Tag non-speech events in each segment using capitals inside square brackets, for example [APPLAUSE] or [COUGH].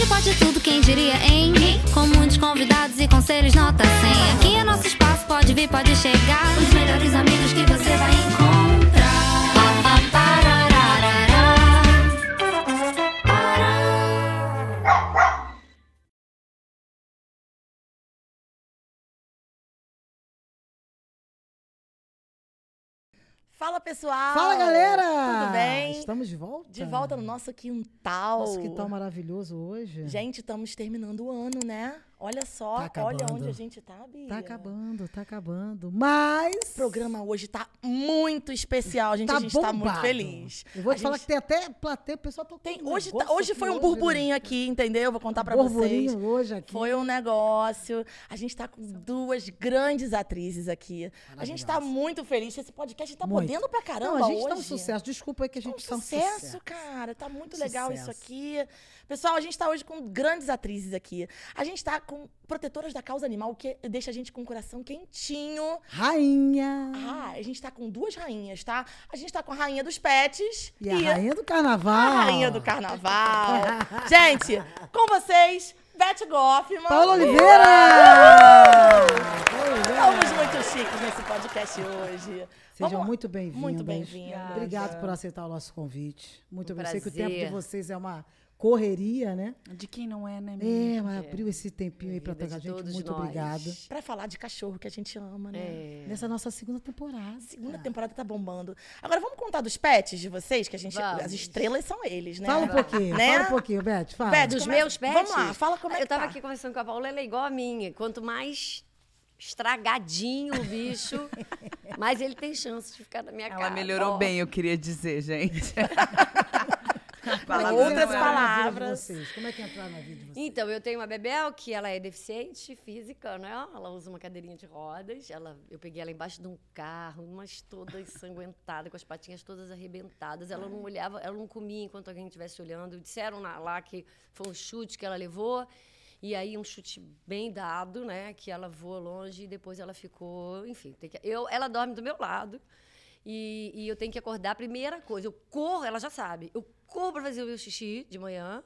Pode, pode tudo, quem diria, hein? Com muitos convidados e conselhos nota 100. Aqui é nosso espaço, pode vir, pode chegar. Os melhores amigos que você vai Fala, pessoal! Fala, galera! Tudo bem? Estamos de volta? De volta no nosso quintal. Nossa, que tal maravilhoso hoje. Gente, estamos terminando o ano, né? Olha só, Tá olha onde a gente tá, Bia. Tá acabando, tá acabando. Mas. O programa hoje tá muito especial, gente. tá a gente tá muito bombado. feliz. Eu vou A te falar gente que tem até plateia, o pessoal tá tem- hoje, tá- hoje foi um hoje, burburinho né? aqui, entendeu? Eu Vou contar pra burburinho vocês. hoje aqui. Foi um negócio. A gente tá com duas grandes atrizes aqui. A gente tá muito feliz. Esse podcast tá Muito. podendo pra caramba Não, a gente hoje. tá um sucesso. Desculpa aí que a gente um tá um sucesso, sucesso. cara. Tá muito legal isso Sucesso. aqui. Pessoal, a gente tá hoje com grandes atrizes aqui. A gente tá com protetoras da causa animal, o que deixa a gente com o coração quentinho. Rainha. Ah, a gente tá com duas rainhas, tá? A gente tá com a rainha dos pets e a rainha do carnaval. a rainha do carnaval. [LAUGHS] gente, com vocês, Beth Goffman. Paula Oliveira! Estamos muito chiques nesse podcast hoje. Sejam Vamos muito bem-vindas. Muito bem-vindas. Obrigado por aceitar o nosso convite. Muito Um bem. Sei que o tempo de prazer. vocês é uma correria, né? De quem não é, né, menina? É, mas abriu esse tempinho aí pra Vida pegar a gente. Muito obrigada. Pra falar de cachorro que a gente ama, né? É. Nessa nossa segunda temporada. Segunda temporada tá bombando. Agora vamos contar dos pets de vocês, que a gente. Vamos. As estrelas são eles, né? Fala um pouquinho, Né? fala um pouquinho, Beth. Fala. Beth, Dos é- meus pets? Vamos lá, fala como é que Eu tava tá. aqui conversando com a Paula, ela é igual a minha. Quanto mais estragadinho o bicho, [LAUGHS] mais ele tem chance de ficar na minha casa. Ela melhorou Ó, bem, eu queria dizer, gente. [LAUGHS] [LAUGHS] Que outras palavras. vocês? Como é que entraram na vida de vocês? Então, eu tenho uma Bebel que ela é deficiente física, né? Ela usa uma cadeirinha de rodas. Ela, eu peguei ela embaixo de um carro, mas toda [LAUGHS] ensanguentada, com as patinhas todas arrebentadas. Ela não olhava, ela não comia enquanto alguém estivesse olhando. Disseram lá que foi um chute que ela levou. E aí um chute bem dado, né? Que ela voou longe e depois ela ficou, enfim, que- eu, ela dorme do meu lado. E, e eu tenho que acordar. Primeira coisa, eu corro, ela já sabe. Eu corro para fazer o meu xixi de manhã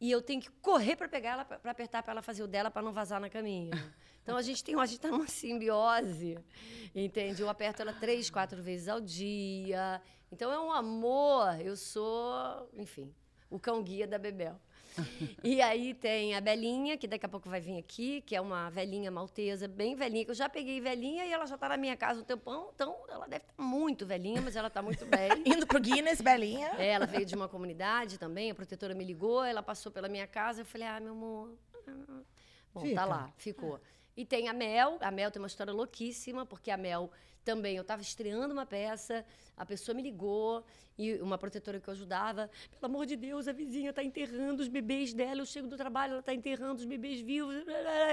e eu tenho que correr para pegar ela, para apertar para ela fazer o dela, para não vazar na caminha. Então a gente tem, a gente tá numa simbiose, entende? Eu aperto ela três, quatro vezes ao dia. Então é um amor. Eu sou, enfim, o cão guia da Bebel. [LAUGHS] E aí tem a Belinha, que daqui a pouco vai vir aqui, que é uma velhinha maltesa, bem velhinha, que eu já peguei velhinha e ela já está na minha casa um tempão, então ela deve estar muito velhinha, mas ela está muito [LAUGHS] bem. Indo pro Guinness, Belinha. É, ela veio de uma comunidade também, a protetora me ligou, ela passou pela minha casa, eu falei, ah, meu amor. ah, Bom, Fica. tá lá, ficou. E tem a Mel, a Mel tem uma história louquíssima, porque a Mel também, eu estava estreando uma peça, a pessoa me ligou, e uma protetora que eu ajudava, pelo amor de Deus, a vizinha está enterrando os bebês dela, eu chego do trabalho, ela está enterrando os bebês vivos.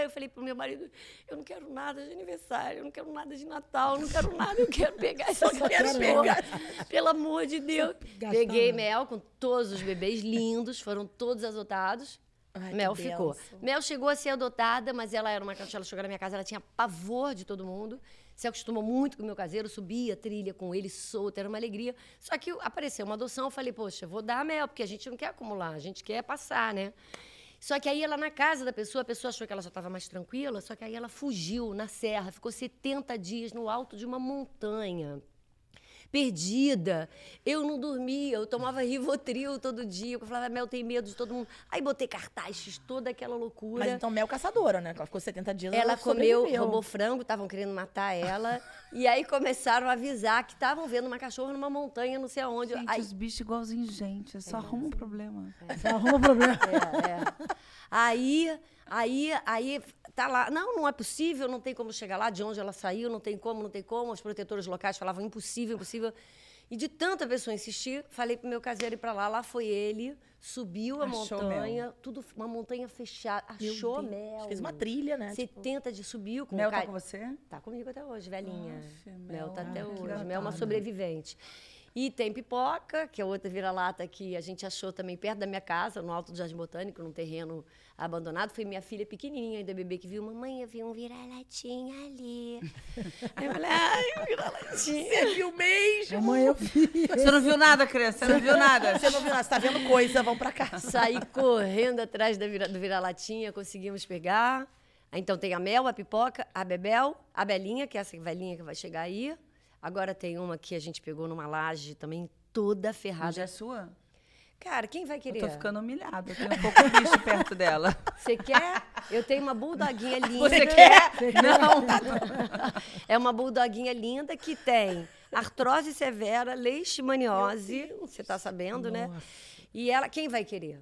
Eu falei pro meu marido, eu não quero nada de aniversário, eu não quero nada de Natal, eu não quero nada, eu quero pegar [LAUGHS] essa quero pegar. Pelo amor de Deus. Peguei. Mel com todos os bebês lindos, foram todos adotados. Ai, Mel ficou. Mel chegou a ser adotada, mas ela era uma cachorra, ela chegou na minha casa, ela tinha pavor de todo mundo. Se acostumou muito com o meu caseiro, subia a trilha com ele solto, era uma alegria. Só que apareceu uma adoção, eu falei, poxa, vou dar a Mel, porque a gente não quer acumular, a gente quer passar, né? Só que aí ela na casa da pessoa, a pessoa achou que ela já estava mais tranquila, só que aí ela fugiu na serra, ficou 70 dias no alto de uma montanha perdida. Eu não dormia, eu tomava Rivotril todo dia. Eu falava, Mel tem medo de todo mundo. Aí botei cartaz, fiz toda aquela loucura. Mas então Mel caçadora, né? Ela ficou 70 dias. ela comeu, sobreviveu. roubou frango, estavam querendo matar ela. [LAUGHS] e aí começaram a avisar que estavam vendo uma cachorra numa montanha, não sei aonde. Gente, Aí, os bichos igualzinho gente, é só arruma um problema. Você arruma problema. É, é. Aí, aí, aí, tá lá. Não, não é possível, não tem como chegar lá, de onde ela saiu, não tem como, não tem como. Os protetores locais falavam impossível, impossível. E de tanta pessoa insistir, falei pro meu caseiro ir pra lá. Lá foi ele, subiu a Achou montanha, tudo uma montanha fechada. Achou mel. Fez uma trilha, né? Tipo, 70 de subiu com Mel ca- tá com você? Tá comigo até hoje, velhinha. Aff, Mel Mel. tá até hoje. Mel é uma sobrevivente. E tem pipoca, que é outra vira-lata que a gente achou também perto da minha casa, no Alto do Jardim Botânico, num terreno abandonado. Foi minha filha pequenininha, ainda bebê, que viu, mamãe, eu vi um vira-latinha ali. Aí eu falei, ai, um vira-latinha. Você viu mesmo? Mãe, eu vi. Você não viu nada, criança? Você não viu nada? Você não viu nada, você tá vendo coisa, vamos pra cá. Saí correndo atrás da vira, do vira-latinha, conseguimos pegar. Então tem a Mel, a Pipoca, a Bebel, a Belinha, que é essa velhinha que vai chegar aí. Agora tem uma que a gente pegou numa laje também toda A ferrada. já é sua? Cara, quem vai Eu querer? tô ficando humilhada. Eu tenho um pouco de bicho perto dela. [LAUGHS] Você quer? Eu tenho uma bulldoguinha linda. Você quer? [LAUGHS] Não. É uma bulldoguinha linda que tem artrose severa, leishmaniose, você tá sabendo, né? E ela, quem vai querer?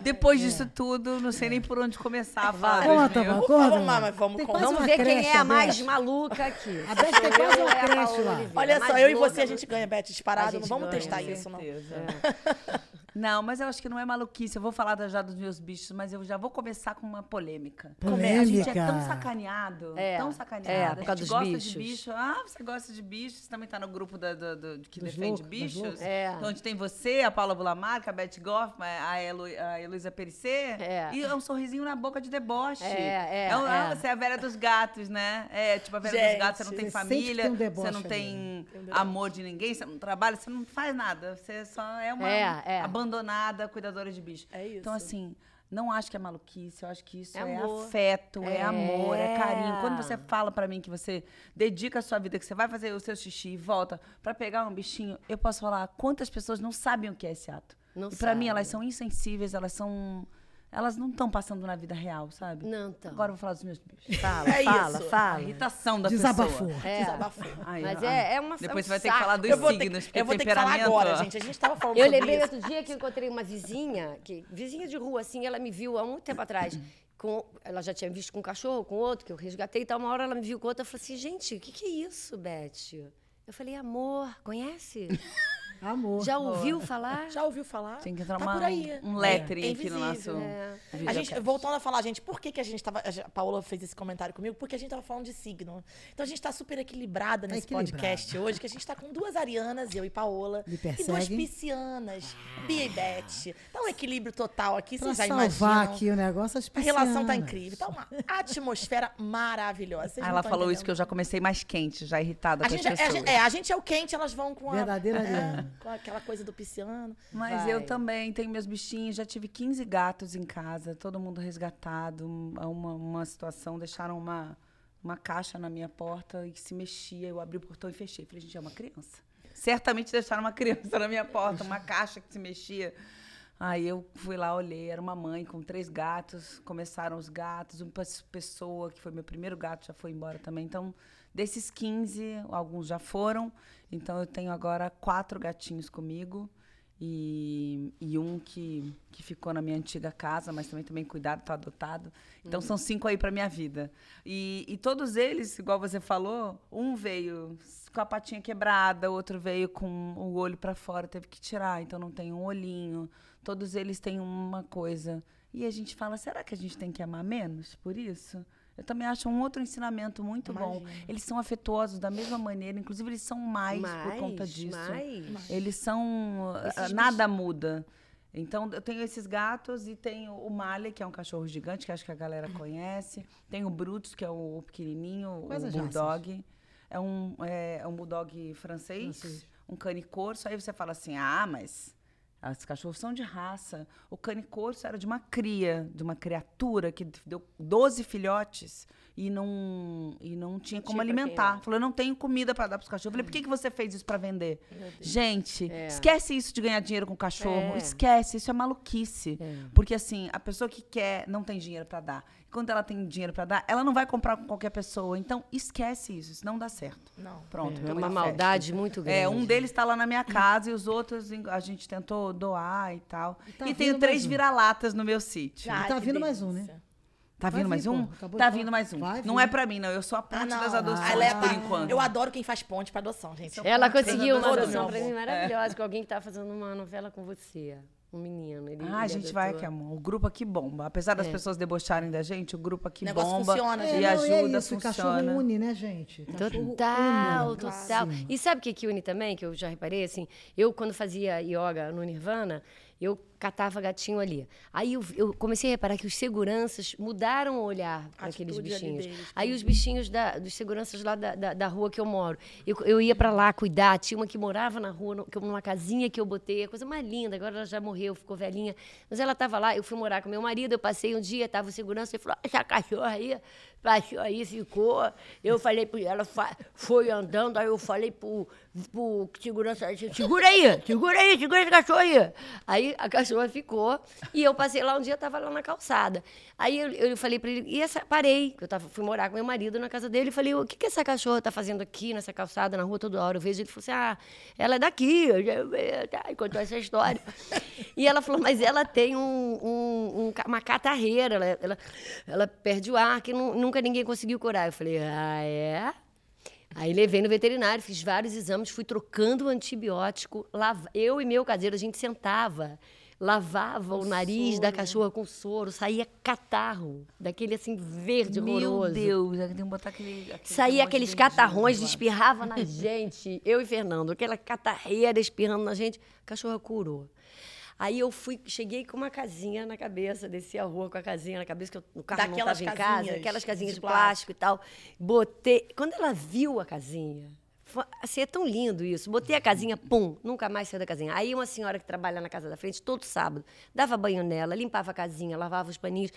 Depois disso tudo, não sei nem por onde começar a falar. Conta. Val, conta. Vamos lá, mas vamos Vamos ver quem é a mais maluca aqui. A Beth tem quase uma é creche lá. Olha só, eu e você a gente ganha, Beth, disparado. Não vamos testar com isso, não. [LAUGHS] Não, mas eu acho que não é maluquice. Eu vou falar já dos meus bichos, mas eu já vou começar com uma polêmica. A gente é tão Polêmica. sacaneado. É, tão é, sacaneado. por causa a gente dos gosta bichos. de bicho. Ah, você gosta de bicho. Você também tá no grupo da, do- do- que Dos defende loucos, bichos. É. Onde tem você, a Paula Bulamarca, a Beth Goffman, a, Elo, a Heloísa Perissé. É. E é um sorrisinho na boca de deboche. É, é, um- é. Você é a velha dos gatos, né? É, tipo, a velha Gente, dos gatos, você não tem você família, tem um você deboche não ali, tem amor de ninguém, você não trabalha, você não faz nada. Você só é uma É, é. Abandonada, cuidadora de bicho. É isso. Então, assim, não acho que é maluquice, eu acho que isso É é, afeto, é. É. amor, é carinho. Quando você fala pra mim que você dedica a sua vida, que você vai fazer o seu xixi e volta pra pegar um bichinho, eu posso falar quantas pessoas não sabem o que é esse ato. Não e pra mim, elas são insensíveis, elas são. Elas não estão passando na vida real, sabe? Não, então. Agora eu vou falar dos meus bichos. Fala, [LAUGHS] É fala, isso. A fala. irritação da Desabafou. pessoa. É. Desabafou. Ai, Mas ai. é, é uma Depois é um você vai ter que falar dos Eu ter, signos, porque eu vou ter que falar agora, gente. A gente tava falando Eu lembrei isso. outro dia que eu encontrei uma vizinha, que, vizinha de rua, assim, ela me viu há muito tempo atrás. Com, ela já tinha visto com um cachorro, com outro, que eu resgatei e tal. Uma hora ela me viu com outra, eu falei assim, gente, o que, que é isso, Beth? Eu falei, amor, conhece? Amor. Já ouviu falar? Já ouviu falar? Tem que entrar tá uma- por aí. um lettering É aqui no nosso É. A gente, voltando a falar, gente, por que, que a gente tava. A Paola fez esse comentário comigo? Porque a gente tava falando de signo. Então a gente tá super equilibrada nesse equilibrada. podcast hoje, que a gente tá com duas arianas, eu e Paola. Me e duas piscianas, Bia e Beth. Tá um equilíbrio total aqui, Pra vocês já salvar imaginam. aqui o negócio, as A relação tá piscianas. incrível. Tá uma atmosfera maravilhosa. Vocês Ah, ela falou isso entendendo. que eu já comecei mais quente, já irritada A com gente, as é, a pessoas. gente- é, a gente é o quente, elas vão com a. Verdadeira é, Ariana. Com aquela coisa do pisciano. Mas Vai. eu também tenho meus bichinhos, já tive 15 gatos em casa, todo mundo resgatado. um- Uma, uma situação, deixaram uma, uma caixa na minha porta e que se mexia. Eu abri o portão e fechei. Falei, gente, é uma criança. Certamente deixaram uma [LAUGHS] criança na minha porta, uma caixa que se mexia. Aí eu fui lá, olhei, era uma mãe com três gatos, começaram os gatos, uma pes- pessoa que foi meu primeiro gato já foi embora também. Então, desses 15, alguns já foram. Então eu tenho agora quatro gatinhos comigo e, e um que, que ficou na minha antiga casa, mas também também cuidado, tá adotado. Então são cinco aí para minha vida. E, e todos eles, igual você falou, um veio com a patinha quebrada, outro veio com o olho para fora, teve que tirar, então não tem um olhinho. Todos eles têm uma coisa. E a gente fala, será que a gente tem que amar menos por isso? Eu também acho um outro ensinamento muito bom. Eles são afetuosos da mesma maneira, inclusive eles são mais, por conta Mais, disso. mais. Eles são. Esses ah, nada muda. Então, eu tenho esses gatos e tenho o Mali, que é um cachorro gigante, que acho que a galera [LAUGHS] conhece. Tem o Brutus, que é o pequenininho, Quais o Bulldog. É um, é, é um Bulldog francês, Francês. um cane corso. Aí você fala assim, ah, mas os cachorros são de raça. O cane corso era de uma cria, de uma criatura que deu 12 filhotes e não, e não tinha como tinha quem alimentar. Falou, eu não tenho comida para dar para os cachorros. Eu falei, por que, que você fez isso para vender? Gente, É. esquece isso de ganhar dinheiro com cachorro. É. Esquece, isso é maluquice. Porque assim, a pessoa que quer não tem dinheiro para dar. E quando ela tem dinheiro para dar, ela não vai comprar com qualquer pessoa. Então, esquece isso, isso não dá certo. Não. Pronto, É uma maldade muito grande. É, um deles está lá na minha casa e os outros a gente tentou doar e tal. E, tá tenho vindo três mais um. vira-latas no meu sítio. Ai, tá que vindo mais um, né? Tá vindo mais vir, um? pô, acabou Tá vindo mais um. Vai não é pra mim, não. Eu sou a Ah, ponte não. das adoções, Ah, ela é por enquanto. Eu adoro quem faz ponte pra adoção, gente. Ela conseguiu uma adoção pra mim maravilhosa com alguém que tava fazendo uma novela com você. Um menino. Ele, Ah, a ele gente vai adotou. aqui, amor. O grupo aqui bomba. Apesar das É. pessoas debocharem da gente, o grupo aqui O bomba funciona, e gente. não, ajuda, é isso, e cachorro funciona. une, né, gente? Cachorro Total, une, total. assim. E sabe o que que une também, que eu já reparei, assim? Eu, quando fazia yoga no Nirvana, eu catava gatinho ali. Aí eu, eu comecei a reparar que os seguranças mudaram o olhar para aqueles bichinhos. deles, Aí os bichinhos da- dos seguranças lá da, da, da rua que eu moro, eu, eu ia para lá cuidar, tinha uma que morava na rua, numa casinha que eu botei, a coisa mais linda, agora ela já morreu, ficou velhinha, mas ela estava lá, eu fui morar com meu marido, eu passei um dia, estava o segurança, ele falou, essa cachorra aí, passou aí, ficou, eu falei para ela, foi andando, aí eu falei pro, pro segurança, segura aí, segura aí, segura esse cachorro aí. Aí a cachorra ficou, e eu passei lá um dia, estava lá na calçada. Aí eu, eu falei para ele, e essa, parei, eu tava, fui morar com meu marido na casa dele, e falei, o que, que essa cachorra está fazendo aqui, nessa calçada, na rua, toda hora? Eu vejo, ele falou assim, ah, ela é daqui, eu- tá, contou essa história. e ela falou, mas ela tem um, um- um uma catarreira, ela, ela, ela perde o ar, que nu- nunca ninguém conseguiu curar. Eu falei, ah, é? Aí levei no veterinário, fiz vários exames, fui trocando o antibiótico. lava- Eu e meu caseiro, a gente sentava, lavava o nariz da cachorra com soro, saía catarro, daquele assim verde Meu horroroso. Deus, tem que botar aquele. aquele Saía aqueles de catarrões, verdinho espirrava na [LAUGHS] gente. Eu e Fernando, aquela catarreira espirrando na gente. A cachorra curou. Aí eu fui, cheguei com uma casinha na cabeça, desci a rua com a casinha na cabeça, que eu, o carro Daquelas não estava em casa, aquelas casinhas de de plástico e tal. Botei. Quando ela viu a casinha, foi, assim, é tão lindo isso. Botei a casinha, pum, nunca mais saiu da casinha. Aí uma senhora que trabalha na casa da frente, todo sábado, dava banho nela, limpava a casinha, lavava os paninhos.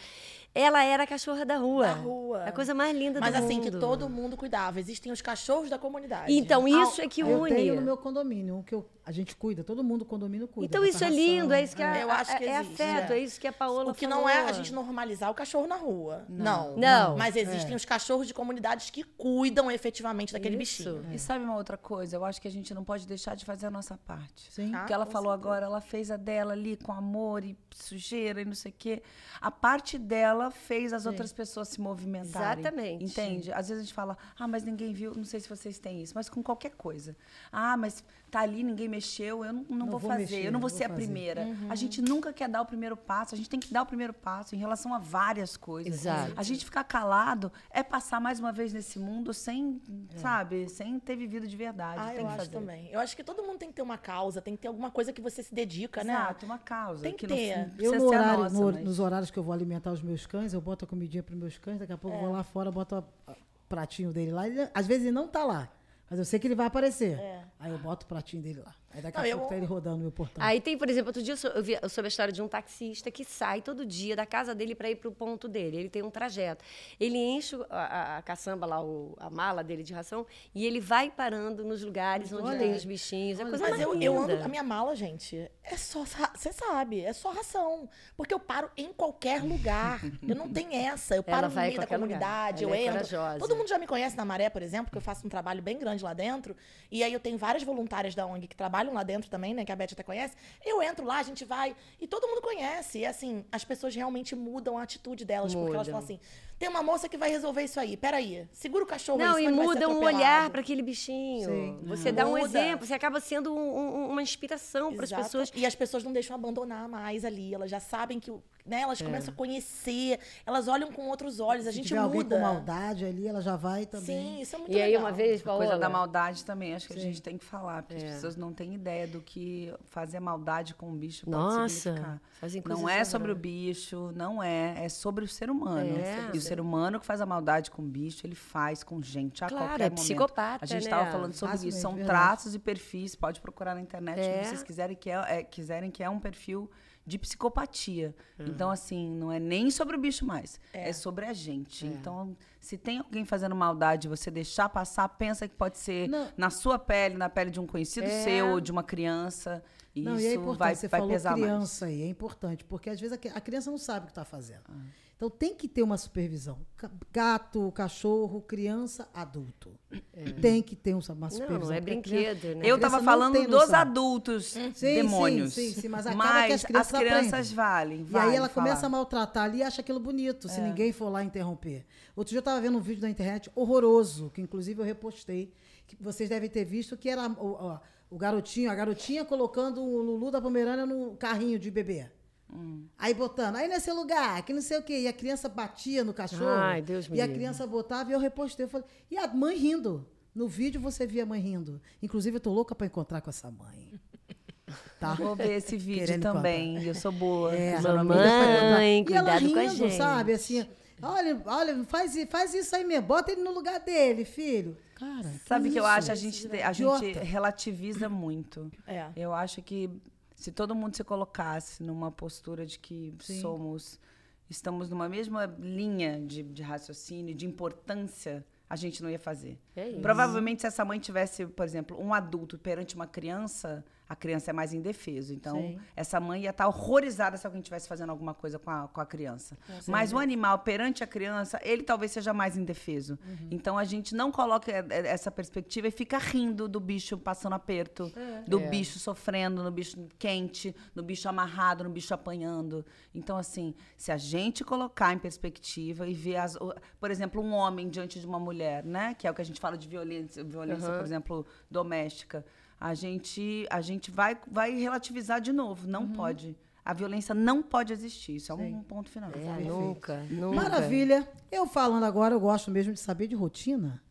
Ela era a cachorra da rua. Da rua. A coisa mais linda Mas do assim, mundo. que todo mundo cuidava. Existem os cachorros da comunidade. Então, isso é que Eu une. tenho no meu condomínio, que eu- a gente cuida, todo mundo do condomínio cuida. Então isso é lindo, é isso que a, Eu acho que é, é existe, afeto, é. é isso que a Paola O que falou. não é a gente normalizar o cachorro na rua. Não. Não. Mas existem os cachorros de comunidades que cuidam efetivamente daquele Isso. bichinho. E sabe uma outra coisa? Eu acho que a gente não pode deixar de fazer a nossa parte. Sim. Ah, O que ela falou certeza. agora, ela fez a dela ali com amor e sujeira e não sei o quê. A parte dela fez as outras pessoas se movimentarem. Exatamente. Entende? Às vezes a gente fala, ah, mas ninguém viu, não sei se vocês têm isso, mas com qualquer coisa. Ah, mas tá ali, ninguém mexeu, eu não, não, Não vou, vou fazer, mexer, eu não vou não ser a vou fazer. primeira. Uhum. A gente nunca quer dar o primeiro passo, a gente tem que dar o primeiro passo em relação a várias coisas. Exato. A gente ficar calado é passar mais uma vez nesse mundo sem, sabe, sem ter vivido de verdade. Ah, tem eu que acho fazer. também. Eu acho que todo mundo tem que ter uma causa, tem que ter alguma coisa que você se dedica, né? Exato, uma causa. Tem que ter. Eu, no a horário, nossa, no- mas- nos horários que eu vou alimentar os meus cães, eu boto a comidinha para meus cães, daqui a pouco eu vou É. lá fora, boto o pratinho dele lá. Ele- às vezes ele não tá lá, mas eu sei que ele vai aparecer. É. Aí eu boto o pratinho dele lá. Aí daqui Não, a eu- pouco tá ele rodando no meu portão. Aí tem, por exemplo, outro dia eu, sou- eu vi eu soube a história de um taxista que sai todo dia da casa dele para ir para o ponto dele. Ele tem um trajeto. Ele enche a, a- a caçamba lá, o- a mala dele de ração, e ele vai parando nos lugares onde Olha. tem os bichinhos. É coisa Mas eu, eu ando. A minha mala, gente, é só. Você sabe, é só ração. Porque eu paro em qualquer lugar. [LAUGHS] Eu não tenho essa. Eu Ela paro no meio da comunidade, eu é entro. corajosa. Todo mundo já me conhece na Maré, por exemplo, que eu faço um trabalho bem grande lá dentro. E aí eu tenho várias voluntárias da ONG que trabalham lá dentro também, né? Que a Beth até conhece. Eu entro lá, a gente vai. E todo mundo conhece. E assim, as pessoas realmente mudam a atitude delas. Porque elas falam assim: tem uma moça que vai resolver isso aí. Peraí, segura o cachorro aí, Não, e vai ser muda um atropelado." olhar para aquele bichinho. Sim. Você dá um Muda. exemplo, você acaba sendo um- um- uma inspiração para as pessoas. E as pessoas não deixam abandonar mais ali. Elas já sabem que, o- né? Elas É. começam a conhecer, elas olham com outros olhos. A Se gente tiver alguém muda. com maldade ali, ela já vai também. Sim, isso é muito E aí, legal. uma vez, A Paola, coisa da maldade também, acho que a Sim. gente tem que falar, porque É. as pessoas não têm ideia do que fazer maldade com o bicho pode Nossa, significar. fazem Não é sobre o bicho, não é, é sobre o ser humano. É. E o ser humano que faz a maldade com o bicho, ele faz com gente a Claro, qualquer é momento. psicopata, A gente né? estava falando sobre Facilmente, isso, são verdade. traços e perfis, pode procurar na internet É. se vocês quiserem que é, é- quiserem que é um perfil de psicopatia. Uhum. Então, assim, não é nem sobre o bicho mais, é, sobre a gente. É. Então, se tem alguém fazendo maldade, você deixar passar, pensa que pode ser Não. na sua pele, na pele de um conhecido É. seu ou de uma criança. E Não, isso e é importante, vai, você vai falou pesar mais. criança aí, é importante, porque às vezes a, cri- a criança não sabe o que está fazendo. Ah. Então tem que ter uma supervisão. Gato, cachorro, criança, adulto. Tem que ter um- uma supervisão. Não, não é brinquedo, né? Eu A criança tava não falando dos adultos Sim, demônios. sim, sim, sim, mas [LAUGHS] acaba que as crianças aprendem. valem. E valem aí ela falar. começa a maltratar ali e acha aquilo bonito, É. se ninguém for lá interromper. Outro dia eu estava vendo um vídeo na internet horroroso, que inclusive eu repostei, que vocês devem ter visto que era ó, o garotinho, a garotinha colocando o Lulu da Pomerânia no carrinho de bebê. Aí botando, aí nesse lugar, que não sei o quê. E a criança batia no cachorro. Ai, Deus me E a criança botava e eu repostei. Eu falei, e a mãe rindo. No vídeo você via a mãe rindo. Inclusive, eu tô louca pra encontrar com essa mãe. Tá? Vou ver esse [LAUGHS] vídeo Querendo também. Eu sou boa. É, mamãe. e ela cuidado com a rindo, gente. sabe? Assim, olha, olha, faz, faz isso aí mesmo. Bota ele no lugar dele, filho. Cara, Sabe o que eu acho? A gente, te- a gente relativiza muito. É. Eu acho que se todo mundo se colocasse numa postura de que Sim. somos, estamos numa mesma linha de, de raciocínio, de importância, a gente não ia fazer. É. Provavelmente, se essa mãe tivesse, por exemplo, um adulto perante uma criança, a criança é mais indefeso. Então, Sim. essa mãe ia estar horrorizada se alguém estivesse fazendo alguma coisa com a, com a criança. Mas o animal perante a criança, ele talvez seja mais indefeso. Então, a gente não coloca eh, eh, essa perspectiva e fica rindo do bicho passando aperto, do É. bicho sofrendo, no bicho quente, no bicho amarrado, no bicho apanhando. Então, assim, se a gente colocar em perspectiva e ver, as, por exemplo, um homem diante de uma mulher, né? Que é o que a gente fala de violência, violência por exemplo, doméstica. A gente, a gente vai, vai relativizar de novo. Não pode. A violência não pode existir. Isso é um ponto final. É, nunca, nunca. Maravilha. Eu falando agora, eu gosto mesmo de saber de rotina.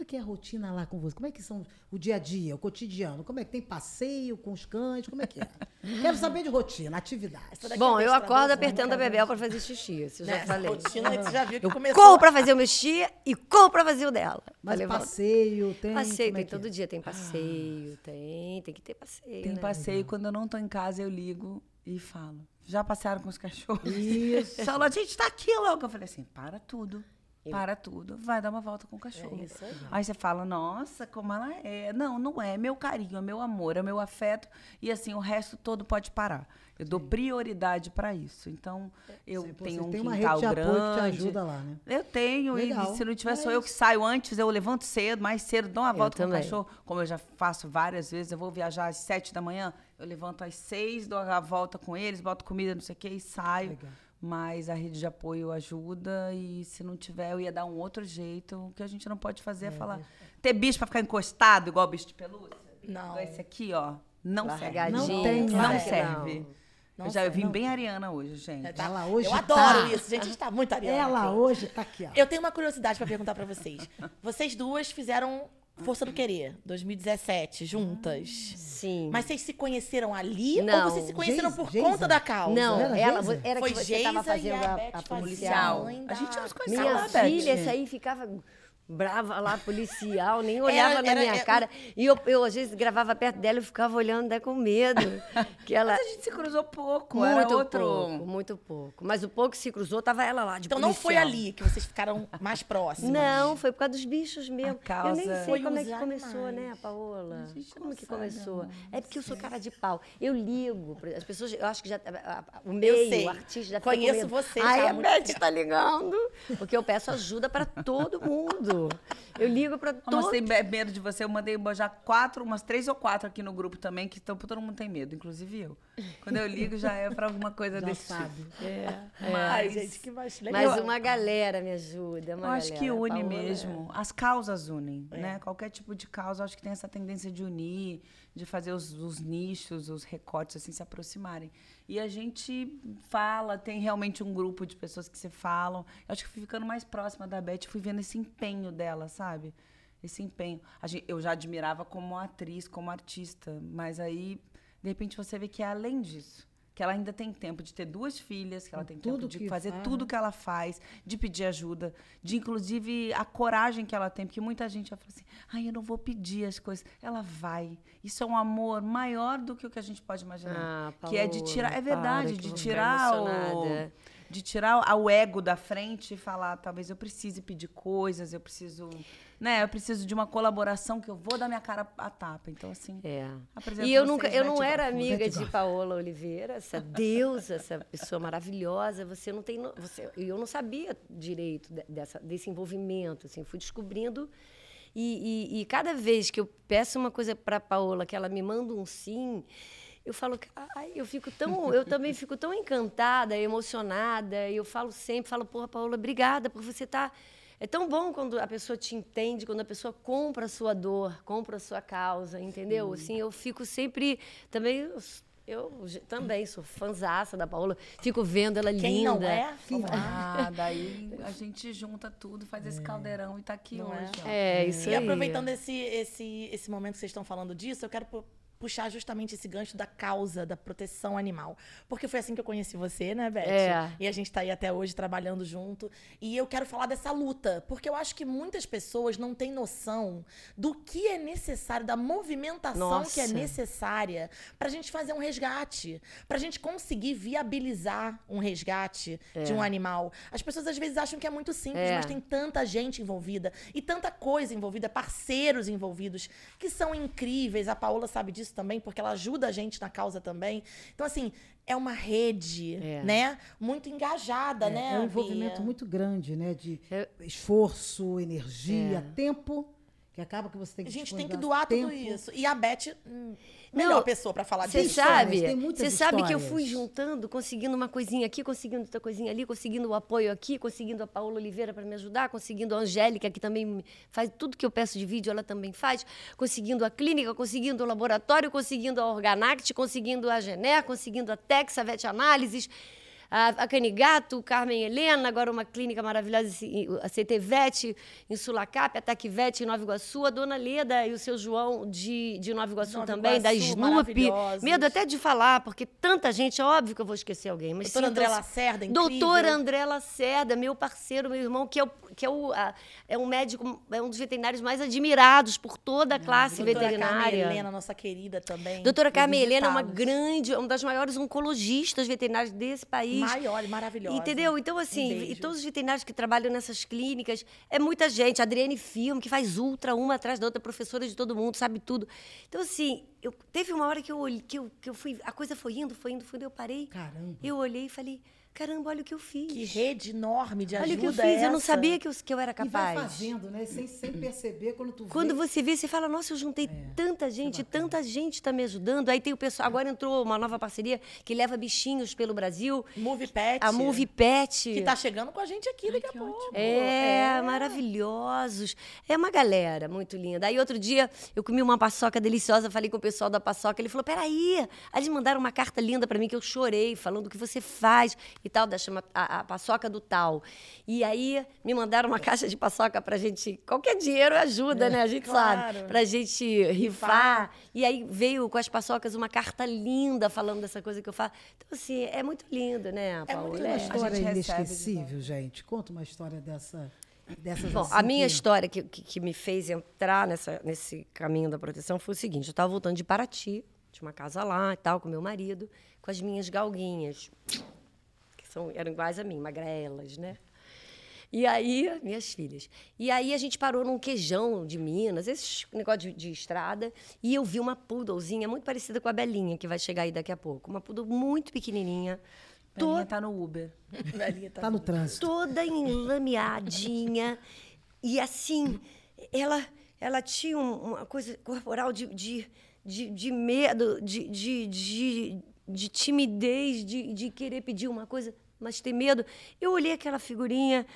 Como é que é a rotina lá com você? Como é que são o dia a dia, o cotidiano? Como é que tem passeio com os cães? Como é que é? [LAUGHS] Quero saber de rotina, atividade. Essa daqui Bom, é eu acordo apertando a né? Bebel pra fazer xixi. Isso eu já Né, falei. rotina, você já viu que Eu começou. corro pra fazer o meu xixi e corro pra fazer o dela. Mas "Vamos." passeio, tem. Passeio, é tem que é? todo dia, tem passeio, tem, tem que ter passeio. Tem né? passeio. Quando eu não tô em casa, eu ligo e falo. Já passearam com os cachorros? Isso. [LAUGHS] Fala, a gente tá aqui logo. Eu falei assim, para tudo. Para tudo. Vai dar uma volta com o cachorro. É isso aí. Aí você fala, nossa, como ela é. Não, não é. É meu carinho, é meu amor, é meu afeto. E assim, o resto todo pode parar. Eu dou prioridade para isso. Então, eu Sim, tenho um tem uma quintal rede de grande. apoio que te ajuda lá, né? Eu tenho, Legal. e se não tiver, É sou eu que isso. saio antes, eu levanto cedo, mais cedo, dou uma Eu volta com o também. cachorro, como eu já faço várias vezes, eu vou viajar às sete da manhã, eu levanto às seis, dou a volta com eles, boto comida, não sei o quê, e saio. Legal. Mas a rede de apoio ajuda, e se não tiver, eu ia dar um outro jeito. O que a gente não pode fazer é, falar. Ter bicho pra ficar encostado, igual bicho de pelúcia? Não. Esse aqui, ó. Não serve. Não tem, Não né? serve. Não eu já eu serve, vim não bem ariana hoje, gente. É, tá? Ela hoje Eu tá- adoro isso, gente. A gente tá muito ariana. Ela aqui. hoje tá aqui, ó. Eu tenho uma curiosidade pra perguntar pra vocês. Vocês duas fizeram Força do Querer, 2017, juntas. Sim. Mas vocês se conheceram ali Não. ou vocês se conheceram Geisa, por Geisa. conta da causa? Não, Era ela Geisa? era Foi que você estava Geisa e fazendo a a, a policial. mãe A gente se conhecia Minha lá, Beth. filha, essa aí ficava brava lá, policial, nem olhava Era- na era- minha era- cara. E eu, eu, às vezes, gravava perto dela e ficava olhando né, com medo. [LAUGHS] Que ela... Mas a gente se cruzou pouco, Muito outro... pouco, muito pouco. Mas o pouco que se cruzou, tava ela lá, de Então não foi policial. ali que vocês ficaram mais próximas. Não, foi por causa dos bichos mesmo. Eu nem causa- sei Foi como é que começou, animais. né, Paola? Como que sabe, começou? É porque eu sou cara de pau. Eu ligo. As pessoas, eu acho que já. o meio, o artista já Conheço você Ai, há a muito Beth tá ligando. Porque eu peço ajuda pra todo mundo. Eu ligo pra Mas todo tem be- medo de você. Eu mandei já quatro, umas três ou quatro aqui no grupo também, que tão, todo mundo tem medo, inclusive eu. Quando eu ligo, já é pra alguma coisa Já desse sabe. tipo. Ai, Mas, gente, que mais legal. Mas uma galera me ajuda. eu Uma acho que galera. une Paola, mesmo. As causas unem, né? Qualquer tipo de causa, eu acho que tem essa tendência de unir, de fazer os, os nichos, os recortes, assim, se aproximarem. E a gente fala, tem realmente um grupo de pessoas que se falam. Eu acho que fui ficando mais próxima da Beth, fui vendo esse empenho dela, sabe? Esse empenho. A gen- eu já admirava como atriz, como artista, mas aí, de repente, você vê que é além disso. Que ela ainda tem tempo de ter duas filhas, que ela tem tudo tempo de fazer faz. tudo que ela faz, de pedir ajuda, de inclusive a coragem que ela tem, porque muita gente vai falar assim: ai, eu não vou pedir as coisas. Ela vai. Isso é um amor maior do que o que a gente pode imaginar. Ah, que é de Paola, tirar, é para, verdade, eu de tirar o. De tirar o ego da frente e falar, talvez eu precise pedir coisas, eu preciso. Né, eu preciso de uma colaboração que eu vou dar minha cara a tapa. Então, assim. É. E eu vocês, nunca, eu não era amiga Beth de. Paola Oliveira, essa deusa, essa pessoa maravilhosa. Você não tem, você, e eu não sabia direito de- dessa, desse envolvimento, assim, fui descobrindo. E, e- e cada vez que eu peço uma coisa para Paola, que ela me manda um sim, eu falo, ai, eu fico tão, eu também fico tão encantada, emocionada. E eu falo sempre, falo, porra, Paola, obrigada por você estar É tão bom quando a pessoa te entende, quando a pessoa compra a sua dor, compra a sua causa, entendeu? Assim, eu fico sempre também eu, também sou fanzaça da Paola, fico vendo ela Quem linda. não é? Ah, daí [LAUGHS] a gente junta tudo, faz esse caldeirão e tá aqui Não é? hoje. ó. É, isso E aí. aproveitando esse, esse, esse momento que vocês estão falando disso, eu quero puxar justamente esse gancho da causa da proteção animal. Porque foi assim que eu conheci você, né, Beth? É. E a gente tá aí até hoje trabalhando junto. E eu quero falar dessa luta, porque eu acho que muitas pessoas não têm noção do que é necessário, da movimentação que é Nossa. necessária pra gente fazer um resgate, pra gente conseguir viabilizar um resgate de um animal. As pessoas às vezes acham que é muito simples, É. mas tem tanta gente envolvida e tanta coisa envolvida, parceiros envolvidos que são incríveis. A Paola sabe disso também, porque ela ajuda a gente na causa também. Então, assim, é uma rede, É. né? Muito engajada, É, né? é um envolvimento Bia? muito grande, né? De É. esforço, energia, É. tempo, que acaba que você tem A que gente tem que doar tudo tempo. isso. E a Beth, hum, Não, melhor pessoa pra falar Você disso. sabe, tem muitas você sabe que eu fui juntando, conseguindo uma coisinha aqui, conseguindo outra coisinha ali, conseguindo o apoio aqui, conseguindo a Paola Oliveira para me ajudar, conseguindo a Angélica, que também faz tudo que eu peço de vídeo, ela também faz, conseguindo a clínica, conseguindo o laboratório, conseguindo a Organact, conseguindo a Gené, conseguindo a Tex, a Vet Análises, a, a Canigato, Carmen Helena, agora uma clínica maravilhosa, assim, a CT Vet em Sulacap, a Vet em Nova Iguaçu, a Dona Leda e o seu João de, de Nova Iguaçu Nova também, da Iguaçu, Snoopy. maravilhosos. Medo até de falar, porque tanta gente, é óbvio que eu vou esquecer alguém. Mas Doutora André sintam-se- Lacerda, incrível. Doutora André Lacerda, meu parceiro, meu irmão, que é, o, que é, o, a- é um médico, é um dos veterinários mais admirados por toda a classe Doutora Carmen veterinária. Helena, nossa querida também. Doutora Carmen Helena é uma grande, uma das maiores oncologistas veterinárias desse país. Maior, maravilhosa. Entendeu? Então, Um assim, e beijo. todos os veterinários que trabalham nessas clínicas, é muita gente. Adriane Filme, que faz ultra, uma atrás da outra, professora de todo mundo, sabe tudo. Então, assim, eu, teve uma hora que eu, que, eu, que eu fui. A coisa foi indo, foi indo, foi indo, eu parei. Caramba. Eu olhei e falei: caramba, olha o que eu fiz. Que rede enorme de olha ajuda o que eu fiz. Eu não essa. sabia que eu, que eu era E vai capaz. fazendo, né? Sem, sem perceber quando tu Quando vê. você vê, você fala, nossa, eu juntei É, tanta gente, tanta gente está me ajudando. Aí tem o pessoal, agora entrou uma nova parceria que leva bichinhos pelo Brasil. Movie Pet. A Movie Pet. Que tá chegando com a gente aqui daqui a pouco. É, maravilhosos. É uma galera muito linda. Aí outro dia eu comi uma paçoca deliciosa, falei com o pessoal da paçoca, ele falou: "Peraí". Aí eles mandaram uma carta linda para mim que eu chorei, falando o que você faz e tal, da chama a, a paçoca do tal. E aí me mandaram uma [LAUGHS] caixa de paçoca pra gente, qualquer dinheiro ajuda, né? A gente claro. sabe, pra gente rifar. E aí veio com as paçocas uma carta linda falando dessa coisa que eu faço. Então assim, é muito lindo, né, Paola? muito Tem uma É. história recebe de inesquecível, gente. Conta uma história dessa. Dessas Bom, assim a minha que- história que, que, que me fez entrar nessa, nesse caminho da proteção foi o seguinte: eu estava voltando de Paraty, tinha uma casa lá e tal, com meu marido, com as minhas galguinhas, são, eram iguais a mim, magrelas, né? E aí, minhas filhas. E aí a gente parou num queijão de Minas, esse negócio de, de estrada, e eu vi uma poodlezinha muito parecida com a Belinha, que vai chegar aí daqui a pouco. Uma poodle muito pequenininha, Belinha tá no Uber. [LAUGHS] Velhinha tá Tá no trânsito. toda enlameadinha. e assim, ela, ela tinha um- uma coisa corporal de, de, de, de medo, de, de, de, de timidez, de, de querer pedir uma coisa, mas ter medo. Eu olhei aquela figurinha.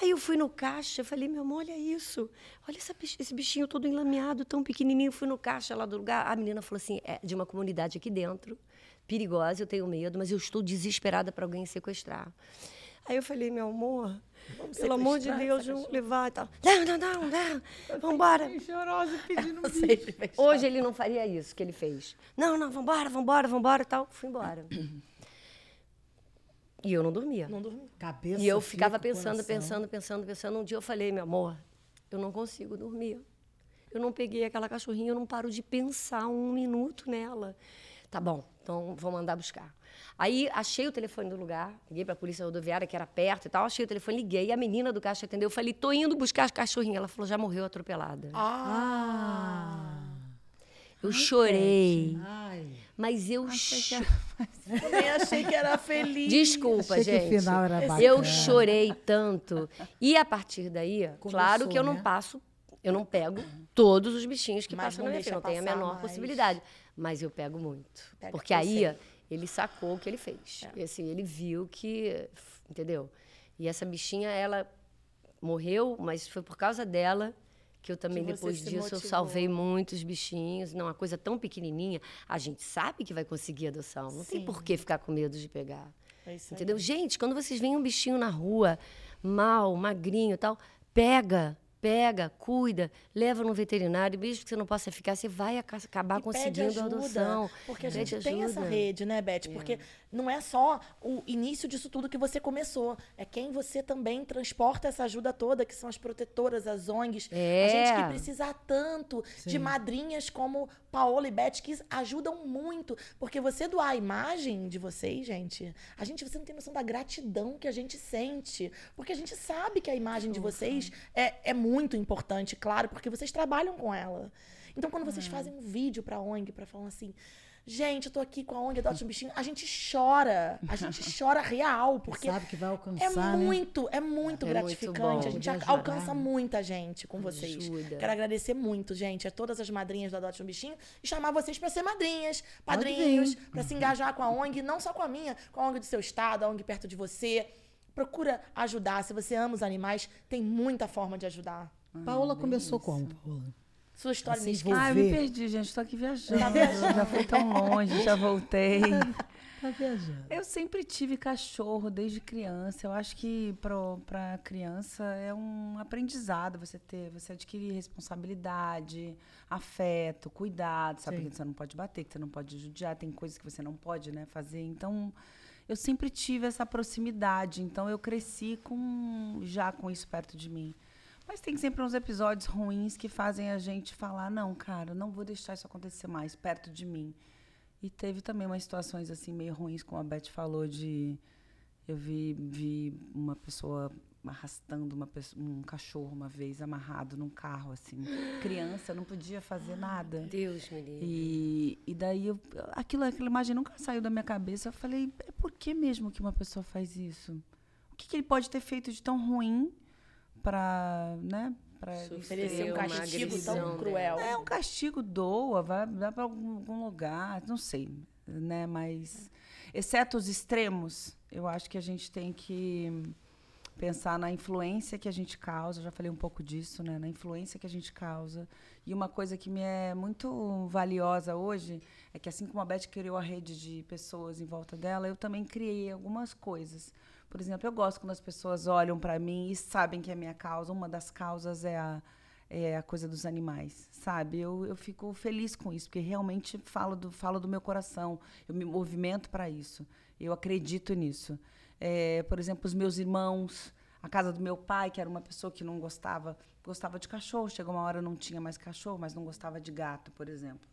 Aí eu fui no caixa, falei, meu amor, olha isso. Olha essa esse bichinho todo enlameado, tão pequenininho. Eu fui no caixa lá do lugar. A menina falou assim, é de uma comunidade aqui dentro, perigosa, eu tenho medo, mas eu estou desesperada para alguém sequestrar. Aí eu falei, meu amor, pelo amor de Deus, vamos levar e tal. Não, não, não, não, vambora. Chorosa pedindo [LAUGHS] estar. Hoje ele não faria isso que ele fez. Não, não, vambora, vambora, vambora e tal. Fui embora. E eu não dormia. Não dormi. Cabeça. E eu fica, ficava pensando, coração. pensando, pensando, pensando. Um dia eu falei, meu amor, eu não consigo dormir. Eu não peguei aquela cachorrinha, eu não paro de pensar um minuto nela. Tá bom, então vou mandar buscar. Aí achei o telefone do lugar, liguei para a polícia rodoviária, que era perto e tal, achei o telefone, liguei, e a menina do caixa atendeu. Eu falei, tô indo buscar a cachorrinha. Ela falou, já morreu atropelada. Ah. eu chorei, Ai. mas eu chorei. [LAUGHS] Também achei que era feliz. Desculpa, Achei que o gente. final era bacana. eu chorei tanto. E a partir daí, claro que eu não né? passo, eu não pego todos os bichinhos que Mas passam na minha frente, não tem a menor mais. possibilidade. Mas eu pego muito. Pega, porque aí sei. Ele sacou o que ele fez. É. E assim, ele viu que, entendeu? E essa bichinha, ela morreu, mas foi por causa dela que eu também, Que depois disso, eu motivou. salvei muitos bichinhos. Não, uma coisa tão pequenininha, a gente sabe que vai conseguir adoção. Não tem Sim. por que ficar com medo de pegar. É isso aí. Entendeu? Gente, quando vocês veem um bichinho na rua, mal, magrinho tal, pega, pega, cuida, leva no veterinário, mesmo que você não possa ficar, você vai aca- acabar E conseguindo a ajuda, adoção. Porque a gente tem essa ajuda. rede, né, Beth? Porque não é só o início disso tudo que você começou. É quem você também transporta essa ajuda toda, que são as protetoras, as ONGs. A gente que É. precisa tanto de Sim. madrinhas como Paola e Beth, que ajudam muito. Porque você doar a imagem de vocês, gente, a gente, você não tem noção da gratidão que a gente sente. Porque a gente sabe que a imagem de vocês é, é muito importante, claro, porque vocês trabalham com ela. Então, quando Hum. vocês fazem um vídeo pra ONG, pra falar assim, gente, eu tô aqui com a ONG Adote um Bichinho, a gente chora. A gente [LAUGHS] chora real, porque Sabe que vai é alcançar, né? muito, é muito É gratificante. muito a gente a- alcança né? muita gente com vocês. Ajuda. Quero agradecer muito, gente, a todas as madrinhas do Adote um Bichinho e chamar vocês pra ser madrinhas, padrinhos, pra se [LAUGHS] engajar com a ONG, não só com a minha, com a ONG do seu estado, a ONG perto de você. Procura ajudar. Se você ama os animais, tem muita forma de ajudar. Paola começou como, Paola? Sua história Assim, esquece. Ah, eu me perdi, gente. Estou aqui viajando. Tá viajando. Já fui tão longe, já voltei. [LAUGHS] Tá viajando. Eu sempre tive cachorro desde criança. Eu acho que para criança é um aprendizado você ter, você adquirir responsabilidade, afeto, cuidado, sabe Sim. que você não pode bater, que você não pode judiar, tem coisas que você não pode, né, fazer. Então, eu sempre tive essa proximidade, então eu cresci com já com isso perto de mim. Mas tem sempre uns episódios ruins que fazem a gente falar, não, cara, não vou deixar isso acontecer mais perto de mim. E teve também umas situações assim meio ruins, como a Beth falou, de eu vi, vi uma pessoa arrastando uma pesso- um cachorro uma vez amarrado num carro assim. Criança não podia fazer nada. Deus me livre. E, e daí eu, aquilo, aquela imagem nunca saiu da minha cabeça. Eu falei, é por que mesmo que uma pessoa faz isso? O que, que ele pode ter feito de tão ruim para, né, para Oferecer um uma castigo tão dela. cruel. é um castigo, doa, vai, vai para algum, algum lugar, não sei, né? Mas, exceto os extremos, eu acho que a gente tem que pensar na influência que a gente causa. Já falei um pouco disso, né? Na influência que a gente causa. E uma coisa que me é muito valiosa hoje é que, assim como a Beth criou a rede de pessoas em volta dela, eu também criei algumas coisas. Por exemplo, eu gosto quando as pessoas olham para mim e sabem que é minha causa. Uma das causas é a, é a coisa dos animais, sabe? Eu, eu fico feliz com isso, porque realmente falo do, falo do meu coração. Eu me movimento para isso. Eu acredito nisso. É, por exemplo, os meus irmãos, a casa do meu pai, que era uma pessoa que não gostava, gostava de cachorro. Chegou uma hora não tinha mais cachorro, mas não gostava de gato, por exemplo.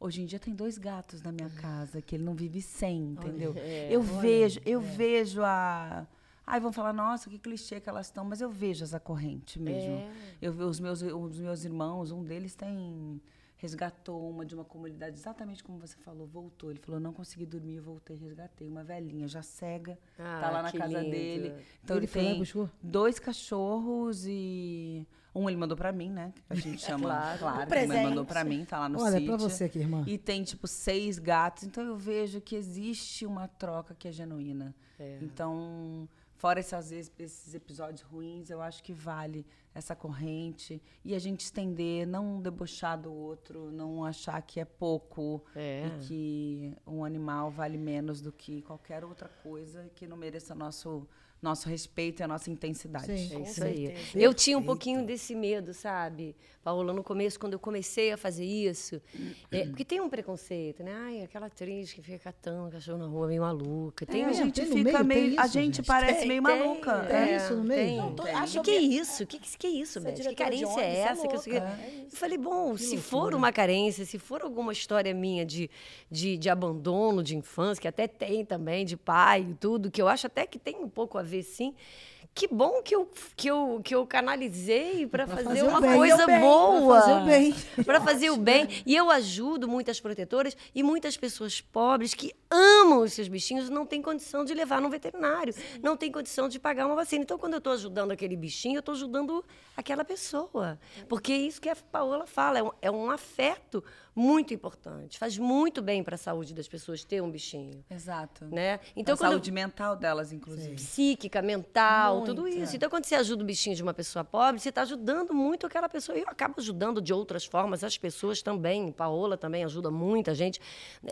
Hoje em dia tem dois gatos na minha casa, que ele não vive sem, entendeu? eu vejo, eu vejo a. Ai, vão falar, nossa, que clichê que elas estão, mas eu vejo essa corrente mesmo. É. Eu vejo os meus, os meus irmãos, um deles tem. Resgatou uma de uma comunidade, exatamente como você falou, voltou. Ele falou: não consegui dormir, eu voltei, resgatei. Uma velhinha, já cega, Ah, tá lá na casa lindo. dele. Então Ele ele, tem dois cachorros e. Um ele mandou pra mim, né? Que a gente [LAUGHS] chama. Claro. claro Um que ele presente. mandou pra mim, tá lá no Olha, sítio. pra você aqui, irmã. E tem, tipo, seis gatos. Então eu vejo que existe uma troca que é genuína. Então, fora essas, esses episódios ruins, eu acho que vale essa corrente. E a gente estender, não debochar do outro, não achar que é pouco É. e que um animal vale menos do que qualquer outra coisa que não mereça nosso, nosso respeito e a nossa intensidade. Sim. É isso aí. certeza. Eu tinha um pouquinho desse medo, sabe, Paola, no começo, quando eu comecei a fazer isso. é, porque tem um preconceito, né? Ai, aquela atriz que fica catando cachorro na rua, meio maluca. Tem É, a gente fica meio, meio. tem a isso, gente gente. parece Tem, meio tem, maluca. Tem é, isso no meio? tem. Não, tô- O acho que, que é que- isso? O que, que, que é isso, é Beth? Que carência é é essa? que eu, é eu falei, bom, se for uma carência, se for alguma história minha de, de, de abandono de infância, que até tem também, de pai e tudo, que eu acho até que tem um pouco a ver, sim. Que bom que eu, que eu, que eu canalizei para fazer, fazer uma bem. coisa bem, boa. pra fazer o bem. Para [LAUGHS] fazer o bem. E eu ajudo muitas protetoras e muitas pessoas pobres que amam os seus bichinhos não têm condição de levar no veterinário, não tem condição de pagar uma vacina. Então, quando eu estou ajudando aquele bichinho, eu estou ajudando aquela pessoa. Porque é isso que a Paola fala, é um, é um afeto muito importante. Faz muito bem para a saúde das pessoas ter um bichinho. Exato. Né? Então, Então, a quando saúde mental delas, inclusive. psíquica, mental, Muito, tudo isso. Então, quando você ajuda o bichinho de uma pessoa pobre, você está ajudando muito aquela pessoa. E eu acabo ajudando de outras formas as pessoas também. Paola também ajuda muita gente.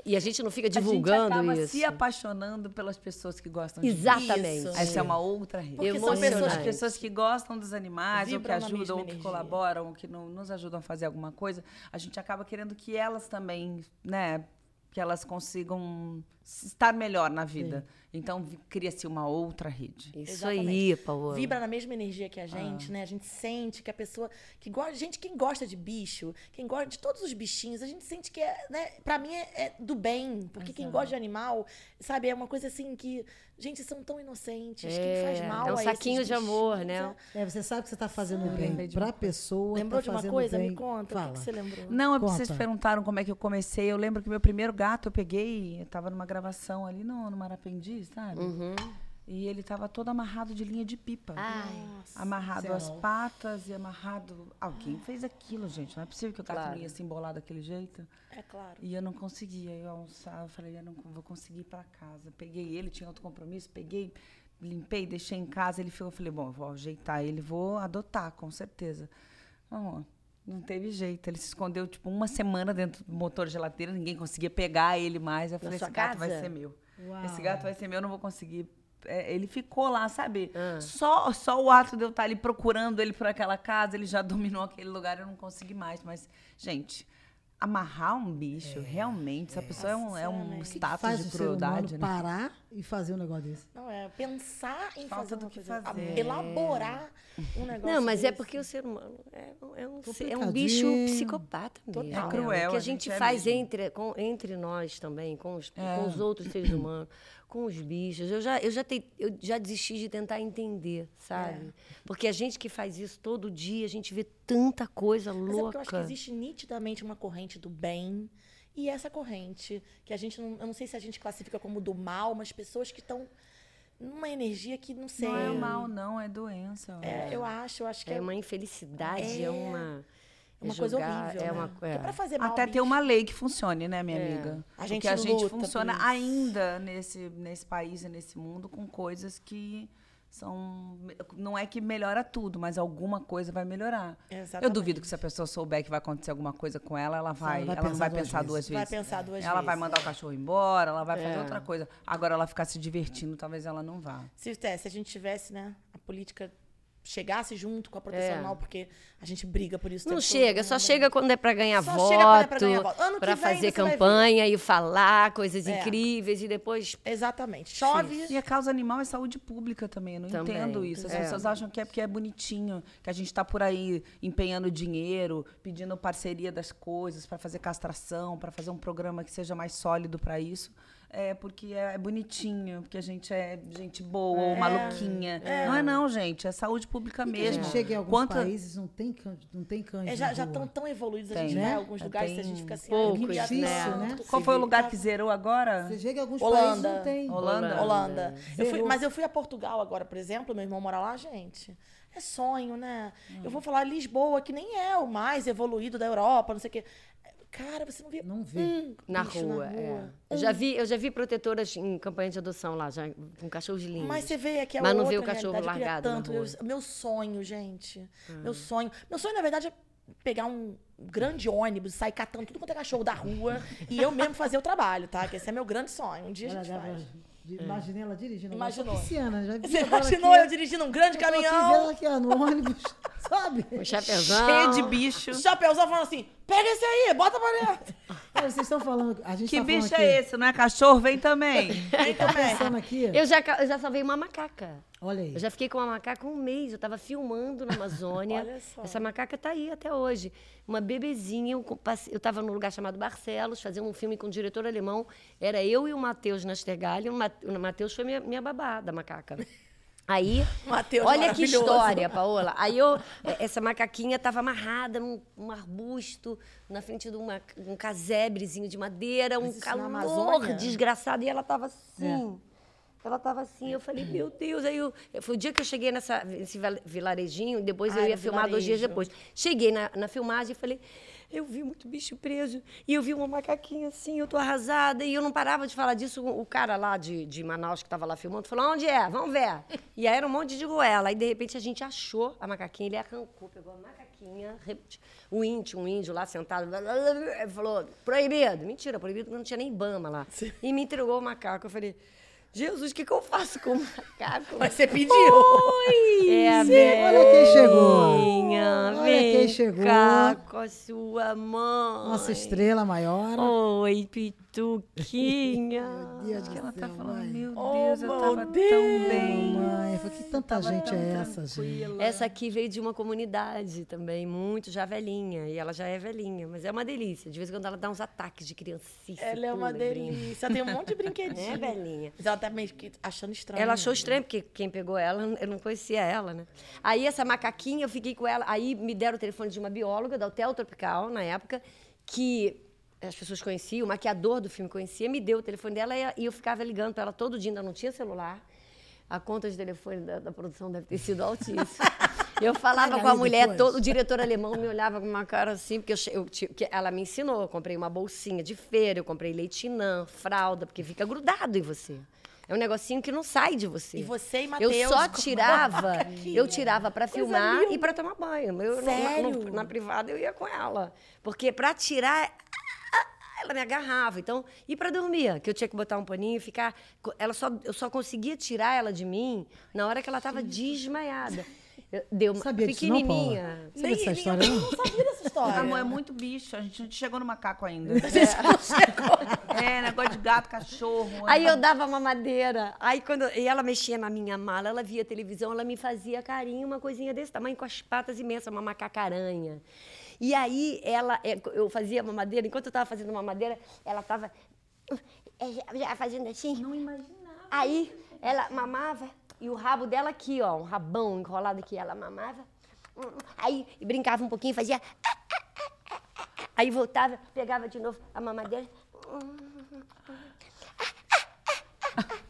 E a gente não fica divulgando a gente acaba isso. se apaixonando pelas pessoas que gostam de Exatamente. Isso. Essa é uma outra rede. Porque são pessoas- As pessoas que gostam dos animais, ou que Vibram ajudam, ou que energia. colaboram, ou que no- nos ajudam a fazer alguma coisa, a gente acaba querendo que elas também, né, que elas consigam estar melhor na vida. Então vi- cria-se uma outra rede. Isso Exatamente. aí, Paola. Vibra na mesma energia que a gente, né? A gente sente que a pessoa que gosta. Gente, quem gosta de bicho, quem gosta de todos os bichinhos, a gente sente que é, né? Pra mim é, é do bem. Porque quem gosta de animal, sabe, é uma coisa assim que. Gente, são tão inocentes. Quem faz É, mal é um a saquinho esses de amor, bichinhos, né? é. É, você sabe que você está fazendo lembrei bem para a pessoa. Lembrou tá de uma fazendo coisa? bem. Me conta. O Fala. que, que você lembrou? Não, é porque vocês Conta. perguntaram como é que eu comecei. Eu lembro que meu primeiro gato eu peguei, eu tava numa gravação ali no, no Marapendi, sabe? Uhum. E ele tava todo amarrado de linha de pipa. Ai, amarrado Céu. as patas e amarrado. Alguém fez aquilo, gente. Não é possível que o gato Claro. ia se embolar daquele jeito. É claro. E eu não conseguia. Eu almoçava, eu falei, eu não vou conseguir ir pra casa. Peguei ele, tinha outro compromisso, peguei, limpei, deixei em casa. Ele ficou, eu falei, bom, eu vou ajeitar ele, vou adotar, com certeza. Não, não teve jeito. Ele se escondeu, tipo, uma semana dentro do motor de geladeira, ninguém conseguia pegar ele mais. Eu falei, esse gato vai casa? ser meu. Uau. Esse gato vai ser meu, eu não vou conseguir. É, ele ficou lá, sabe? Ah. Só, só o ato de eu estar ali procurando ele por aquela casa, ele já [LAUGHS] dominou aquele lugar, eu não consegui mais. Mas, gente, amarrar um bicho, realmente, essa pessoa é um, é um Sinceramente. status Faz de crueldade, né? parar e fazer um negócio desse. Não, é pensar em Falta fazer do que coisa, fazer. elaborar um negócio Não, mas é desse. porque o ser humano é, um- é um, é um bicho psicopata mesmo. Total. É cruel, O que a a gente gente é faz entre, com- entre nós também, com os, É. com os outros seres humanos, com os bichos. Eu já, eu, já tei- eu já desisti de tentar entender, sabe? Porque a gente que faz isso todo dia, a gente vê tanta coisa Mas é louca. porque eu acho que existe nitidamente uma corrente do bem e essa corrente, que a gente não. Eu não sei se a gente classifica como do mal, mas pessoas que estão numa energia que não sei. Não é mal, não, é doença. É, eu acho, eu acho que É é, uma infelicidade, é, É. uma. Uma é coisa horrível. É né? uma, Porque é. pra fazer mal. Até ao ter bicho- uma lei que funcione, né, minha É. amiga? A gente Porque a gente funciona isso. ainda nesse, nesse país e nesse mundo com coisas que são. Não é que melhora tudo, mas alguma coisa vai melhorar. Eu Exatamente. duvido que se a pessoa souber que vai acontecer alguma coisa com ela, ela vai, vai ela não pensar vai duas pensar vezes. duas Vai vezes. pensar duas ela vai vezes, mandar o cachorro embora, ela vai fazer É. outra coisa. Agora ela ficar se divertindo, talvez ela não vá. Se, é, se a gente tivesse, né, a política chegasse junto com a proteção É. animal, porque a gente briga por isso. Não tempo todo, chega, né, só né? chega quando é para ganhar Só voto, chega quando é pra ganhar voto. Ano que pra vem fazer campanha e falar coisas É. incríveis e depois Exatamente. Chove. E a causa animal é saúde pública também. Eu não Também, entendo isso. As é. pessoas acham que é porque é bonitinho, que a gente está por aí empenhando dinheiro, pedindo parceria das coisas para fazer castração, para fazer um programa que seja mais sólido para isso. É porque é bonitinho, porque a gente é gente boa ou maluquinha. Não é não, gente. É saúde pública E que a mesmo. gente chega em alguns Quanta- países, não tem, cães- não tem cães É, já estão tão evoluídos, a Tem. gente vai Né? a alguns Já lugares que a tem gente fica assim, ai, eu queria né? Né? Qual foi o lugar que zerou agora? Você chega em alguns Holanda. países, não tem. Holanda? Holanda. Eu fui- mas eu fui a Portugal agora, por exemplo, meu irmão mora lá, gente. É sonho, né? Hum. Eu vou falar Lisboa, que nem é o mais evoluído da Europa, não sei o quê. Cara, você não vê Não vê. um na bicho rua. na é. rua. Eu já vi, eu já vi protetoras em campanha de adoção lá, já com cachorros lindos. Mas você vê que é Mas não outra vê o cachorro largado na tanto. rua. Eu- meu sonho, gente. Ah. Meu sonho. Meu sonho, na verdade, é pegar um grande ônibus, sair catando tudo quanto é cachorro da rua e eu mesmo fazer o trabalho, tá? Que esse é meu grande sonho. Um dia a Ela gente já- faz. Imaginei ela dirigindo. Imaginou. Pisciana, já vi Você imaginou aqui, eu dirigindo um grande eu aqui caminhão? aqui, ó, no ônibus, [LAUGHS] sabe? Um chapezão. Cheio de bicho. O chapéuzão falando assim: pega esse aí, bota pra dentro. [LAUGHS] Olha, vocês estão falando, a gente Que tá bicho falando é aqui, esse? Não é cachorro? Vem também. [LAUGHS] Tá também. pensando aqui, Eu já, eu já salvei uma macaca. olha aí. Eu já fiquei com uma macaca um mês. Eu estava filmando na [LAUGHS] Amazônia. Olha só. Essa macaca tá aí até hoje. Uma bebezinha. Eu passe- eu estava num lugar chamado Barcelos, fazendo um filme com um diretor alemão. Era eu e o Matheus Nastergalli. O Ma- o Matheus foi minha, minha babá da macaca. Aí, Mateus olha que história, Paola. Aí eu, essa macaquinha estava amarrada num um arbusto, na frente de uma, um casebrezinho de madeira, um calor desgraçado, e ela estava assim. Ela estava assim, eu falei, meu Deus. Aí eu, foi o dia que eu cheguei nessa, nesse vilarejinho, depois Ah, eu ia no filmar dois dias vilarejo. depois. Cheguei na, na filmagem e falei, eu vi muito bicho preso, e eu vi uma macaquinha assim, eu tô arrasada, e eu não parava de falar disso. O cara lá de, de Manaus que estava lá filmando falou, onde é? Vamos ver. E aí era um monte de goela. Aí, de repente, a gente achou a macaquinha, ele arrancou, pegou a macaquinha, o índio, um índio lá sentado, falou, proibido. Mentira, proibido, porque não tinha nem bama lá. E me entregou o macaco. Eu falei, Jesus, o que, que eu faço com o macaco? Mas você pediu. Oi! É, Sim, olha quem chegou. Venha, Olha vem quem chegou. cá com a sua mãe. Nossa estrela maior. Oi, Pituquinha. [LAUGHS] Meu Deus que ela tá céu, falando, mãe. meu Oh, Deus, eu meu tava Deus. tão bem. Mãe, eu falei, que tanta gente é essa, gente? Essa aqui veio de uma comunidade também, muito já velhinha. E ela já é velhinha, mas é uma delícia. De vez em quando ela dá uns ataques de criancice. Ela é uma delícia. Tem um monte de brinquedinho. [LAUGHS] É, velhinha. Mas ela tá meio que achando estranho. Ela achou estranho, porque quem pegou ela, eu não conhecia ela, né? Aí essa macaquinha, eu fiquei com ela. Aí me deram o telefone de uma bióloga da Hotel Tropical, na época, que as pessoas conheciam, o maquiador do filme conhecia, me deu o telefone dela e- eu ficava ligando para ela todo dia, ainda não tinha celular. A conta de telefone da, da produção deve ter sido altíssima. [LAUGHS] Eu falava Paga com a mulher, todo, o diretor alemão me olhava com uma cara assim, porque eu, eu ela me ensinou. Eu comprei uma bolsinha de feira, eu comprei leitinã, fralda, porque fica grudado em você. É um negocinho que não sai de você. E você e Eu Matheus só com- tirava, eu tirava para filmar e para tomar banho. Eu, Sério? no- na privada eu ia com ela. Porque para tirar ela me agarrava. Então, e para dormir, que eu tinha que botar um paninho e ficar. Ela só, eu só conseguia tirar ela de mim na hora que ela estava desmaiada. Eu- Deu uma Sabia disso não, Paula? pequenininha. Sabia dessa história, não? não sabia dessa história. Amor, é muito bicho. A gente não chegou no macaco ainda. [LAUGHS] É, negócio de gato, cachorro. Aí eu dava mamadeira. Aí quando e ela mexia na minha mala, ela via televisão, ela me fazia carinho, uma coisinha desse tamanho, com as patas imensas, uma macacaranha. E aí ela, é, eu fazia mamadeira, enquanto eu estava fazendo mamadeira, ela estava já fazendo assim. Não imaginava. Aí ela mamava e o rabo dela aqui, ó, um rabão enrolado aqui, ela mamava. Aí brincava um pouquinho, fazia Aí voltava, pegava de novo a mamadeira.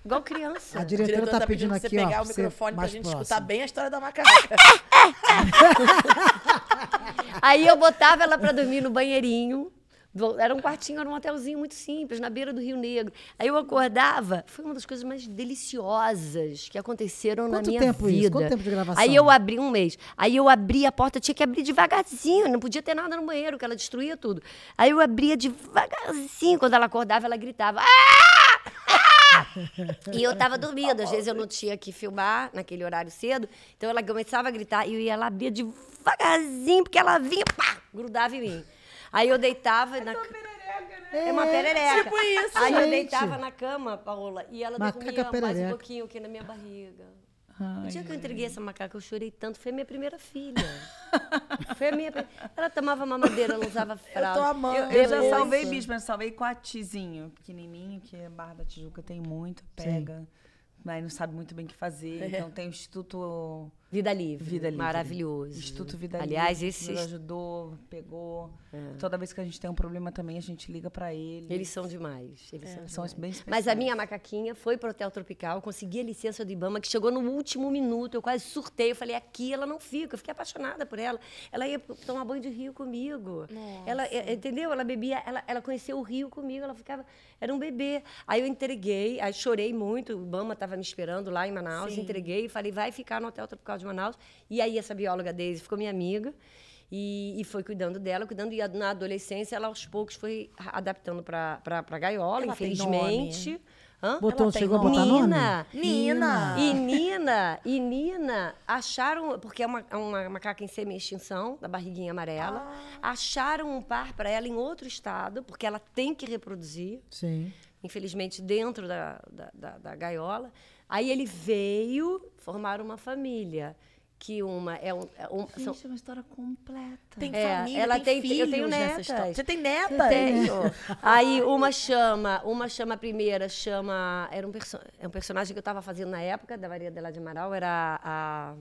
Igual criança. A A diretora tá pedindo pra você aqui, pegar ó, o pra você microfone pra gente próximo. escutar bem a história da macaca. [LAUGHS] Aí eu botava ela pra dormir no banheirinho. Era um quartinho, era um hotelzinho muito simples, na beira do Rio Negro. Aí eu acordava, foi uma das coisas mais deliciosas que aconteceram na Quanto minha tempo isso? vida. Quanto tempo de gravação? Aí eu abri um mês. Aí eu abri a porta, tinha que abrir devagarzinho, não podia ter nada no banheiro, que ela destruía tudo. Aí eu abria devagarzinho, quando ela acordava, ela gritava. "Ah! Ah!" E eu tava [LAUGHS] dormindo, às vezes eu não tinha que filmar naquele horário cedo, então ela começava a gritar e eu ia lá abrir devagarzinho, porque ela vinha, pá, grudava em mim. Aí eu deitava na É uma perereca. tipo isso, Aí eu gente. deitava na cama, Paola, e ela Macaca dormia mais um perereca. pouquinho aqui na minha barriga. O dia que eu entreguei essa macaca, eu chorei tanto. Foi a minha primeira filha. [LAUGHS] Foi a minha. Ela tomava mamadeira, ela usava fralda. tô amando. Eu, eu já salvei bicho, mas salvei coatizinho, pequenininho, que a Barra da Tijuca tem muito, pega, mas não sabe muito bem o que fazer. [LAUGHS] Então tem o Instituto Vida Livre. Vida Livre. Maravilhoso. Instituto Vida Aliás, Livre. esses, nos ajudou, pegou. Toda vez que a gente tem um problema também, a gente liga pra ele. eles são demais. Eles são são demais. bem especiais. Mas a minha macaquinha foi pro Hotel Tropical, consegui a licença do Ibama, que chegou no último minuto. Eu quase surtei. Eu falei, aqui ela não fica. Eu fiquei apaixonada por ela. Ela ia tomar banho de rio comigo. Ela, é, entendeu? Ela bebia, ela, ela conheceu o rio comigo, ela ficava. Era um bebê. Aí eu entreguei, aí chorei muito. O Ibama estava me esperando lá em Manaus. Entreguei e falei, vai ficar no Hotel Tropical de Manaus. E aí essa bióloga Daisy ficou minha amiga. E, e foi cuidando dela, cuidando. E a- na adolescência, ela aos poucos foi adaptando para a gaiola, Ela tem infelizmente. Hã? Botou, Ela tem chegou a nome? botar nome? Nina. Nina. E Nina, e Nina acharam, porque é uma, é uma macaca em semi-extinção, da barriguinha amarela, Ah. acharam um par para ela em outro estado, porque ela tem que reproduzir, Sim. Infelizmente, dentro da, da, da- da gaiola. Aí ele veio formar uma família. que uma é um, é um- são- Gente, é uma história completa. Tem É, família, ela tem, tem- eu tenho filhos netas. Você tem netas? Tenho. [LAUGHS] Aí uma chama, uma chama a primeira, chama. Era um, perso é um personagem que eu estava fazendo na época da Maria Adelaide Amaral, era a,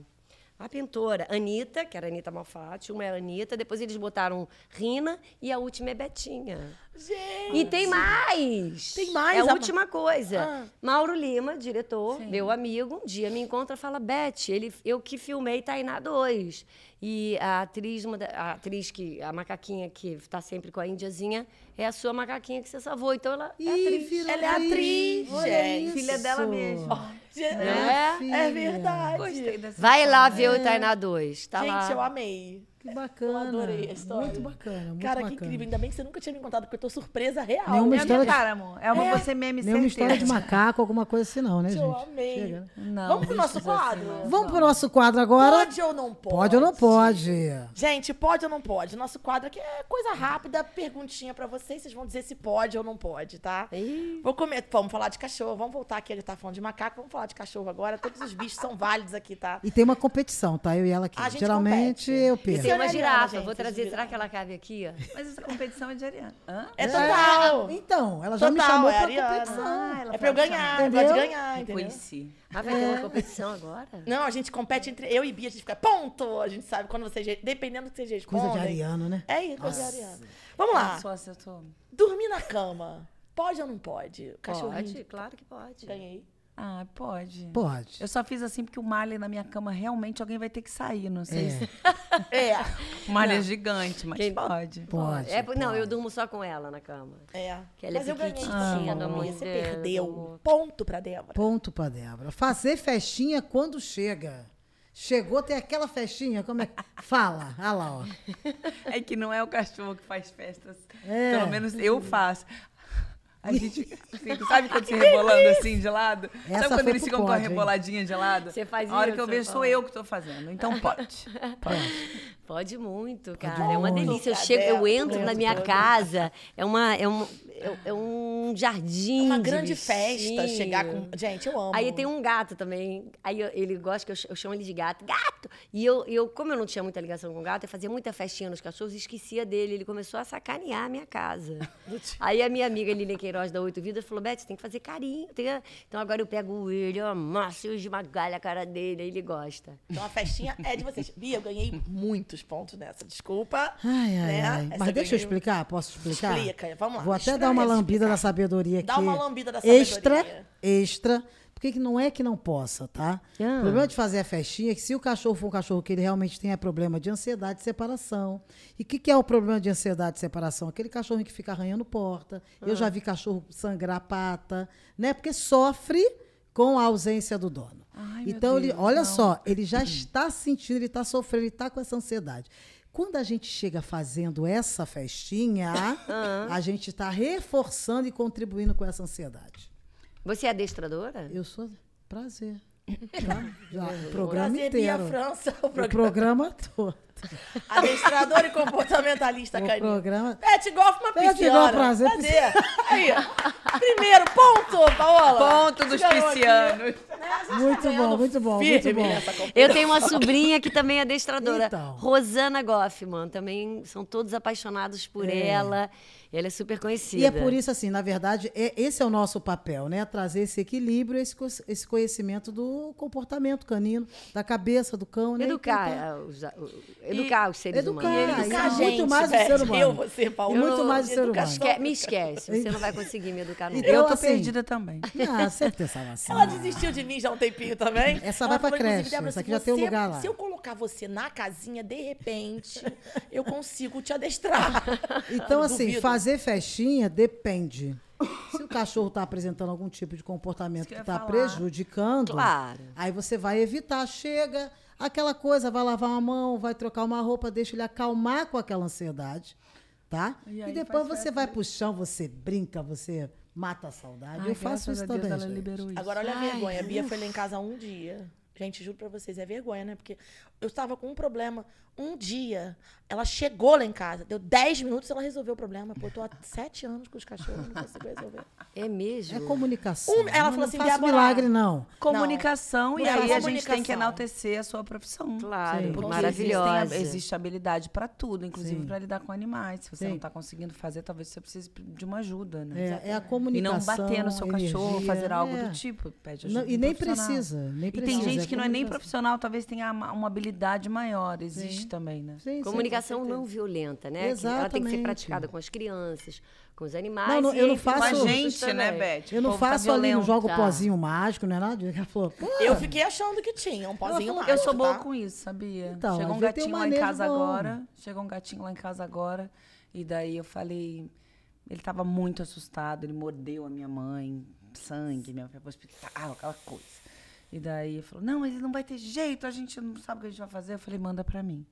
a pintora Anitta, que era Anitta Malfatti, uma é a Anitta, depois eles botaram Rina e a última é Betinha. Gente. E tem mais! Tem mais, É a a- última coisa. Ah. Mauro Lima, diretor, meu amigo, um dia me encontra e fala: Beth, ele, eu que filmei Tainá 2. E a atriz, uma da- a atriz que, a macaquinha que está sempre com a índiazinha, é a sua macaquinha que você salvou. Então ela é Ih, atriz. virou Ela é atriz, gente. Filha dela mesmo. Gente, É? É verdade. Gostei dessa Vai lá ver o Tainá 2. Tá Gente, lá. eu amei. Que bacana. Eu adorei a história. Muito bacana, muito Cara, bacana. que incrível. Ainda bem que você nunca tinha me contado, porque eu tô surpresa real. Nenhuma É história minha de- cara, amor. É uma você meme Nenhuma certeza. história de macaco, alguma coisa assim não, né, Eu gente? amei. Chega, né? Não, Vamos pro nosso assim, quadro? não. Vamos pro nosso quadro agora. Pode ou não pode? Pode ou não pode? Gente, pode ou não pode? Nosso quadro aqui é coisa rápida, perguntinha pra vocês. Vocês vão dizer se pode ou não pode, tá? Ih. Vou comer, vamos falar de cachorro. Vamos voltar aqui, ele tá falando de macaco. Vamos falar de cachorro agora. Todos os bichos são válidos aqui, tá? E tem uma competição, tá? Eu e ela aqui. A gente Geralmente compete. eu E perco. Uma Ariana, girafa. gente, Vou trazer. Será que ela cabe aqui? ó? Mas essa competição é de Ariana. Hã? É total. Então, ela já me Total, chamou é pra Ariana. competição. Ah, É pra eu pode ganhar, chamar. eu gosto de Entendeu? ganhar, entendeu? Reconheci. Ah, vai ter uma competição agora? Não, a gente compete entre eu e Bia, a gente fica ponto. A gente sabe quando vocês, dependendo do que vocês respondem. Coisa de Ariana, né? É isso, coisa de Ariana. Vamos lá. Se eu tô... Dormir na cama. Pode ou não pode? Cachorrinho. Pode, claro que pode. Ganhei. Ah, pode. Pode. Eu só fiz assim porque o Marley na minha cama realmente alguém vai ter que sair, não sei É. se. [LAUGHS] É. O Marley é gigante, mas Quem- pode. Pode. É, não, eu pode. durmo só com ela na cama. É. Que ela é Mas eu ganhei. Ah, amor Você perdeu. Ponto pra Débora. Ponto pra Débora. Fazer festinha quando chega. Chegou, tem aquela festinha, como é que... [LAUGHS] Fala, olha lá, ó. É que não é o cachorro que faz festas. É. Pelo menos eu faço. A gente. [LAUGHS] assim, sabe quando você rebolando assim de lado? Essa sabe quando eles ficam com a pode, hein? reboladinha de lado? Você faz A hora que eu isso, vejo sou eu que tô fazendo. Então pode. [LAUGHS] Pode. Pode muito, cara. é uma delícia. Eu chego, eu entro na minha casa. É uma, é um, é, é um jardim. Uma de grande festa. Chegar com. Gente, eu amo. Aí tem um gato também. Aí eu- ele gosta que eu, eu chamo ele de gato. Gato! E eu, eu, como eu não tinha muita ligação com o gato, eu fazia muita festinha nos cachorros e esquecia dele. Ele começou a sacanear a minha casa. [LAUGHS] Aí a minha amiga Lilian Queiroz da Oito Vidas falou: Beth, você tem que fazer carinho. tem que-" Então agora eu pego ele, eu amasso e esmagalho a cara dele, aí ele gosta. Então a festinha é de vocês. Bia, eu ganhei muitos pontos nessa. Desculpa. Ai, ai, né? ai. Mas deixa eu ganhei- explicar, posso explicar? Explica, vamos lá. Vou até Extra- dar uma explicar. lambida da sabedoria aqui. Dá uma lambida da Extra, sabedoria. extra. Porque que não é que não possa, tá? Ah. O problema de fazer a festinha é que se o cachorro for um cachorro que ele realmente tenha problema de ansiedade de separação. E o que, que é o problema de ansiedade de separação? Aquele cachorro que fica arranhando porta. Eu Ah. já vi cachorro sangrar a pata, né? Porque sofre com a ausência do dono. Ai, então, ele, olha não. só, ele já está sentindo, ele está sofrendo, ele está com essa ansiedade. Quando a gente chega fazendo essa festinha, [LAUGHS] a gente está reforçando e contribuindo com essa ansiedade. Você é adestradora? Eu sou prazer. Tá? [LAUGHS] Já, o programa Prazer, Bia inteiro. França, o O programa. programa todo. Adestrador e comportamentalista O canino. programa. Pet Goffman Pet Pisciana. Prazer, Cadê? Aí. Primeiro ponto, Paola. Ponto dos piscianos. Muito bom, muito bom, muito bom. Eu tenho uma sobrinha que também é adestradora. Então. Rosana Goffman. Também são todos apaixonados por ela. Ela é super conhecida. E é por isso, assim, na verdade, é, esse é o nosso papel, né? Trazer esse equilíbrio, esse, esse conhecimento do comportamento canino, da cabeça do cão, né? Educar, Então, os, ah, o- educar os seres educar, humanos. Educar a muito gente, mais o Beth. ser humano. Eu, você, Paola. E muito mais o ser humano. Esque- me esquece, você não vai conseguir me educar nunca. Então, Eu tô assim, perdida também. Ah, pensava assim. Ela desistiu de mim já há um tempinho também. Essa Ela vai pra falou, creche, Débora, essa se aqui já tem um lugar lá. Se eu colocar você na casinha, de repente, eu consigo te adestrar. [LAUGHS] Então, assim, fazer festinha depende. Se o cachorro está apresentando algum tipo de comportamento Isso que eu está prejudicando, Claro. aí você vai evitar. Chega, aquela coisa, vai lavar uma mão, vai trocar uma roupa, deixa ele acalmar com aquela ansiedade, tá? E E, depois você festa vai pro chão, você brinca, você mata a saudade. Ai, Eu faço isso a Deus também. liberou isso. Agora, olha a vergonha. A Bia foi lá em casa um dia. Gente, juro pra vocês, é vergonha, né? Porque eu estava com um problema um dia. Ela chegou lá em casa, deu 10 minutos ela resolveu o problema. Pô, eu tô há [LAUGHS] 7 anos com os cachorros, não consigo resolver. É mesmo? É comunicação. Um- ela Não- falou assim, não faço milagre, não. Comunicação, e Não, aí a gente tem que enaltecer a sua profissão. Claro, Sim. Porque maravilhosa. Existe, existe habilidade para tudo, inclusive para lidar com animais. Se você Sim. não está conseguindo fazer, talvez você precise de uma ajuda, né? É, é a E comunicação. não bater no seu cachorro, energia, fazer algo é. do tipo. Pede Não, ajuda e de um nem precisa. Nem E tem precisa, gente que não é nem profissional, talvez tenha uma, uma habilidade maior. Existe Sim. também, né? Sim, sim, Comunicação com certeza. não violenta, né? Que Ela tem que ser Exatamente. praticada com as crianças, com os animais. Não, não, eu não entre Com faço- a gente, né. Beth? Eu não tá faço ali, não jogo Tá. pozinho mágico, não é nada. Ela falou, Eu fiquei achando que tinha um pozinho Eu mágico, sou boa tá? com isso, sabia? Então, Chegou um gatinho lá em casa bom. agora. Chegou um gatinho lá em casa agora. E daí eu falei. Ele tava muito assustado, ele mordeu a minha mãe, sangue, minha mãe foi pro hospital, aquela coisa. E daí ele falou: Não, mas ele não vai ter jeito, a gente não sabe o que a gente vai fazer. Eu falei: Manda pra mim.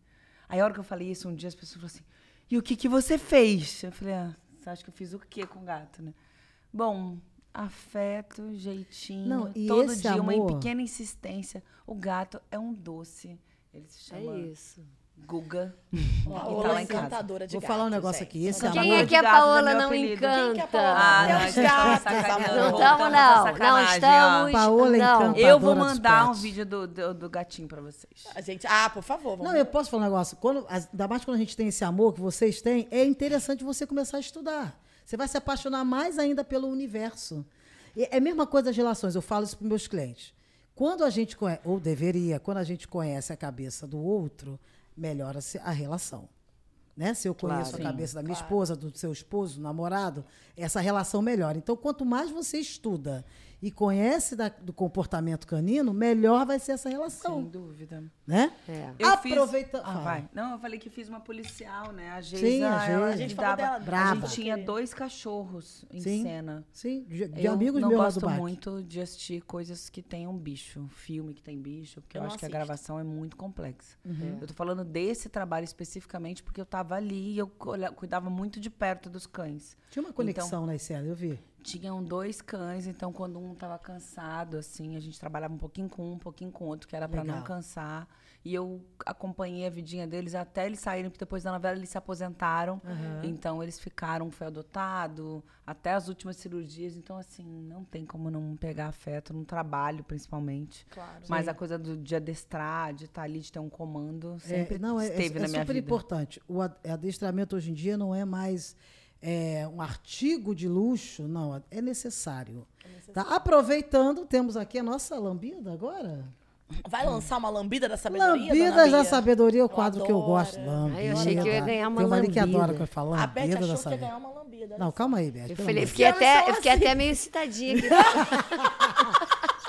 Aí a hora que eu falei isso, um dia as pessoas falaram assim: E o que, que você fez? Eu falei: Ah, você acha que eu fiz o quê com o gato, né? Bom, afeto, jeitinho, Não, todo dia, uma amor- pequena insistência. O gato é um doce. Ele se É chama isso. Guga. Paola tá lá é em casa. encantadora de Vou gato, falar um negócio aqui, esse Não amor- Quem dá- é que a Paola não é a encanta? Paola? Ah, não, tá amor. Não estamos, à não. Não estamos. Paola é não. Eu vou mandar um vídeo do, do, do gatinho pra vocês. A gente, ah, por favor, vamos Não, eu posso falar um negócio. Quando, ainda mais quando a gente tem esse amor que vocês têm, é interessante você começar a estudar. Você vai se apaixonar mais ainda pelo universo. E é a mesma coisa das relações, eu falo isso para meus clientes. Quando a gente conhece, ou deveria, quando a gente conhece a cabeça do outro, melhora-se a relação. Né? Se eu conheço Claro. a cabeça da minha esposa, do seu esposo, do namorado, essa relação melhora. Então, quanto mais você estuda e conhece da- do comportamento canino, melhor vai ser essa relação. Sem dúvida. Né? É. Eu Aproveita- Fiz... Ah, fala. vai. Não, eu falei que fiz uma policial, né? A Geisa, Sim, a ela Geisa. A gente falou lidava- dela. Brava. A gente tinha dois cachorros em Sim. cena. Sim, de, de eu amigos não meus lá do gosto bairro. muito de assistir coisas que tenham bicho, filme que tem bicho, porque Eu eu, acho que a assisto. gravação é muito complexa. Uhum. Eu tô falando desse trabalho especificamente porque eu tava ali e eu cuidava muito de perto dos cães. Tinha uma conexão nas cenas, eu vi. Tinham dois cães, então quando um tava cansado, assim, a gente trabalhava um pouquinho com um, um pouquinho com o outro, que era pra não cansar. E eu acompanhei a vidinha deles até eles saírem, porque depois da novela eles se aposentaram. Então eles ficaram, foi adotado, até as últimas cirurgias. Então, assim, não tem como não pegar afeto no trabalho, principalmente. Claro. Mas a coisa do, de adestrar, de estar ali, de ter um comando, sempre é, não, é, esteve é, na é minha super vida. importante. O ad- adestramento hoje em dia não é mais é, um artigo de luxo, não, é necessário. Tá? Aproveitando, temos aqui a nossa lambida agora. Vai lançar uma lambida da sabedoria, Lambidas da sabedoria, o quadro que eu gosto. Ai, Lambida. eu achei que eu ia ganhar uma Tem marido que lambida. adora quando eu falo A Beth lambida da achou que ia ganhar uma lambida. Não, calma aí, Beth. Eu, falei, de fiquei, até, eu fiquei assim. até meio excitadinha aqui. Deus. [LAUGHS]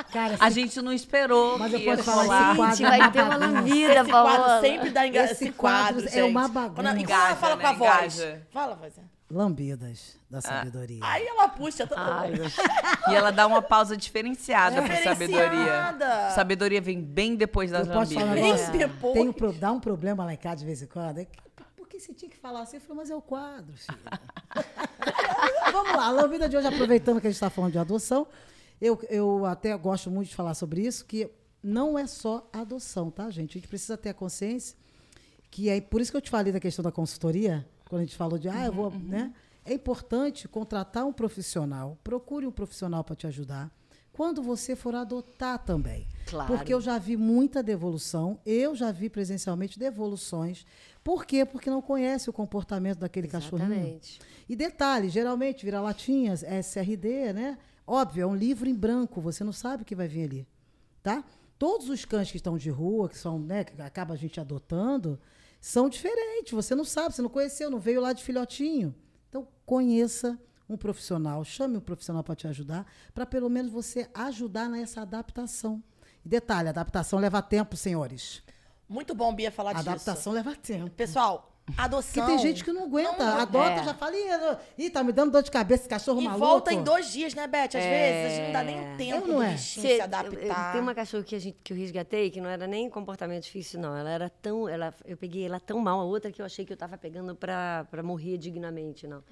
[LAUGHS] Cara, A gente não esperou Mas que eu posso falar esse quadro Gente, é vai ter uma lambida, Esse quadro sempre dá enga... Esse Esse, quadro quadro, é uma Quando a- bagunça. Ela Engaja, fala né? com a voz. Engaja. Fala, voz. Lambidas da sabedoria. Aí ela puxa. Tá... Ai, meu E ela dá uma pausa diferenciada pra sabedoria. Diferenciada. Sabedoria vem bem depois das Eu posso falar um lambidas. Bem depois. Tem um, dá um problema lá em casa de vez em quando. É que, por que você tinha que falar assim? Eu falei, mas é o quadro, filho. [LAUGHS] Vamos lá, a lambida de hoje, aproveitando que a gente está falando de adoção, eu, eu até gosto muito de falar sobre isso, que não é só adoção, tá, gente? A gente precisa ter a consciência que é por isso que eu te falei da questão da consultoria, quando a gente falou de, ah, eu vou, né? É importante contratar um profissional, procure um profissional para te ajudar. Quando você for adotar também. Claro. Porque eu já vi muita devolução, eu já vi presencialmente devoluções. Por quê? Porque não conhece o comportamento daquele cachorrinho. Exatamente. E detalhe, geralmente vira-latinhas, SRD, né? Óbvio, é um livro em branco, você não sabe o que vai vir ali, tá? Todos os cães que estão de rua, que são, né, que acaba a gente adotando, são diferentes. Você não sabe, você não conheceu, não veio lá de filhotinho. Então, conheça um profissional, chame um profissional para te ajudar, para pelo menos você ajudar nessa adaptação. E detalhe, adaptação leva tempo, senhores. Muito bom, Bia, falar disso. adaptação leva tempo. Pessoal, adoção... Porque tem gente que não aguenta, Não, adota, é. já fala, "Ih, ih, tá me dando dor de cabeça, esse cachorro E maluco. volta em dois dias, né, Beth? Às vezes a gente não dá nem É. tempo Eu não é. bichinho Cê- se adaptar. Tem uma cachorra que, a gente, que eu resgatei que não era nem comportamento difícil, não. Ela era tão. Ela, eu peguei ela tão mal, a outra que eu achei que eu estava pegando para morrer dignamente, não.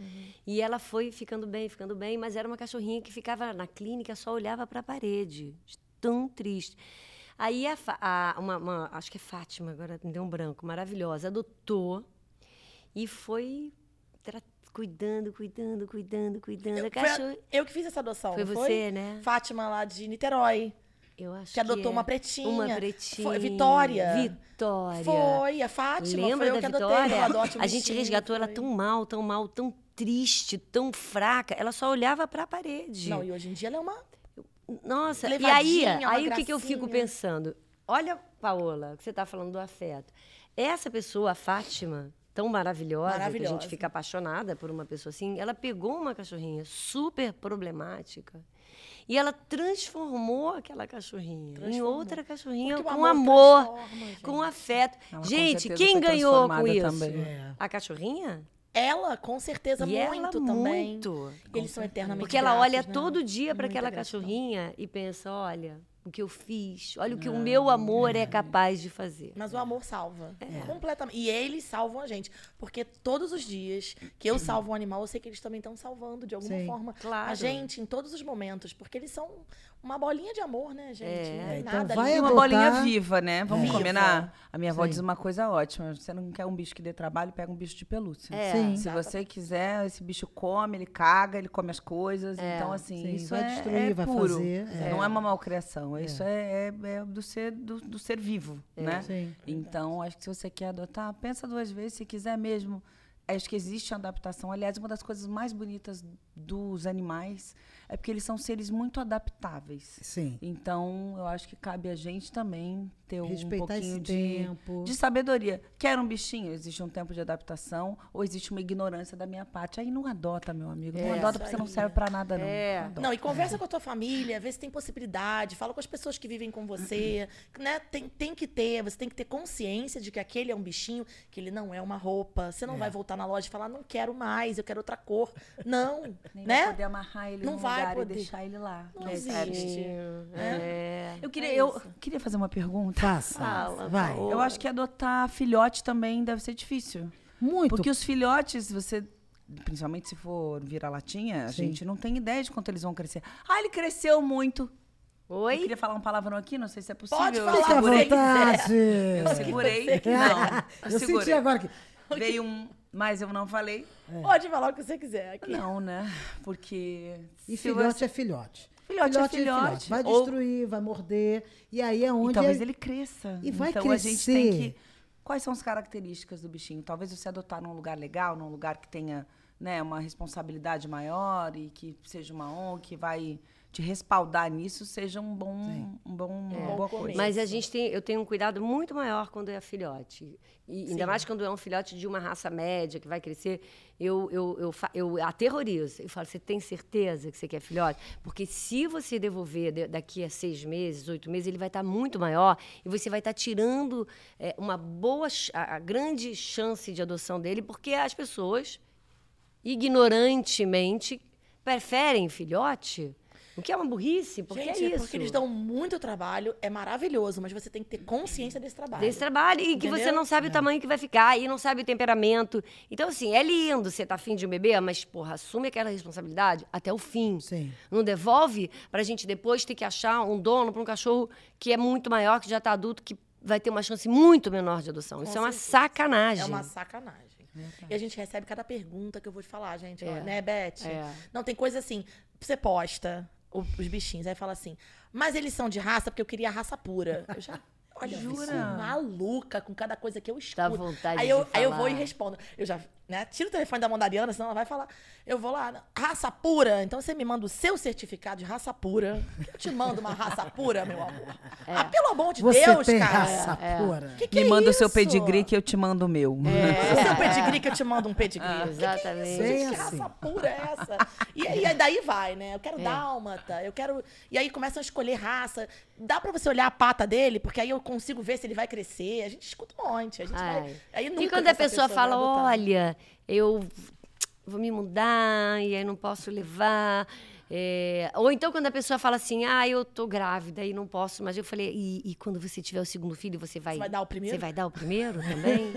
E ela foi ficando bem, ficando bem, mas era uma cachorrinha que ficava na clínica, só olhava para a parede. de Tão triste. Aí a, a- uma, uma- acho que é Fátima, agora me deu um branco, maravilhosa, adotou e foi cuidando, cuidando, cuidando, cuidando. A Foi a- cachorro... eu que fiz essa adoção, Foi não você, né? Fátima lá de Niterói. Eu acho Que adotou é. uma pretinha. Uma pretinha. Foi- Vitória. Vitória. Foi, a Fátima. Lembra foi eu da que adotei. Vitória? eu adote um a gente resgatou ela foi. tão mal, tão mal, tão triste, tão fraca. Ela só olhava pra parede. Não, e hoje em dia ela é uma... Nossa, e aí, aí o que, que eu fico pensando? Olha, Paola, que você está falando do afeto. Essa pessoa, a Fátima, tão maravilhosa, que a Maravilhosa. gente fica apaixonada por uma pessoa assim, ela pegou uma cachorrinha super problemática e ela transformou aquela cachorrinha em Transformou. outra cachorrinha com amor amor, transforma, gente. com afeto. Ela, com gente, certeza, quem ganhou com isso? É. A cachorrinha? Ela, com certeza, E ela muito também. muito. Eles são eternamente Porque ela olha né? todo dia para aquela gratidão. cachorrinha e pensa: olha, o que eu fiz, olha o que o meu amor é capaz de fazer. Mas o amor salva. É. Completamente. E eles salvam a gente. Porque todos os dias que eu salvo um animal, eu sei que eles também estão salvando, de alguma Sim. forma, Claro. a gente em todos os momentos. Porque eles são uma bolinha de amor, né, gente? É. Não é Então nada vai ali. uma adotar- bolinha viva, né? Vamos Viva. combinar? A minha avó Sim. diz uma coisa ótima. Você não quer um bicho que dê trabalho, pega um bicho de pelúcia. É. Sim. Se você quiser, esse bicho come, ele caga, ele come as coisas. É. Então, assim, Sim, isso vai é, destruir, é vai puro. fazer, é. Não é uma malcriação. Isso é, é- é do, ser, do, do ser vivo, né? Sim. Então, acho que se você quer adotar, pensa duas vezes, se quiser mesmo. Acho que existe uma adaptação. Aliás, uma das coisas mais bonitas dos animais é porque eles são seres muito adaptáveis. Sim. Então, eu acho que cabe a gente também ter um Respeitar pouquinho esse de, tempo. de sabedoria. Quer um bichinho? Existe um tempo de adaptação ou existe uma ignorância da minha parte. Aí não adota, meu amigo. Não É, adota porque você não serve pra nada, não. É. Adota. Não, e conversa com a tua família, vê se tem possibilidade, fala com as pessoas que vivem com você, né? Tem, tem que ter, você tem que ter consciência de que aquele é um bichinho, que ele não é uma roupa. Você não vai voltar na loja e falar, não quero mais, eu quero outra cor. Não, [LAUGHS] Nem né? vai poder amarrar ele Não num vai lugar poder. e deixar ele lá. Não né? existe. É. Eu queria, É eu queria fazer uma pergunta. Faça. Fala, Vai. Eu acho que adotar filhote também deve ser difícil. Muito. Porque os filhotes, você. Principalmente se for vira-latinha, a Sim. gente não tem ideia de quanto eles vão crescer. Ah, ele cresceu muito. Eu Oi? queria falar um palavrão aqui, não sei se é possível. Pode Eu falar, à segurei- vontade. Eu segurei. Não, [LAUGHS] Eu senti agora que. Veio um, mas eu não falei. Pode falar o que você quiser aqui. Não, né? Porque. E filhote você- é filhote. Filhote é filhote. Vai Ou- destruir, vai morder. E aí é E onde. talvez é- ele cresça. E vai então a gente tem crescer. que. Quais são as características do bichinho? Talvez você adotar num lugar legal, num lugar que tenha né, uma responsabilidade maior e que seja uma ONG que vai te respaldar nisso, seja um bom, um bom, uma boa coisa. Mas a gente tem, eu tenho um cuidado muito maior quando é filhote. E ainda mais quando é um filhote de uma raça média que vai crescer, eu, eu, eu, eu aterrorizo. Eu falo, você tem certeza que você quer filhote? Porque se você devolver de- daqui a seis meses, oito meses, ele vai estar muito maior e você vai estar tirando é, uma boa, a, a grande chance de adoção dele, porque as pessoas, ignorantemente, preferem filhote. O que é uma burrice, porque Gente, é é isso. porque eles dão muito trabalho, é maravilhoso, mas você tem que ter consciência desse trabalho. desse trabalho e que você não sabe o tamanho que vai ficar e não sabe o temperamento. Então, assim, é lindo você tá afim de um bebê, mas, porra, assume aquela responsabilidade até o fim. Sim. Não devolve pra gente depois ter que achar um dono para um cachorro que é muito maior, que já tá adulto, que vai ter uma chance muito menor de adoção. Isso é uma certeza. sacanagem. É uma sacanagem. E a gente recebe cada pergunta que eu vou te falar, gente. É. né, Beth? É. Não, tem coisa assim. Você posta os bichinhos, aí fala assim, mas eles são de raça porque eu queria a raça pura. Eu já. Olha, eu fico Jura? maluca com cada coisa que eu escuto. Dá vontade aí eu, de aí eu falar. vou e respondo. Eu já, né? Tiro o telefone da mão da Ariana, senão ela vai falar. Eu vou lá, raça pura. Então você me manda o seu certificado de raça pura. Eu te mando uma raça pura, meu amor. Ah, pelo amor de Você Deus, tem cara. raça pura. Que que Me é manda o seu isso? pedigree que eu te mando o meu. [LAUGHS] O seu pedigree que eu te mando um pedigree. Que que é isso, exatamente. Gente? Que assim. raça pura é essa? E, e aí daí vai, né? Eu quero dálmata, eu quero... E aí começam a escolher raça. Dá pra você olhar a pata dele, porque aí eu consigo ver se ele vai crescer. A gente escuta um monte. A gente Ai. vai... Aí nunca E quando a pessoa vai fala, olha, eu vou me mudar e aí não posso levar. É, Ou então quando a pessoa fala assim, ah, eu tô grávida e não posso, mas eu falei, e, e quando você tiver o segundo filho, você vai. vai dar o primeiro? Você vai dar o primeiro [LAUGHS] também?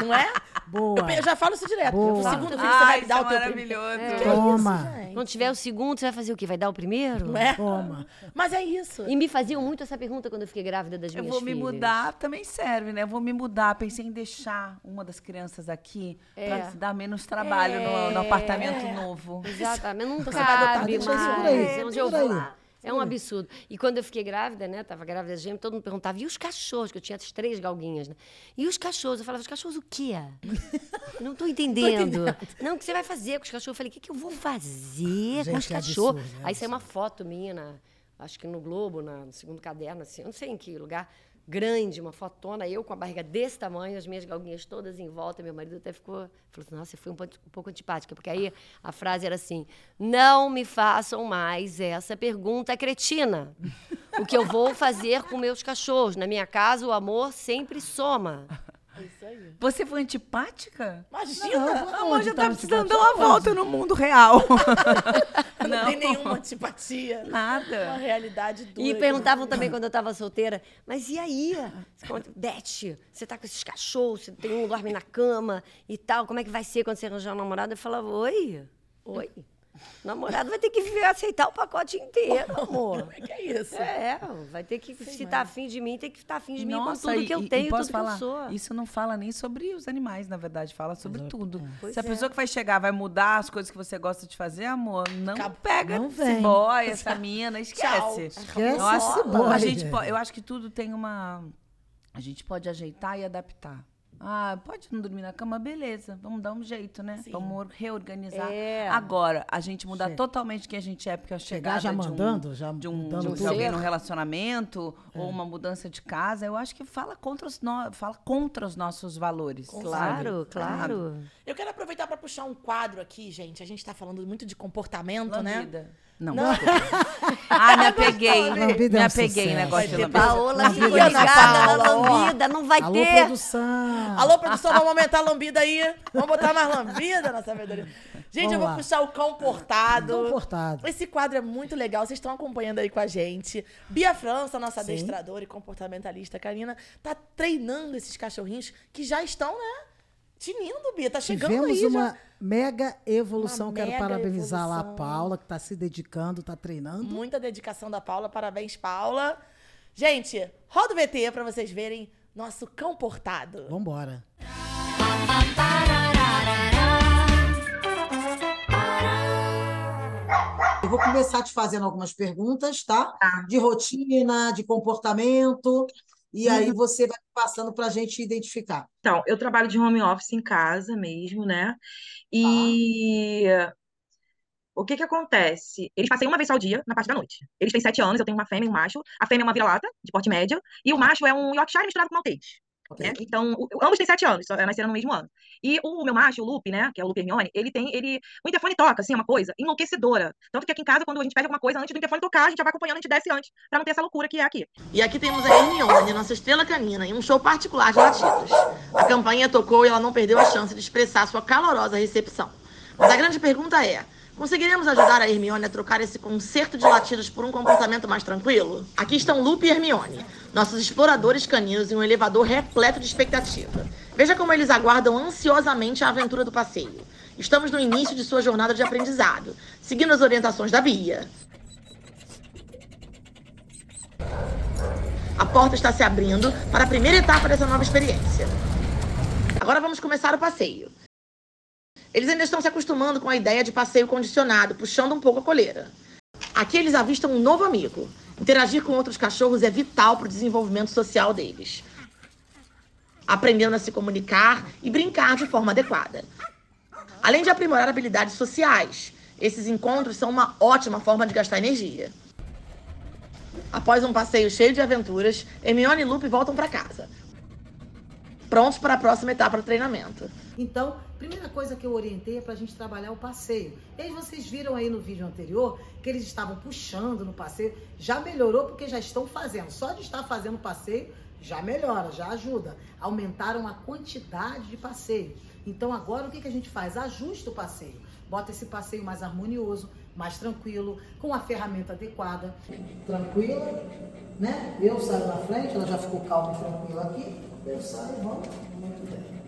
Não é? Boa. Eu, eu já falo isso direto. Boa. O segundo filho você vai isso dar é o teu primeiro. maravilhoso. Que Toma. isso, gente? Quando tiver o segundo, você vai fazer o quê? Vai dar o primeiro? Não é? Toma. Mas é isso. E me faziam muito essa pergunta quando eu fiquei grávida das Eu minhas vou me filhas. mudar, também serve, né? Eu vou me mudar. Pensei em deixar uma das crianças aqui É. pra dar menos trabalho no, no apartamento novo. Exatamente, não Você vai adotar, cabe aí, É onde eu vou. aí. É um absurdo. E quando eu fiquei grávida, né? Tava grávida de gêmeo, todo mundo perguntava, e os cachorros? Que eu tinha as três galguinhas, né? E os cachorros? Eu falava, os cachorros o quê? [LAUGHS] Não tô entendendo. Não, o que você vai fazer com os cachorros? Eu falei, o que, que eu vou fazer com Gente, os que cachorros? absurdo, é Aí saiu uma foto minha, na- acho que no Globo, na- no segundo caderno, assim, eu não sei em que lugar, grande, uma fotona, eu com a barriga desse tamanho, as minhas galguinhas todas em volta. Meu marido até ficou, falou assim, nossa, você foi um, um pouco antipática, porque aí a frase era assim, não me façam mais essa pergunta cretina. O que eu vou fazer com meus cachorros? Na minha casa, o amor sempre soma. Isso aí. Você foi antipática? Imagina! A Onde mãe já tá precisando dar uma volta no mundo real. [LAUGHS] Não, tem nenhuma antipatia. Uma Nada. realidade dura. E perguntavam também quando eu estava solteira, mas e aí? Beth, você tá com esses cachorros, você tem um dorme na cama e tal, como é que vai ser quando você arranjar um namorado? Eu falava, oi, oi. [LAUGHS] O namorado vai ter que viver- aceitar o pacote inteiro, [LAUGHS] amor. Como é que é isso? É, vai ter que, se tá afim de mim, tem que estar afim de mim com Nossa, tudo e- que eu tenho, tudo falar, que eu sou. Isso não fala nem sobre os animais, na verdade, fala sobre tudo. Pois Se a é. pessoa que vai chegar vai mudar as coisas que você gosta de fazer, amor, não pega não esse vem. boy, essa mina, esquece. Esquece esse boy. a gente po- eu acho que tudo tem uma. A gente pode ajeitar e adaptar. Ah, pode não dormir na cama? Beleza, vamos dar um jeito, né? Sim. Vamos reorganizar. É. Agora, a gente mudar Che- totalmente quem a gente é, porque a Chegar chegada já de um- mandando, já de um, mudando de, um- de alguém no relacionamento ou uma mudança de casa, eu acho que fala contra os, no- fala contra os nossos valores. sabe? Claro, claro. Eu quero aproveitar para puxar um quadro aqui, gente. A gente tá falando muito de comportamento, né? Não. Não. [LAUGHS] Ah, me apeguei. Lambida é Me apeguei sucesso. negócio de Vai ter lambida. Paola ficou na ligada lambida, não vai Alô, ter. produção. Alô, produção, vamos aumentar a lambida aí. Vamos botar mais lambida na sabedoria. Gente, Vamos eu vou lá. puxar o comportado. Comportado. Esse quadro é muito legal, vocês estão acompanhando aí com a gente. Bia França, nossa Sim. adestradora e comportamentalista canina, tá treinando esses cachorrinhos que já estão, né? Tinindo, Bia. Tá chegando Tivemos aí uma já. mega evolução. Uma Quero mega parabenizar lá a evolução. Paula, que está se dedicando, está treinando. Muita dedicação da Paula. Parabéns, Paula. Gente, roda o VT pra vocês verem nosso cão portado. Vambora. Eu vou começar te fazendo algumas perguntas, tá? De rotina, de comportamento, e aí você vai passando para a gente identificar. Então, eu trabalho de home office em casa mesmo, né? E o que que acontece? Eles passeiam uma vez ao dia, na parte da noite. Eles têm sete anos, eu tenho uma fêmea e um macho. A fêmea é uma vira-lata, de porte médio, e o macho é um Yorkshire misturado com Maltese. Né? Então, o- ambos têm sete anos, só nasceram no mesmo ano. E o meu macho, o Lupe, né, que é o Lupe Hermione, ele tem, ele, o interfone toca, assim, é uma coisa enlouquecedora. Tanto que aqui em casa, quando a gente pede alguma coisa, antes do interfone tocar, a gente já vai acompanhando, a gente desce antes, pra não ter essa loucura que é aqui. E aqui temos a Hermione, nossa estrela canina, em um show particular de latidos. A campainha tocou e ela não perdeu a chance de expressar sua calorosa recepção. Mas a grande pergunta é: conseguiremos ajudar a Hermione a trocar esse concerto de latidos por um comportamento mais tranquilo? Aqui estão Lupe e Hermione, nossos exploradores caninos em um elevador repleto de expectativa. Veja como eles aguardam ansiosamente a aventura do passeio. Estamos no início de sua jornada de aprendizado, seguindo as orientações da Bia. A porta está se abrindo para a primeira etapa dessa nova experiência. Agora vamos começar o passeio. Eles ainda estão se acostumando com a ideia de passeio condicionado, puxando um pouco a coleira. Aqui eles avistam um novo amigo. Interagir com outros cachorros é vital para o desenvolvimento social deles. Aprendendo a se comunicar e brincar de forma adequada. Além de aprimorar habilidades sociais, esses encontros são uma ótima forma de gastar energia. Após um passeio cheio de aventuras, Hermione e Lupe voltam para casa. Prontos para a próxima etapa do treinamento. Então, primeira coisa que eu orientei é para a gente trabalhar o passeio. E vocês viram aí no vídeo anterior que eles estavam puxando no passeio. Já melhorou porque já estão fazendo. Só de estar fazendo passeio já melhora, já ajuda. Aumentaram a quantidade de passeio. Então agora o que, que a gente faz? Ajusta o passeio. Bota esse passeio mais harmonioso, mais tranquilo, com a ferramenta adequada. Tranquila, né? Eu saio na frente, ela já ficou calma e tranquila aqui. Eu saio, vamos. Muito bem.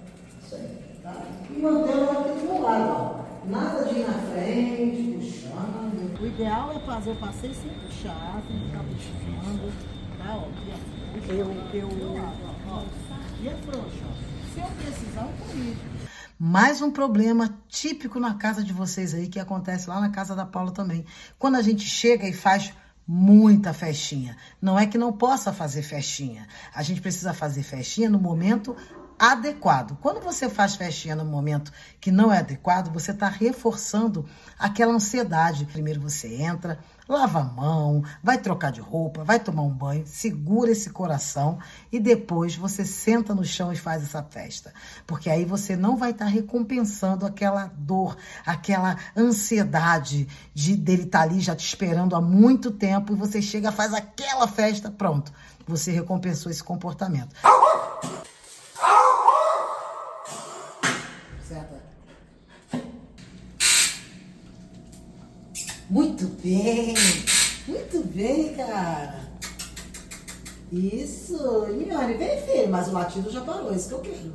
Isso aí. Tá? E mantendo ela aqui do meu lado, ó. Nada de ir na frente, puxando. O ideal é fazer o passeio sem puxar, sem ficar puxando. Tá, ó. Aqui, ó. Eu, eu... Ó, ó. E é frouxo, ó. Se eu precisar, eu corrijo. Mais um problema típico na casa de vocês aí, que acontece lá na casa da Paula também. Quando a gente chega e faz muita festinha. Não é que não possa fazer festinha. A gente precisa fazer festinha no momento adequado. Quando você faz festinha no momento que não é adequado, você está reforçando aquela ansiedade. Primeiro você entra, lava a mão, vai trocar de roupa, vai tomar um banho, segura esse coração e depois você senta no chão e faz essa festa. Porque aí você não vai estar tá recompensando aquela dor, aquela ansiedade de dele estar tá ali já te esperando há muito tempo e você chega, faz aquela festa, pronto. Você recompensou esse comportamento. Muito bem, muito bem, cara. Isso, Miane, vem filho, mas o latido já parou, é isso que eu quero.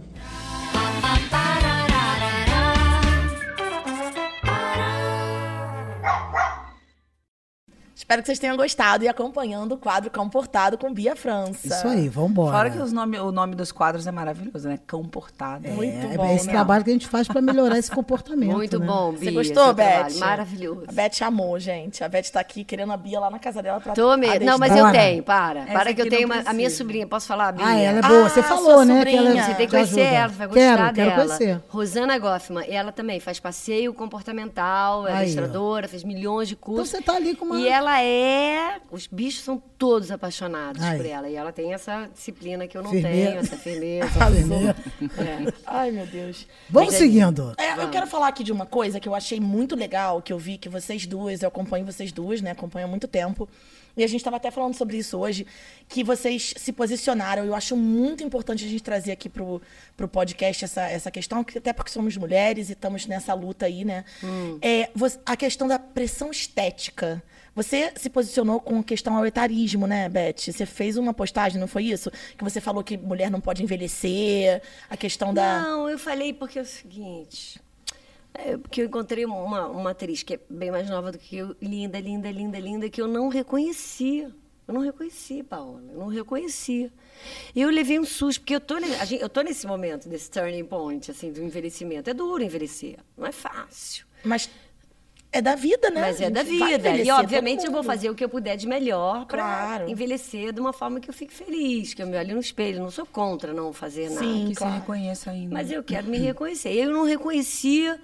Espero que vocês tenham gostado e acompanhando o quadro Cão Portado com Bia França. Isso aí, vambora. Fora que os nome, o nome dos quadros é maravilhoso, né? Cão Portado. É, Muito é bom, esse né? trabalho que a gente faz para melhorar esse comportamento. Muito né? bom, Você Bia. gostou, seu trabalho. Beth? Maravilhoso. A Beth amou, gente. A Beth tá aqui querendo a Bia lá na casa dela pra Tô mesmo. Não, mas Bora. eu tenho, para. Essa para que eu tenho uma, a minha sobrinha. Posso falar, Bia? Ah, ela é boa. Você Ah, falou, sua né? Que ela sobrinha. Você tem que conhecer ajuda. ela, você vai quero, gostar quero dela. conhecer. Rosana Goffman, ela também faz passeio comportamental, é Aí, ó. ilustradora, fez milhões de Então cursos. você tá ali com uma. E ela é. Os bichos são todos apaixonados Aí. por ela. E ela tem essa disciplina que eu não Firmeza. tenho, essa firmeza. [LAUGHS] Firmeza. É. [LAUGHS] Ai, meu Deus. Vamos Mas é- seguindo. É, eu quero falar aqui de uma coisa que eu achei muito legal, que eu vi que vocês duas, eu acompanho vocês duas, né? Acompanho há muito tempo. E a gente estava até falando sobre isso hoje, que vocês se posicionaram. Eu acho muito importante a gente trazer aqui pro, pro podcast essa, essa questão, que até porque somos mulheres e estamos nessa luta aí, né? É, vo- a questão da pressão estética. Você se posicionou com questão ao etarismo, né, Beth? Você fez uma postagem, não foi isso? Que você falou que mulher não pode envelhecer, a questão da. Não, eu falei porque é o seguinte. É, porque eu encontrei uma, uma atriz que é bem mais nova do que eu, linda, linda, linda, linda, que eu não reconhecia. Eu não reconheci, Paola. Eu não reconhecia. E eu levei um susto, porque eu tô, eu tô nesse momento, desse turning point, assim, do envelhecimento. É duro envelhecer, não é fácil. Mas é da vida, né? Mas é da vida. E, obviamente, eu vou fazer o que eu puder de melhor para Claro. envelhecer de uma forma que eu fique feliz, que eu me olhe no espelho. Não sou contra não fazer nada. Sim, Que claro. se reconheça ainda. Mas eu quero me reconhecer. Eu não reconhecia.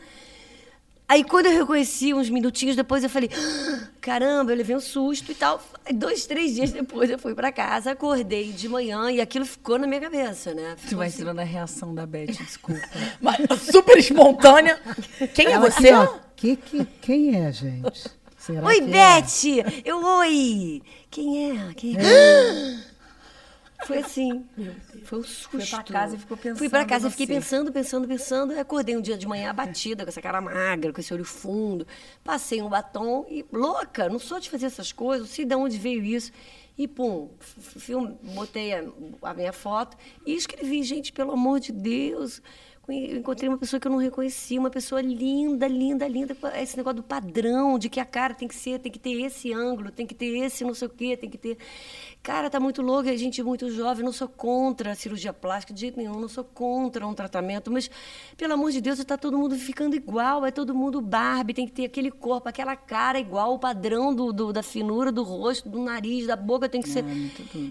Aí, quando eu reconheci, uns minutinhos depois, eu falei: "Ah, caramba, eu levei um susto e tal. Dois, três dias depois, eu fui para casa, acordei de manhã e aquilo ficou na minha cabeça, né? Tu Ficou vai assim. ensinando a reação da Beth, [LAUGHS] desculpa. Mas, super espontânea. Quem é Ela você? que, que, quem é, gente? Será Oi, que é? Beth! Eu, oi! Quem é? Quem é? Foi assim. Foi um susto. Foi pra casa e ficou pensando Fui pra casa e fiquei pensando, pensando, pensando. Acordei um dia de manhã abatida, com essa cara magra, com esse olho fundo. Passei um batom e, louca, não sou de fazer essas coisas, não sei de onde veio isso. E, pum, film, botei a, a minha foto e escrevi, gente, pelo amor de Deus. Eu encontrei uma pessoa que eu não reconhecia, uma pessoa linda, linda, linda. Esse negócio do padrão, de que a cara tem que ser, tem que ter esse ângulo, tem que ter esse não sei o quê, tem que ter. Cara, tá muito louca, é gente muito jovem. Não sou contra a cirurgia plástica, de jeito nenhum, não sou contra um tratamento, mas, pelo amor de Deus, está todo mundo ficando igual, é todo mundo Barbie, tem que ter aquele corpo, aquela cara igual, o padrão do, do- da finura do rosto, do nariz, da boca tem que ser.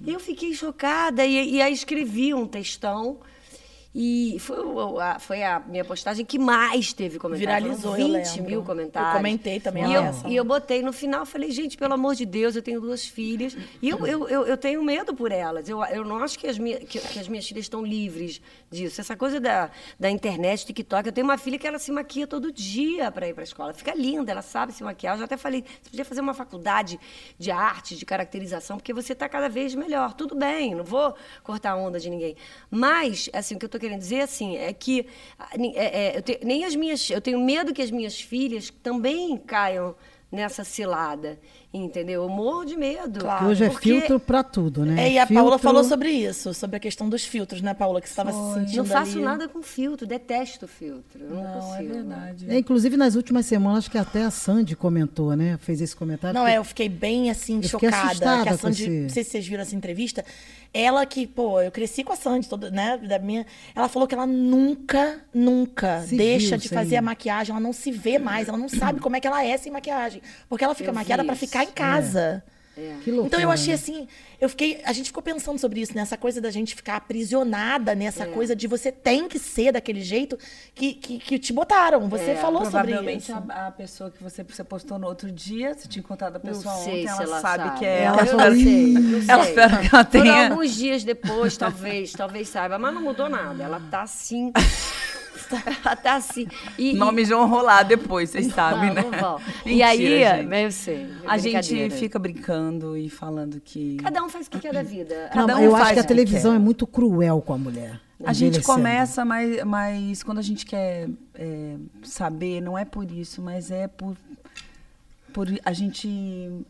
Eu fiquei chocada e, e aí escrevi um textão. E foi, a, foi a minha postagem que mais teve comentários. Viralizou, Foram eu 20 lembro. mil Eu comentários. comentei também E a eu, essa. e eu botei no final, falei, gente, pelo amor de Deus, eu tenho duas filhas. E eu, eu, eu, eu tenho medo por elas. Eu, eu não acho que as, minha, que, que as minhas filhas estão livres disso. Essa coisa da, da internet, TikTok. Eu tenho uma filha que ela se maquia todo dia para ir para a escola. Fica linda, ela sabe se maquiar. Eu já até falei, você podia fazer uma faculdade de arte, de caracterização, porque você está cada vez melhor. Tudo bem, não vou cortar a onda de ninguém. Mas, assim, o que eu estou querendo dizer, assim, é que ah, é, é, eu te- nem as minhas... Eu tenho medo que as minhas filhas também caiam nessa cilada, entendeu? Eu morro de medo. Claro. Hoje é porque filtro pra tudo, né? É, e a Filtro- Paula falou sobre isso, sobre a questão dos filtros, né, Paula? Que você estava se sentindo Não faço ali. nada com filtro, detesto filtro. Não, Não, é verdade. É, inclusive, nas últimas semanas, que até a Sandy comentou, né? Fez esse comentário. Não, é, eu fiquei bem assim, Eu fiquei chocada. assustada que a com Sandy, esse- não sei se vocês viram essa entrevista. Ela que, pô, eu cresci com a Sandy, toda, né? Da minha. Ela falou que ela nunca, nunca Se deixa de fazer a maquiagem, ela não se vê mais, ela não sabe como é que ela é sem maquiagem. Porque ela fica Eu maquiada pra isso. ficar em casa. Que loucura, Então eu achei né? assim, eu fiquei, a gente ficou pensando sobre isso, nessa coisa da gente ficar aprisionada nessa coisa de você tem que ser daquele jeito que, que, que te botaram. Você É, falou sobre Provavelmente isso. a, a pessoa que você, você postou no outro dia, você tinha encontrado a Não pessoa sei ontem, se ela, ela sabe, sabe. que é Ela ela. Eu [LAUGHS] não sei, não Ela sei. espera que ela tenha. alguns dias depois, talvez, talvez saiba, mas não mudou nada. Ela tá assim. [LAUGHS] ela [LAUGHS] tá assim. E, Nomes vão rolar depois, vocês sabem, né? Vão. [LAUGHS] E aí, gente. eu sei. é A gente fica brincando e falando que. Cada um faz o que quer da vida. Não, cada um eu faz acho que a que televisão quer. é muito cruel com a mulher. A gente começa, mas, mas quando a gente quer é, saber, não é por isso, mas é por, por a gente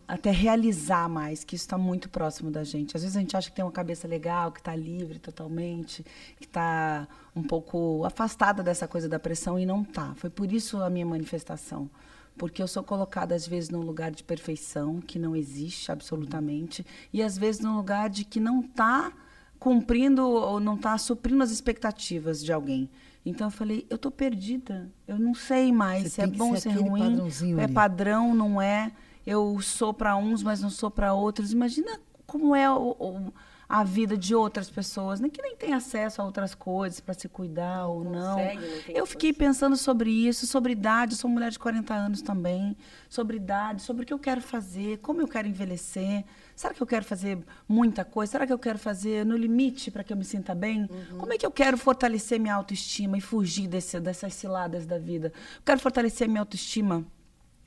até realizar mais, que isso está muito próximo da gente. Às vezes a gente acha que tem uma cabeça legal, que está livre totalmente, que está um pouco afastada dessa coisa da pressão e não tá. Foi por isso a minha manifestação. Porque eu sou colocada, às vezes, num lugar de perfeição, que não existe absolutamente, e às vezes num lugar de que não está cumprindo ou não está suprindo as expectativas de alguém. Então eu falei, eu tô perdida. Eu não sei mais Você se é bom, ser se é ruim. É padrão, não é. Eu sou para uns, mas não sou para outros. Imagina como é o- o- a vida de outras pessoas, né? que nem tem acesso a outras coisas para se cuidar ou não. consegue, não tem Eu fiquei pensando sobre isso, sobre idade. Eu sou mulher de 40 anos também. Sobre idade, sobre o que eu quero fazer, como eu quero envelhecer. Será que eu quero fazer muita coisa? Será que eu quero fazer no limite para que eu me sinta bem? Como é que eu quero fortalecer minha autoestima e fugir desse, dessas ciladas da vida? Eu quero fortalecer minha autoestima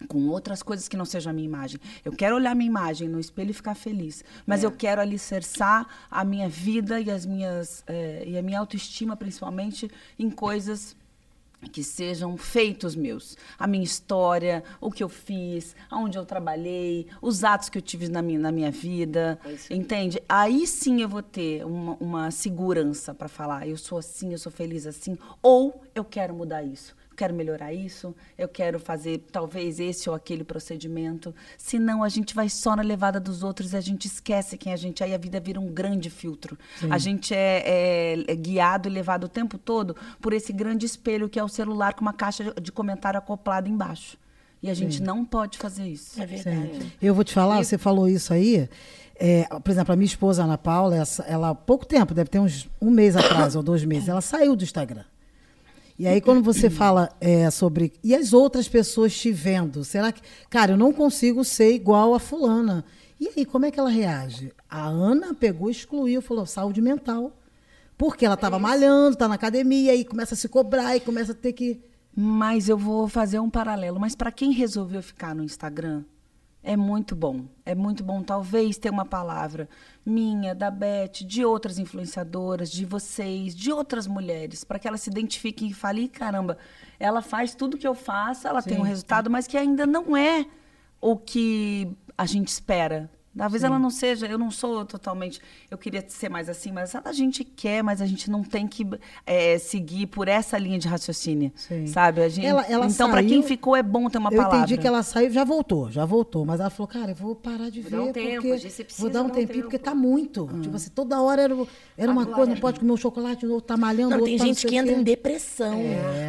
com outras coisas que não sejam a minha imagem. Eu quero olhar minha imagem no espelho e ficar feliz, mas eu quero alicerçar a minha vida e as minhas eh, e a minha autoestima principalmente em coisas que sejam feitos meus, a minha história, o que eu fiz, aonde eu trabalhei, os atos que eu tive na minha, na minha vida, entende? Aí sim eu vou ter uma, uma segurança para falar, eu sou assim, eu sou feliz assim, ou eu quero mudar isso quero melhorar isso, eu quero fazer talvez esse ou aquele procedimento. Senão a gente vai só na levada dos outros e a gente esquece quem a gente é e a vida vira um grande filtro. A gente é, é- é guiado e levado o tempo todo por esse grande espelho que é o celular com uma caixa de- comentário acoplada embaixo. E a gente não pode fazer isso. É verdade. Sim. Eu vou te falar, você falou isso aí. é, por exemplo, a minha esposa, Ana Paula, ela há pouco tempo, deve ter uns um mês atrás ou dois meses, ela saiu do Instagram. E aí, quando você fala é, sobre. E as outras pessoas te vendo? Será que. Cara, eu não consigo ser igual a Fulana. E aí, como é que ela reage? A Ana pegou, excluiu, falou saúde mental. Porque ela estava malhando, tá na academia, e começa a se cobrar, e começa a ter que. Mas eu vou fazer um paralelo. Mas para quem resolveu ficar no Instagram, é muito bom. É muito bom, talvez, ter uma palavra minha, da Beth, de outras influenciadoras, de vocês, de outras mulheres, para que elas se identifiquem e falem: "Ih, caramba, ela faz tudo que eu faço, ela tem um resultado, mas que ainda não é o que a gente espera. Talvez ela não seja, eu não sou totalmente, eu queria ser mais assim, mas a gente quer, mas a gente não tem que eh, seguir por essa linha de raciocínio, Sim. sabe? A gente, Ela- ela então, para quem ficou, é bom ter uma eu palavra. entendi que ela saiu, já voltou, já voltou. Mas ela falou, cara, eu vou parar de Vou ver, dar um tempo, porque gente, vou dar um dar um tempinho, porque tempo. tá muito. Tipo assim, toda hora era, era uma Agora- coisa, não pode comer o chocolate, o outro tá malhando, Não, outro tem tá gente que entra em depressão.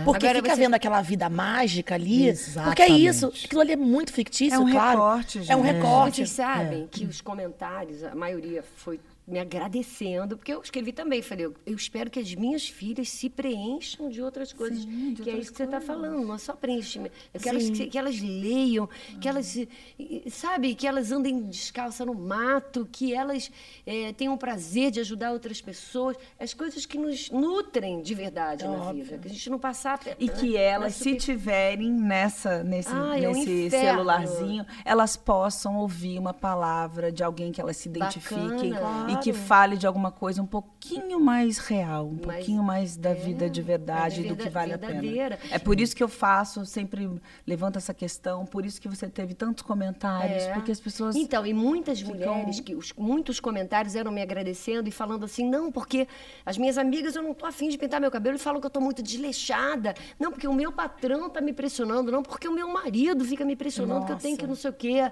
Porque Agora fica você- vendo aquela vida mágica ali. Porque é Exatamente. isso. Aquilo ali é muito fictício, É um claro. recorte, É um gente. recorte. Vocês sabem que os comentários, a maioria foi me agradecendo, porque eu escrevi também, falei, eu, eu espero que as minhas filhas se preencham de outras coisas, que é isso que você está falando, não é só preenchimento. Eu quero que, que elas leiam, que elas, se- sabe, que elas andem descalça no mato, que elas eh, tenham o prazer de ajudar outras pessoas, as coisas que nos nutrem de verdade na vida, que a gente não passar... E que elas, se super- tiverem nessa, nesse, Ai, é nesse inferno. celularzinho, elas possam ouvir uma palavra de alguém que elas se identifiquem Bacana. e que fale de alguma coisa um pouquinho mais real, um Mais- pouquinho mais da vida de verdade, é do que vale a pena. É por isso que eu faço, sempre levanto essa questão, por isso que você teve tantos comentários, É. porque as pessoas Então, e muitas ficam- mulheres, que os, muitos comentários eram me agradecendo e falando assim, não, porque as minhas amigas, eu não tô afim de pintar meu cabelo e falam que eu tô muito desleixada. Não, porque o meu patrão tá me pressionando. Não, porque o meu marido fica me pressionando que eu tenho que não sei o quê.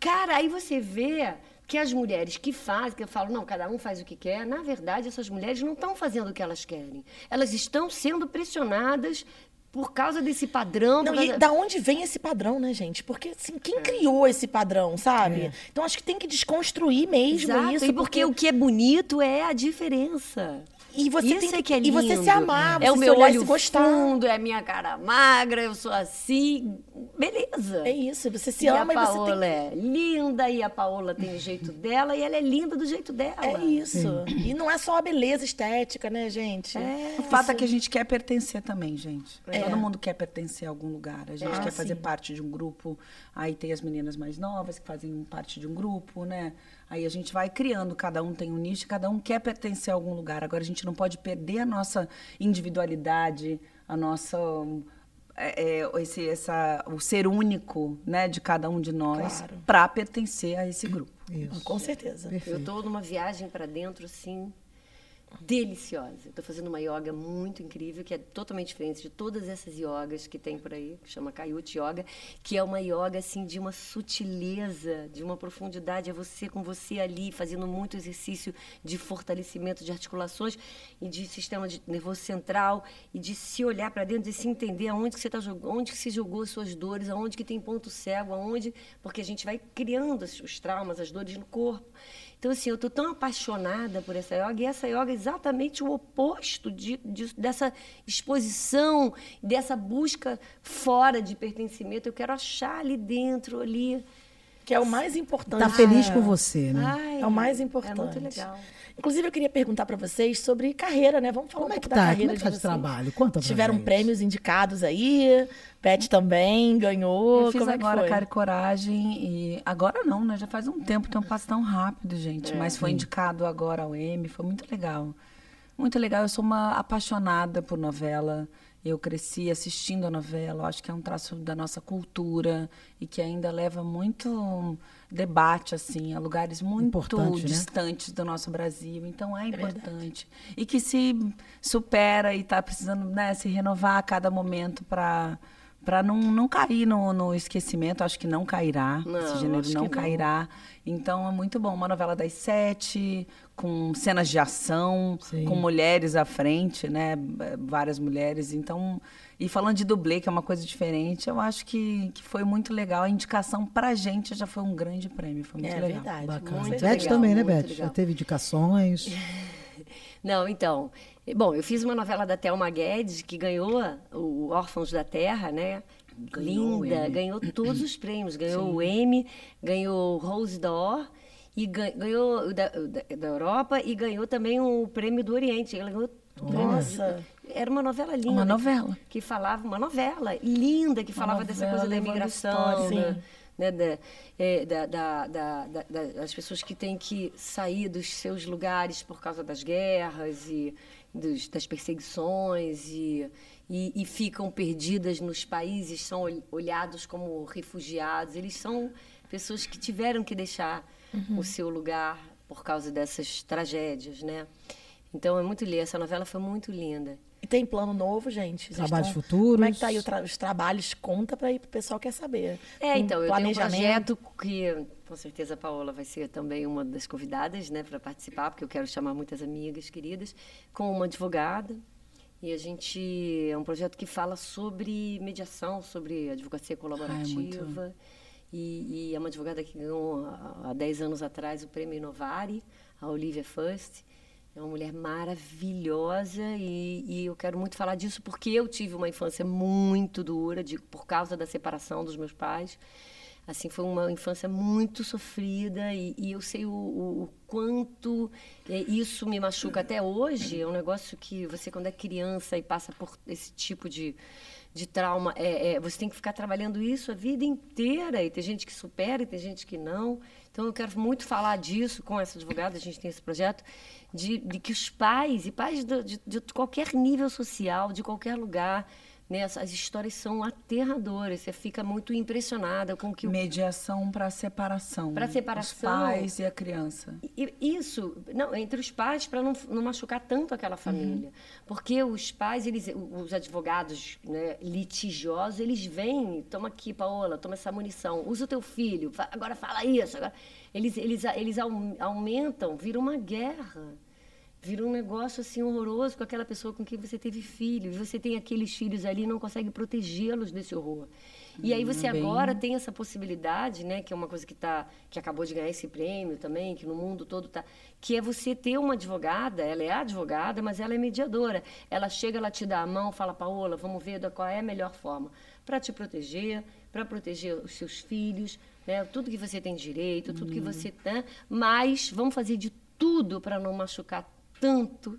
Cara, aí você vê que as mulheres que fazem, que eu falo, não, cada um faz o que quer, na verdade, essas mulheres não estão fazendo o que elas querem. Elas estão sendo pressionadas por causa desse padrão. Não, e causa- da onde vem esse padrão, né, gente? Porque, assim, É. quem criou esse padrão, sabe? Então, acho que tem que desconstruir mesmo Exato, isso. e porque, o que é bonito é a diferença. E você Isso tem é que, que é E você se lindo. amar, você é o se meu olhar olho se gostar. fundo, é a minha cara magra, eu sou assim. Beleza. É isso, você se e ama a e você tem Paola é linda, e a Paola tem o jeito dela, e ela é linda do jeito dela. É isso. E não é só a beleza estética, né, gente? É. O fato é que a gente quer pertencer também, gente. É. Todo mundo quer pertencer a algum lugar. A gente Ah, quer fazer sim. parte de um grupo. Aí tem as meninas mais novas que fazem parte de um grupo, né? Aí a gente vai criando, cada um tem um nicho, cada um quer pertencer a algum lugar. Agora a gente não pode perder a nossa individualidade, a nossa é, é, esse, essa, o ser único, né, de cada um de nós, Claro. para pertencer a esse grupo. Isso. Com certeza. Eu Perfeito. tô numa viagem para dentro, assim, deliciosa. Tô fazendo uma yoga muito incrível, que é totalmente diferente de todas essas yogas que tem por aí, que chama Kayut Yoga, que é uma yoga, assim, de uma sutileza, de uma profundidade. É você com você ali, fazendo muito exercício de fortalecimento de articulações e de sistema de nervoso central e de se olhar para dentro e se entender aonde que você tá onde que se jogou as suas dores, aonde que tem ponto cego, aonde, porque a gente vai criando os traumas, as dores no corpo. Então, assim, eu estou tão apaixonada por essa yoga, e essa yoga é exatamente o oposto de, de- dessa exposição, dessa busca fora de pertencimento. Eu quero achar ali dentro, ali. Que é o mais importante. Tá feliz com você, né? Ai, É o mais É importante. muito legal. Inclusive, eu queria perguntar para vocês sobre carreira, né? Vamos falar Como um é que pouco da tá? carreira Como é que tá de trabalho? Conta Tiveram gente. prêmios indicados aí, Pet também ganhou. Eu fiz Como é que agora foi? Cara e Coragem e agora não, né? Já faz um tempo, o tempo passa tão rápido, gente. É. Mas foi indicado agora ao M, foi muito legal. Muito legal. Eu sou uma apaixonada por novela. Eu cresci assistindo a novela. Eu acho que é um traço da nossa cultura e que ainda leva muito debate assim a lugares muito Importante, né? distantes do nosso Brasil. Então é importante e que se supera e está precisando né, se renovar a cada momento para para não, não cair no, no esquecimento, acho que não cairá, Não, esse gênero não que não. cairá. Então é muito bom. Uma novela das sete, com cenas de ação, Sim. com mulheres à frente, né? Várias mulheres. Então, e falando de dublê, que é uma coisa diferente, eu acho que, que foi muito legal. A indicação pra gente já foi um grande prêmio, foi muito É legal. verdade. Bacana. Muito Beth legal, também, né, Beth? Já legal. teve indicações. [LAUGHS] Não, então. Bom, eu fiz uma novela da Thelma Guedes, que ganhou o Órfãos da Terra, né? Ganhou Linda, ganhou todos os prêmios. Ganhou o Emmy, ganhou o Rose d'Or, e ga- ganhou da, da, Europa e ganhou também o prêmio do Oriente. Ela ganhou Nossa. Era uma novela linda. Uma novela. Que falava, uma novela linda, que falava dessa coisa da imigração, da, né, da, é, da- das pessoas que têm que sair dos seus lugares por causa das guerras e dos- das perseguições e, e, e ficam perdidas nos países, são ol- olhados como refugiados. Eles são pessoas que tiveram que deixar o seu lugar por causa dessas tragédias, né? Então é muito linda. Essa novela foi muito linda. E tem plano novo, gente? Trabalhos estão- futuros. Como é que tá aí o tra- os trabalhos? Conta pra aí pro pessoal que quer saber. É, Tem então, eu tenho um planejamento? projeto que, com certeza, a Paola vai ser também uma das convidadas, né, para participar, porque eu quero chamar muitas amigas queridas, com uma advogada. E a gente. É um projeto que fala sobre mediação, sobre advocacia colaborativa. e, e é uma advogada que ganhou há há 10 anos atrás o prêmio Inovari, a Olivia First. É uma mulher maravilhosa e, e eu quero muito falar disso porque eu tive uma infância muito dura de, por causa da separação dos meus pais. Assim, foi uma infância muito sofrida e, e eu sei o, o- o quanto é, isso me machuca até hoje. É um negócio que você, quando é criança e passa por esse tipo de, de trauma, é, é, você tem que ficar trabalhando isso a vida inteira. E tem gente que supera e tem gente que não. Então, eu quero muito falar disso com essa advogada, a gente tem esse projeto, de, de que os pais, e pais do- de, de qualquer nível social, de qualquer lugar, né, as, as histórias são aterradoras. Você fica muito impressionada com que o Mediação para separação. Pra separação. Os pais e a criança. e- Isso, não, entre os pais, para não, não machucar tanto aquela família. Porque os pais, eles, os advogados né, litigiosos, eles vêm, toma aqui, Paola, toma essa munição, usa o teu filho, agora fala isso. Agora. Eles, eles, eles au- aumentam, vira uma guerra. Vira um negócio assim horroroso com aquela pessoa com quem você teve filho. E você tem aqueles filhos ali e não consegue protegê-los desse horror. E aí você bem- agora tem essa possibilidade, né, que é uma coisa que tá que acabou de ganhar esse prêmio também, que no mundo todo tá, que é você ter uma advogada, ela é advogada, mas ela é mediadora. Ela chega, ela te dá a mão, fala: "Paola, vamos ver da- qual é a melhor forma para te proteger, para proteger os seus filhos, né, tudo que você tem direito, tudo que você tem, mas vamos fazer de tudo para não machucar tanto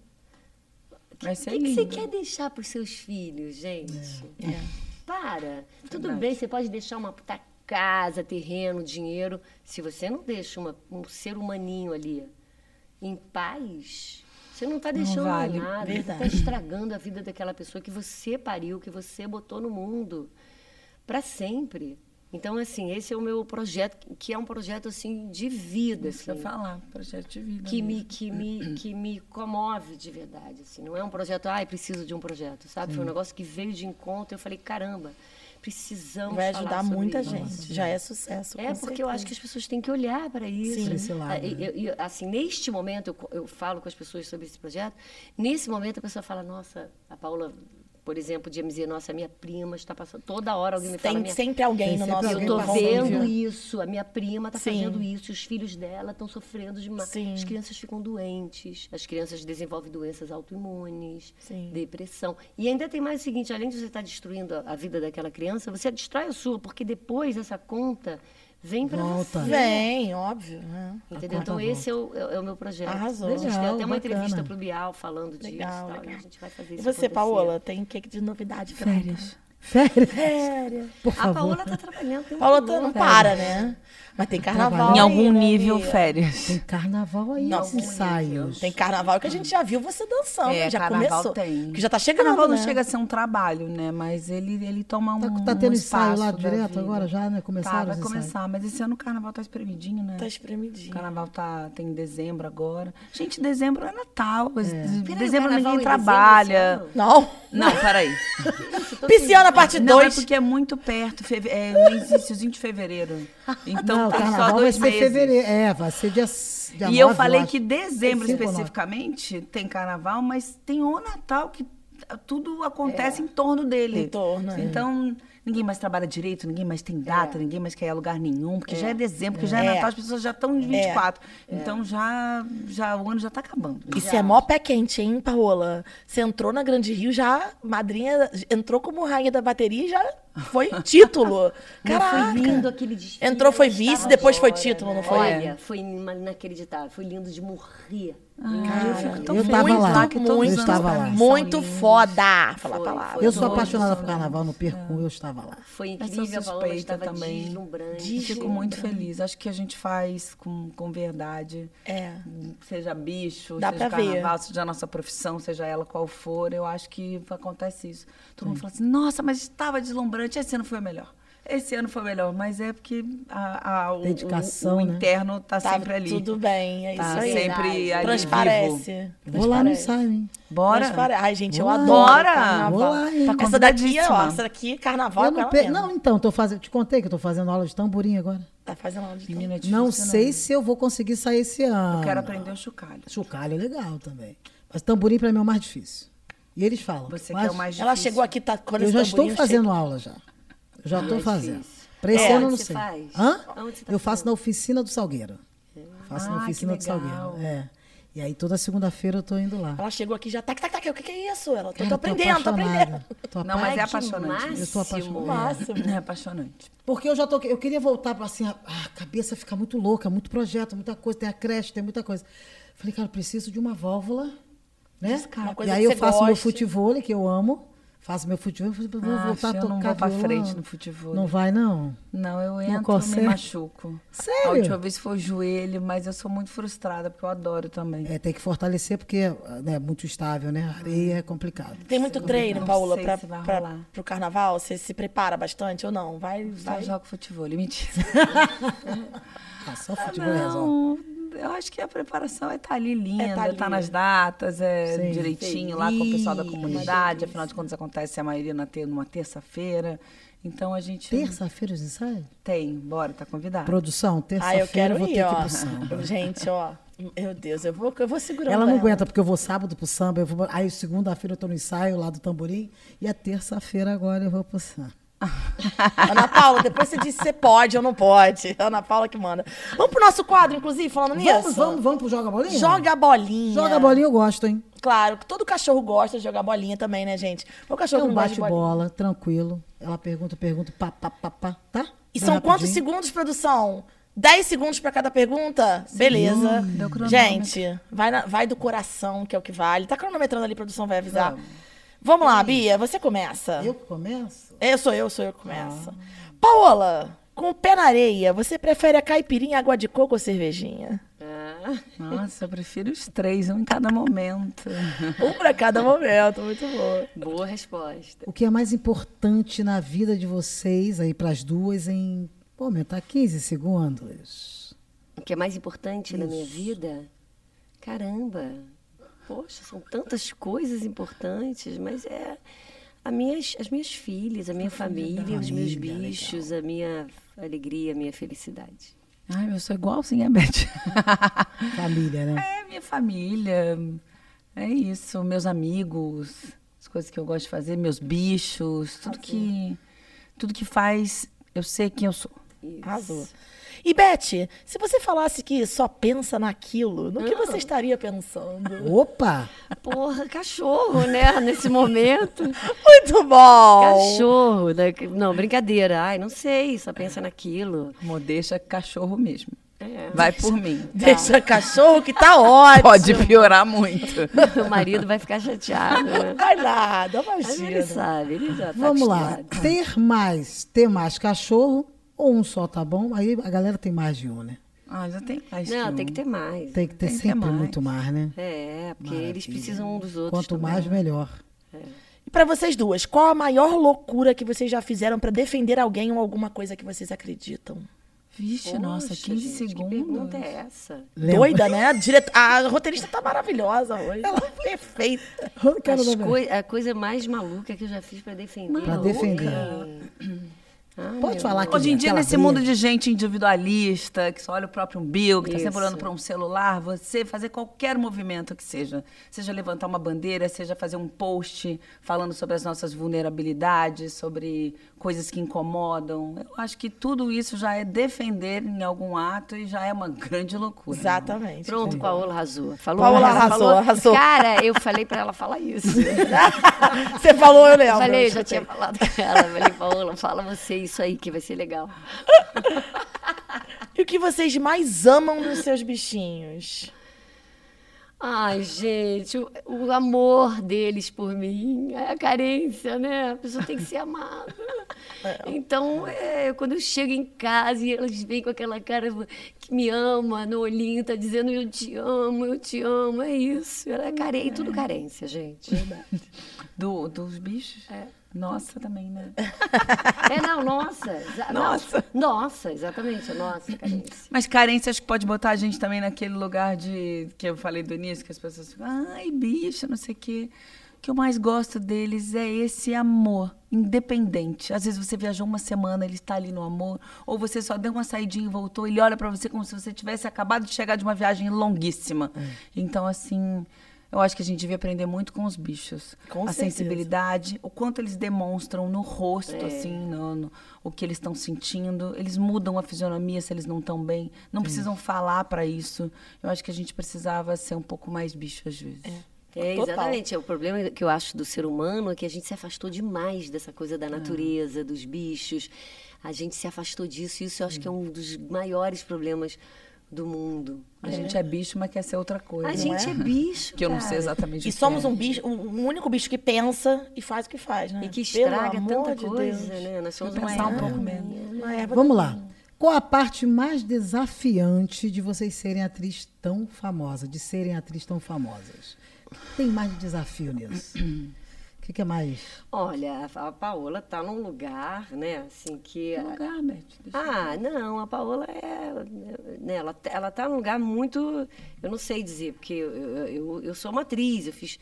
o ser que, que você quer deixar para os seus filhos, gente? É. Para. Tudo Verdade. bem, você pode deixar uma puta casa, terreno, dinheiro. Se você não deixa uma- um ser humaninho ali em paz, você não está deixando vale. nada. Você está Verdade. estragando a vida daquela pessoa que você pariu, que você botou no mundo. Para sempre. Então, assim, esse é o meu projeto, que é um projeto, assim, de vida. Eu assim falar, projeto de vida. que me, que, me, que me comove de verdade. Assim. Não é um projeto, ai, preciso de um projeto, sabe? Foi um negócio que veio de encontro. Eu falei, caramba, precisamos Vai ajudar sobre muita isso. gente. Já é sucesso. É, porque eu acho que as pessoas têm que olhar para isso. Sim. Esse lado, Ah, e- né? e- e, assim, neste momento, eu, eu falo com as pessoas sobre esse projeto. Nesse momento, a pessoa fala, nossa, a Paula, por exemplo, dia me dizer, nossa, minha prima está passando. Toda hora alguém me fala, Tem minha sempre alguém Tem no sempre nosso alguém eu passando, vendo isso, a minha prima está fazendo isso, os filhos dela estão sofrendo demais. Sim. As crianças ficam doentes, as crianças desenvolvem doenças autoimunes, Sim. depressão. E ainda tem mais o seguinte, além de você estar destruindo a, a vida daquela criança, você destrói a sua, porque depois essa conta vem para Volta. você. Vem, óbvio. né? Entendeu? A então esse é o, é- é o meu projeto. Arrasou. A gente tem Legal, até uma bacana. entrevista pro Bial falando disso Legal, e tal, e legal. a gente vai fazer E isso você, acontecer. Paola, tem o que de novidade pra Férias. Férias? Férias. Por A favor. Paola tá trabalhando. tem um Paola tá- não para, né? Mas tem carnaval. Em aí, algum né, nível, amiga? férias. Tem carnaval aí, Não, ensaios. Tem carnaval que a gente já viu você dançando. É, já começou. tem. Que já tá chegando, Carnaval não né? chega a ser um trabalho, né? Mas ele, ele toma um, Tá, tá tendo um ensaio lá direto vida. agora já, né? Tá, Começaram vai os ensaios. começar. Mas esse ano o carnaval tá espremidinho, né? Tá O espremidinho. carnaval tá, tem dezembro agora. Gente, dezembro é Natal. Peraí, Dezembro o carnaval ninguém dezembro trabalha. esse Não. Não, peraí. Pisciana, parte Não, é 2. porque é muito perto. É no iniciozinho de fevereiro. [LAUGHS] Então Não, o carnaval vai ser meses. fevereiro. É, vai ser dia, dia E eu 9, falei acho. que dezembro Cinco especificamente tem carnaval, mas tem o Natal que tudo acontece em torno dele. Em torno, é. Então, ninguém mais trabalha direito, ninguém mais tem data, ninguém mais quer ir a lugar nenhum, porque já é dezembro, porque já é, É. Natal, as pessoas já estão em 24. Então já, já o ano já tá acabando. Isso é mó pé quente, hein, Paola? Você entrou na Grande Rio, já, madrinha, entrou como rainha da bateria e já foi título. [LAUGHS] Não, Caraca. foi lindo aquele desfile. Entrou, foi vice, depois foi agora, título, né? não foi? Olha, foi inacreditável. Foi lindo de morrer. eu fico tão eu feliz tava lá, lá que todos eu os anos estava lá. Muito foda. Falar a Foi, palavra. foi. Eu sou apaixonada por carnaval, no lindos. Percum, eu estava lá. Foi incrível, a Paola suspeita estava também. deslumbrante. Eu Fico muito feliz. Acho que a gente faz com, com verdade. É. Seja bicho, Dá seja pra ver. carnaval, seja a nossa profissão, seja ela qual for, eu acho que acontece isso. Todo mundo fala assim, nossa, mas estava deslumbrante, esse ano foi o melhor. Esse ano foi o melhor, mas é porque a, a- o, Dedicação, o, o né? interno tá, Tá sempre ali. tudo bem, é isso Tá aí. sempre ali vivo. Transparece. Vou lá no hein? Bora? Transpare- Ai, gente, eu adoro Bora. carnaval. Vou lá, hein? Tá Essa daqui, ó, convidadíssima. essa daqui, carnaval, Eu é com não, ela pe- não, então, tô fazendo, te contei que eu tô fazendo aula de tamborim agora. Tá fazendo aula de Menina, é difícil, Não né? sei se eu vou conseguir sair esse ano. Eu quero aprender o chocalho. Chocalho é legal também. Mas tamborim pra mim é o mais difícil. E eles falam. Você mas é o mais difícil. Ela chegou aqui, tá com Eu já estou fazendo aula já. Eu já estou é fazendo. Pra esse É, ano eu não sei. faz? Hã? Onde você tá eu faço na oficina do Salgueiro. Faço na Ah, que oficina do legal. Salgueiro. É. E aí toda segunda-feira eu tô indo lá. Ela chegou aqui já, tac, tac, tac, o que, que é isso? Ela, tô, Cara, tô aprendendo, tô aprendendo. Tô Não, mas é apa- apaixonante. Eu tô apaixonada. Máximo. É apaixonante. Porque eu já tô. Eu queria voltar para assim, a, a cabeça ficar muito louca, muito projeto, muita coisa, tem a creche, tem muita coisa. Falei, cara, eu preciso de uma válvula, né? E aí eu faço meu goste. futebol, que eu amo. Faço meu futebol, vou Ah, voltar a eu tocar não vou pra frente no futebol. Não vai, não? Não, eu entro e me machuco. Sério? A última vez foi o joelho, mas eu sou muito frustrada, porque eu adoro também. É, tem que fortalecer, porque é né, muito estável, né? Areia é complicado. Tem muito treino, Não Paula, pra, se pro carnaval? Você se prepara bastante ou não? Vai, Só vai. jogo futebol, mentira. [LAUGHS] Ah, só futebol resolve. Não, eu acho que a preparação é estar ali linda, É é tá estar ali. nas datas, é Sim. direitinho lá com o pessoal da Feliz. comunidade. Afinal de contas, acontece a maioria na ter, numa terça-feira. Então a gente Terça-feira os ensaios? tem, bora, tá convidado. Produção, Ah, eu terça-feira quero eu vou ir, ter que ir ó. pro samba. Gente, ó. Meu Deus, eu vou, eu vou segurando Ela não aguenta, porque eu vou sábado pro samba, eu vou, aí segunda-feira eu tô no ensaio lá do tamborim, e a terça-feira agora eu vou pro samba. [LAUGHS] Ana Paula, depois você disse se você pode ou não pode. Ana Paula que manda. Vamos pro nosso quadro, inclusive, falando nisso? Vamos, vamos, vamos pro Joga Bolinha? Joga a bolinha. Joga bolinha eu gosto, hein? Claro, todo cachorro gosta de jogar bolinha também, né, gente? O cachorro um não gosta de bolinha. bate-bola, tranquilo. Ela pergunta, pergunta, pá, pá, pá, pá, tá? E Bem são quantos rapidinho. segundos, produção? 10 segundos pra cada pergunta? Beleza. Deu cronômetro. Gente, vai, na- vai do coração, que é o que vale. Tá cronometrando ali, produção vai avisar. Vamos. Vamos lá, Bia, você começa. Eu que começo? Eu sou eu, sou eu que começo. Paola, com o pé na areia, você prefere a caipirinha, água de coco ou cervejinha? Ah, Nossa, eu prefiro os três, um em cada momento. Um pra cada momento, muito bom. boa resposta. O que é mais importante na vida de vocês, aí pras duas, em. Vou aumentar 15 segundos. O que é mais importante na minha vida? Caramba! Poxa, são tantas coisas importantes, mas é minhas, as minhas filhas, a minha família, os meus Família, bichos, a minha alegria, a minha felicidade. Ai, eu sou igualzinha a Beth. [LAUGHS] Família, né? É, minha família. É isso, meus amigos, as coisas que eu gosto de fazer, meus bichos, tudo que tudo que faz eu sei quem eu sou. Isso. Arrasou. E, Beth, se você falasse que só pensa naquilo, no que Ah. você estaria pensando? Opa! Porra, cachorro, né? Nesse momento. [LAUGHS] Muito bom! Cachorro. né? Não, brincadeira. Ai, não sei, só pensa naquilo. Amor, deixa cachorro mesmo. É. Vai por mim. Deixa cachorro que tá ótimo. Pode piorar muito. [LAUGHS] O marido vai ficar chateado, né? Vai nada, Mas ele imagina. sabe, ele já tá Vamos lá. Ter mais, ter mais cachorro ou um só tá bom? Aí a galera tem mais de um, né? Ah, já tem mais Não, um. tem que ter mais. Tem que ter Tem que ter sempre mais. muito mais, né? É, porque eles Maravilha. precisam um dos outros. Quanto também. mais, melhor. E pra vocês duas, qual a maior loucura que vocês já fizeram pra defender alguém ou alguma coisa que vocês acreditam? Vixe, nossa, Poxa, 15 gente, Que segundos. pergunta é essa? Lembra? Doida, né? A, direto... a roteirista tá maravilhosa hoje. Ela [LAUGHS] é perfeita. As coi- a coisa mais maluca que eu já fiz pra defender. Pra alguém. defender. [CLEARS THROAT] Ai, Pode falar que Hoje em dia, aquela nesse briga. mundo de gente individualista, que só olha o próprio umbigo, que está sempre olhando para um celular, você fazer qualquer movimento que seja, seja levantar uma bandeira, seja fazer um post falando sobre as nossas vulnerabilidades, sobre coisas que incomodam. Eu acho que tudo isso já é defender em algum ato e já é uma [LAUGHS] grande loucura. Exatamente. Pronto, Paola arrasou. Falou, Paola arrasou, falou- arrasou. Cara, eu falei pra ela falar isso. [LAUGHS] Você falou, eu lembro. Eu falei, eu já tinha falado com ela. Eu falei, Paola, fala você isso aí que vai ser legal. [LAUGHS] E o que vocês mais amam nos seus bichinhos? Ai, gente, o, o amor deles por mim, é a carência, né? A pessoa tem que ser amada. Então, é, quando eu chego em casa e elas vêm com aquela cara que me ama no olhinho, tá dizendo eu te amo, eu te amo, é isso. Ela é carência, tudo carência, gente. Do, dos bichos? É. Nossa, também, né? [LAUGHS] É, não, nossa. exa- não, Nossa. nossa, exatamente, nossa, carência. Mas carência acho que pode botar a gente também naquele lugar de que eu falei do início, que as pessoas ficam, ai, bicho, não sei o quê. O que eu mais gosto deles é esse amor independente. Às vezes você viajou uma semana, ele está ali no amor, ou você só deu uma saidinha e voltou, ele olha para você como se você tivesse acabado de chegar de uma viagem longuíssima. Então, assim, Eu acho que a gente devia aprender muito com os bichos. Com a certeza. sensibilidade, o quanto eles demonstram no rosto, assim, no, no- o que eles estão sentindo. Eles mudam a fisionomia se eles não estão bem. Não precisam falar para isso. Eu acho que a gente precisava ser um pouco mais bicho às vezes. É, Total. exatamente. O problema que eu acho do ser humano é que a gente se afastou demais dessa coisa da natureza, dos bichos. A gente se afastou disso. E isso eu acho que é um dos maiores problemas do mundo. A gente é bicho, mas quer ser outra coisa. A não gente é, bicho. Que eu não sei exatamente o E que somos é. um bicho, um único bicho que pensa e faz o que faz, né? E que Pelo estraga amor tanta de coisa, Deus. né? Nós somos Vou uma pensar um erva. pouco menos. Vamos lá. Qual a parte mais desafiante de vocês serem atriz tão famosa, de serem atriz tão famosas? O que tem mais de desafio nisso? [CLEARS THROAT] O que, que é mais? Olha, a Paola tá num lugar, né, assim, que... Que lugar, Beth? Deixa eu Ah, não, a Paola é. Né, ela, ela tá num lugar muito. Eu não sei dizer, porque eu, eu, eu, eu sou uma atriz, eu fiz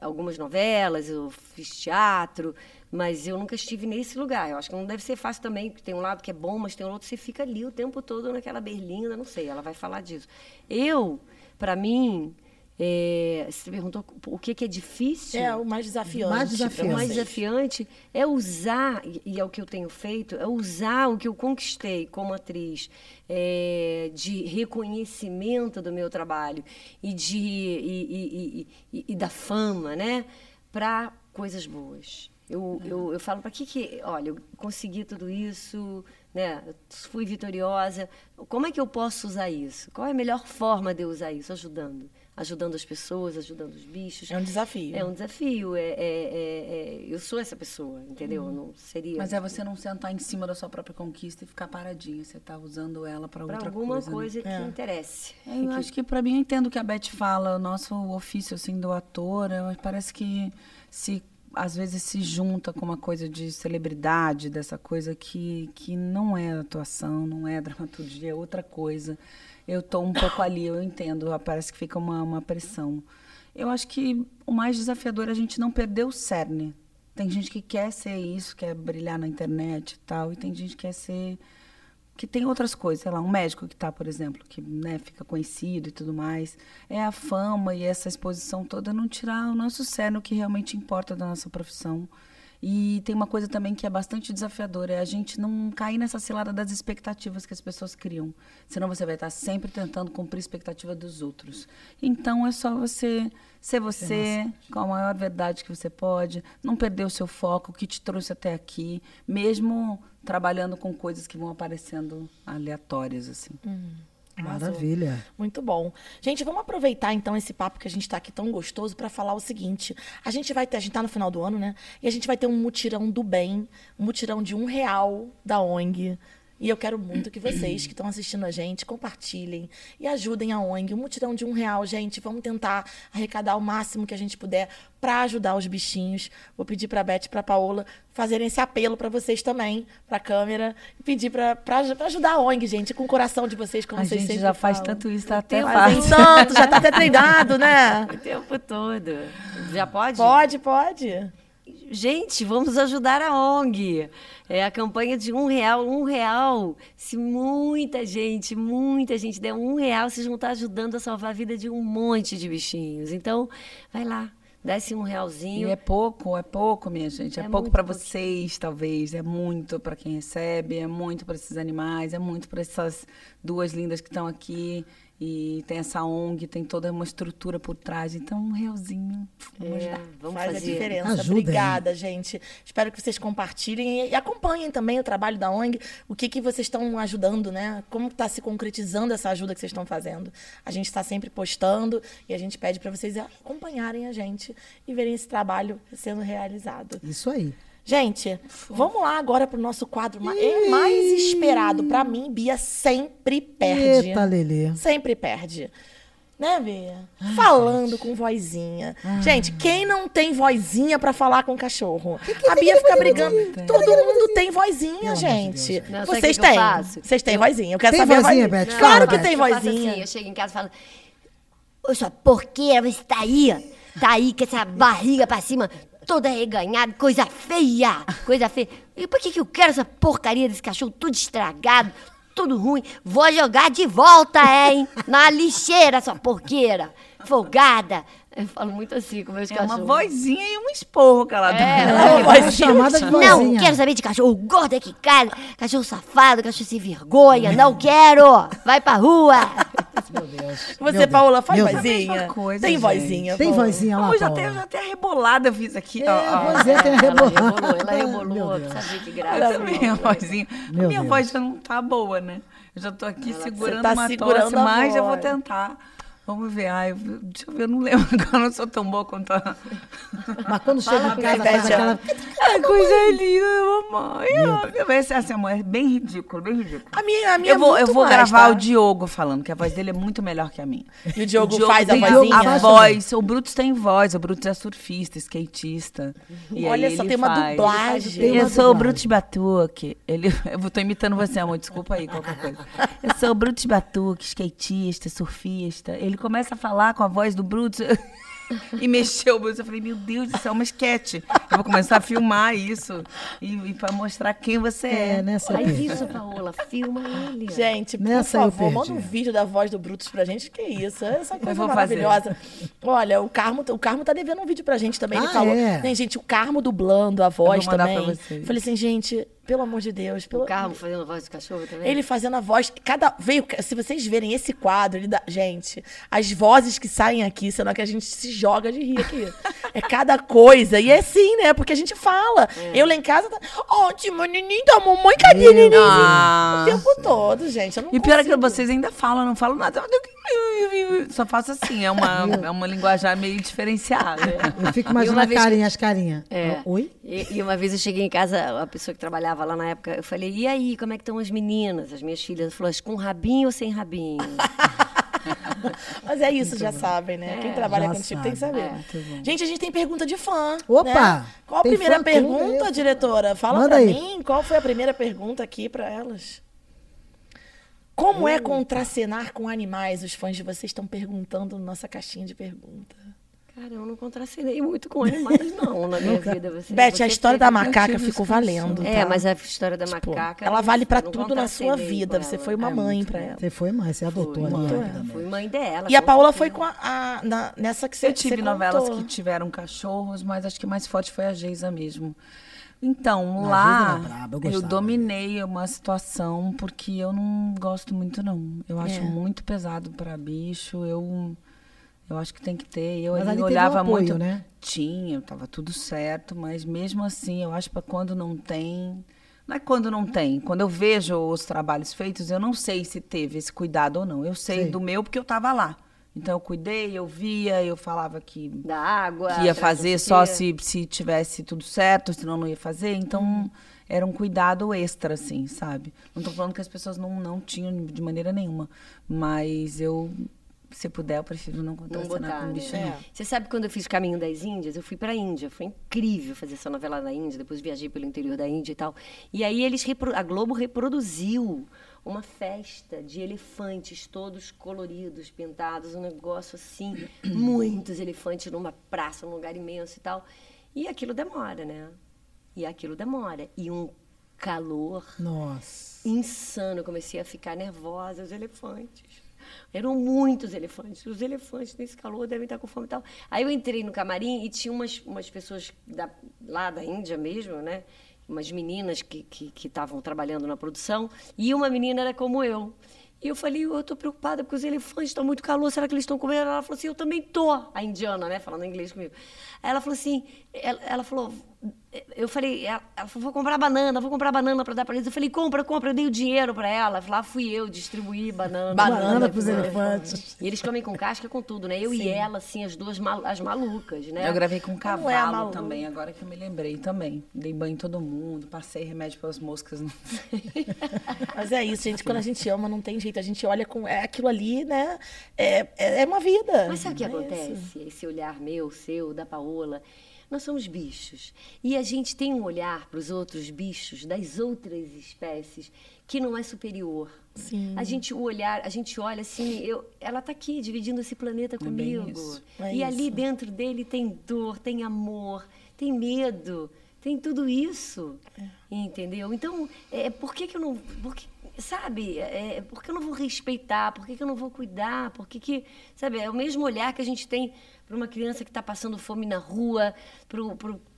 algumas novelas, eu fiz teatro, mas eu nunca estive nesse lugar. Eu acho que não deve ser fácil também, porque tem um lado que é bom, mas tem um outro que você fica ali o tempo todo naquela berlinda, não sei, ela vai falar disso. Eu, para mim. É, você perguntou o que, que é difícil? É o mais desafiante. Mais desafiante. O mais desafiante é usar, e- é o que eu tenho feito, é usar o que eu conquistei como atriz é, de reconhecimento do meu trabalho e, de, e, e- e- e- e da fama, né? Para coisas boas. Eu, eu, eu falo, para que que... Olha, eu consegui tudo isso, né? Eu fui vitoriosa. Como é que eu posso usar isso? Qual é a melhor forma de eu usar isso? Ajudando. Ajudando as pessoas, ajudando os bichos. É um desafio. É um desafio. É, é- é- é- eu sou essa pessoa, entendeu? Eu Não seria. Mas é você não sentar em cima da sua própria conquista e ficar paradinha. Você tá usando ela para para outra alguma coisa. né? coisa, que interesse. É, eu acho que para mim eu entendo o que a Beth fala, o nosso ofício assim do ator, eu- parece que se às vezes se junta com uma coisa de celebridade, dessa coisa que, que não é atuação, não é dramaturgia, é outra coisa. Eu tô um pouco ali, eu entendo, parece que fica uma, uma pressão. Eu acho que o mais desafiador é a gente não perder o cerne. Tem gente que quer ser isso, quer brilhar na internet e tal, e tem gente que quer ser que tem outras coisas, sei lá, um médico que está, por exemplo, que né, fica conhecido e tudo mais, é a fama e essa exposição toda não tirar o nosso cerne, o que realmente importa da nossa profissão. E tem uma coisa também que é bastante desafiadora, é a gente não cair nessa cilada das expectativas que as pessoas criam. Senão você vai estar sempre tentando cumprir a expectativa dos outros. Então é só você ser você, com a maior verdade que você pode, não perder o seu foco, o que te trouxe até aqui, mesmo trabalhando com coisas que vão aparecendo aleatórias assim. Arrasou. Maravilha. Muito bom. Gente, vamos aproveitar então esse papo que a gente está aqui tão gostoso para falar o seguinte. A gente vai ter, a gente tá no final do ano, né? E a gente vai ter um mutirão do bem, um mutirão de um real da ONG. E eu quero muito que vocês que estão assistindo a gente compartilhem e ajudem a ONG. Um mutirão de um real, gente. Vamos tentar arrecadar o máximo que a gente puder para ajudar os bichinhos. Vou pedir para Beth e para Paola fazerem esse apelo para vocês também, para a câmera, e pedir para ajudar a ONG, gente, com o coração de vocês, como a vocês gente sempre já faz falam. tanto isso, tá até Fazem fácil. tanto, já tá até treinado, né? [LAUGHS] O tempo todo. Já pode? Pode, pode. Gente, vamos ajudar a ONG. É a campanha de um real, um real. Se muita gente, muita gente der um real, vocês vão estar ajudando a salvar a vida de um monte de bichinhos. Então, vai lá, dá esse um E realzinho. é pouco, é pouco, minha gente. É, É pouco para vocês, talvez. É muito para quem recebe, é muito para esses animais, é muito para essas duas lindas que estão aqui. E tem essa ONG, tem toda uma estrutura por trás. Então, um realzinho. Vamos É, ajudar. vamos Faz a fazer. diferença. Ajudem. Obrigada, gente. Espero que vocês compartilhem e, e acompanhem também o trabalho da ONG, o que, que vocês estão ajudando, né? Como está se concretizando essa ajuda que vocês estão fazendo. A gente está sempre postando e a gente pede para vocês acompanharem a gente e verem esse trabalho sendo realizado. Isso aí. Gente, vamos lá agora pro nosso quadro ma- é mais esperado. Para mim, Bia sempre perde. Eita, Lelê. Sempre perde. Né, Bia? Falando com vozinha. Gente, quem não tem vozinha pra falar com cachorro? a Bia fica brigando. Todo mundo tem vozinha, gente. Não, Vocês que que têm. Vocês têm vozinha. Eu quero Tem saber a vozinha, vozinha. Beth? Claro que Beth. tem Eu vozinha. assim, eu chego em casa e falo, ô sua porqueira, você tá aí, tá aí com essa barriga pra cima, toda reganhada, coisa feia, coisa feia. E por que que eu quero essa porcaria desse cachorro tudo estragado, tudo ruim? Vou jogar de volta, hein? Na lixeira, sua porqueira. Folgada, Eu falo muito assim com meus É uma cachorros. vozinha e um esporro que ela dá. É, Uma voz chamada de Não, vozinha. quero saber de cachorro gordo aqui, cara. Cachorro safado, cachorro sem vergonha. Não quero. Vai pra rua. [LAUGHS] Você, Deus. Paola, faz Meu Deus. vozinha. Coisa, Tem gente. vozinha. Tem Paola? vozinha lá, Não, eu já Paola? até, já até a rebolada fiz aqui. ó, É, ó. pois é, tem a Ela rebolada. rebolou, ela Meu rebolou. Ver que Eu graça. também, a vozinha. Meu a minha Deus. voz já não tá boa, né? Eu já tô aqui segurando tá uma segurando tosse, mas eu vou tentar. Vamos ver. Ai, eu- deixa eu ver, eu não lembro. [LAUGHS] Agora eu não sou tão boa quanto a. Mas quando chega em que casa, a faz aquela... Ai, coisa linda, mamãe. Ai, Vai ser assim, amor, é bem ridículo, bem ridículo. A minha, a minha Eu vou, é eu vou mais, gravar tá? o Diogo falando, que a voz dele é muito melhor que a minha. E o Diogo, faz a vozinha. A voz, o Brutus tem voz, o Brutus é surfista, skatista. E Olha aí só, ele tem uma faz. dublagem. Uma Eu sou o dublagem. Brutus Batuque. Ele, [LAUGHS] eu tô imitando você, amor. Desculpa aí, qualquer coisa. Eu sou o Brutus Batuque, skatista, surfista. Ele começa a falar com a voz do Brutus. [LAUGHS] E mexeu o Brutus. Eu falei, meu Deus, isso é uma esquete. Eu vou começar a filmar isso. E, e pra mostrar quem você é. É, nessa Faz perdi. isso, Paola. Filma ele. Gente, por Nessa eu favor, manda um vídeo da voz do Brutus pra gente. Que isso? Essa coisa vou fazer. maravilhosa. Olha, o Carmo, o Carmo tá devendo um vídeo pra gente também. Ele Ah, falou. é? Né, gente, o Carmo dublando a voz mandar também. pra vocês. Falei assim, gente, pelo amor de Deus. Pelo... O carro fazendo voz de cachorro também? Ele fazendo a voz. Cada. Veio. Se vocês verem esse quadro, ele dá. Gente, as vozes que saem aqui, senão que a gente se joga de rir aqui. [LAUGHS] É cada coisa. E é assim, né? Porque a gente fala. Eu lá em casa. Tá, Ótimo, neném da mamãe, cadê. O tempo todo, gente. Eu não E o pior é que vocês ainda falam, eu não falo nada. [LAUGHS] Só faço assim, é uma, é uma linguajar meio diferenciada. Eu fico uma imaginando a vez- carinha, as carinhas. É. Oi? E, e uma vez eu cheguei em casa, a pessoa que trabalhava lá na época, eu falei, e aí, como é que estão as meninas, as minhas filhas? Ela falou, "As com rabinho ou sem rabinho? [LAUGHS] Mas é isso, já sabem, né? Quem trabalha já contigo tem que sabe. saber. Gente, a gente tem pergunta de fã. Opa! né? Qual a primeira pergunta, diretora? Fala Manda pra aí. mim qual foi a primeira pergunta aqui pra elas. Como é contracenar com animais? Os fãs de vocês estão perguntando na nossa caixinha de pergunta. Cara, eu não contracenei muito com animais, não, na minha vida. Você, Beth, você a história da macaca ficou valendo. É, tá? mas a história da Tipo, macaca... ela vale pra não tudo na sua vida. Você foi uma É mãe bom. ela. Você foi mãe, você adotou ali. mãe, né? fui mãe dela. E a com Paola foi com a, a- na- nessa que você Eu tive você novelas contou. que tiveram cachorros, mas acho que mais forte foi a Geisa mesmo. Então, Não, lá eu eu, gostava. dominei uma situação porque eu não gosto muito, não. Eu acho É. muito pesado para bicho. Eu, eu acho que tem que ter. Eu olhava apoio, muito. né? Tinha, tava tudo certo, mas mesmo assim, eu acho para quando não tem. Não é quando não tem. Quando eu vejo os trabalhos feitos, eu não sei se teve esse cuidado ou não. Eu sei Sei. do meu porque eu estava lá. Então eu cuidei, eu via, eu falava que Da água. que ia fazer não só se, se tivesse tudo certo, senão não ia fazer. Então, Uhum. era um cuidado extra, assim, sabe? Não tô falando que as pessoas não, não tinham de maneira nenhuma. Mas eu, se puder, eu prefiro não Não botar, com né? bicho É. Você sabe quando eu fiz Caminho das Índias? Eu fui pra Índia. Foi incrível fazer essa novela na Índia. Depois viajei pelo interior da Índia e tal. E aí eles a Globo reproduziu uma festa de elefantes todos coloridos, pintados, um negócio assim, [CLEARS THROAT] muitos elefantes numa praça, num lugar imenso e tal. E aquilo demora, né? E aquilo demora. E um calor Nossa. insano. Eu comecei a ficar nervosa, os elefantes. Eram muitos elefantes. Os elefantes nesse calor devem estar com fome e tal. Aí eu entrei no camarim e tinha umas, umas pessoas da- lá da Índia mesmo, né? Umas meninas que estavam que, estavam trabalhando na produção. E uma menina era como eu. E eu falei, eu tô preocupada porque os elefantes estão muito calor, será que eles estão comendo? Ela falou assim, eu também tô. A indiana, né, falando inglês comigo. Aí ela falou assim, ela, ela falou, eu falei, ela, ela falou, vou comprar banana, vou comprar banana para dar para eles. Eu falei, compra, compra, eu dei o dinheiro para ela. Lá fui eu, distribuí banana. Banana pros pros elefantes. E eles comem com casca, com tudo, né? Eu e ela, assim, as duas mal- as malucas, né? Eu gravei com um é cavalo maluco? também, agora que eu me lembrei também. Dei banho em todo mundo, passei remédio para as moscas. [LAUGHS] Mas é isso, gente. Quando a gente ama, não tem jeito. A gente olha com. É aquilo ali, né? É, é, é uma vida. Mas sabe o que É isso. acontece? Esse olhar meu, seu, da Paola. Nós somos bichos. E a gente tem um olhar para os outros bichos das outras espécies que não é superior. Sim. A gente o olhar, a gente olha assim, eu, ela está aqui dividindo esse planeta bem comigo. isso. É e ali isso. dentro dele tem dor, tem amor, tem medo, tem tudo isso. É. Entendeu? Então, é, por que, que eu não. Por que, sabe, é, por que eu não vou respeitar? Por que, que eu não vou cuidar? Por que, que, sabe, é o mesmo olhar que a gente tem para uma criança que está passando fome na rua,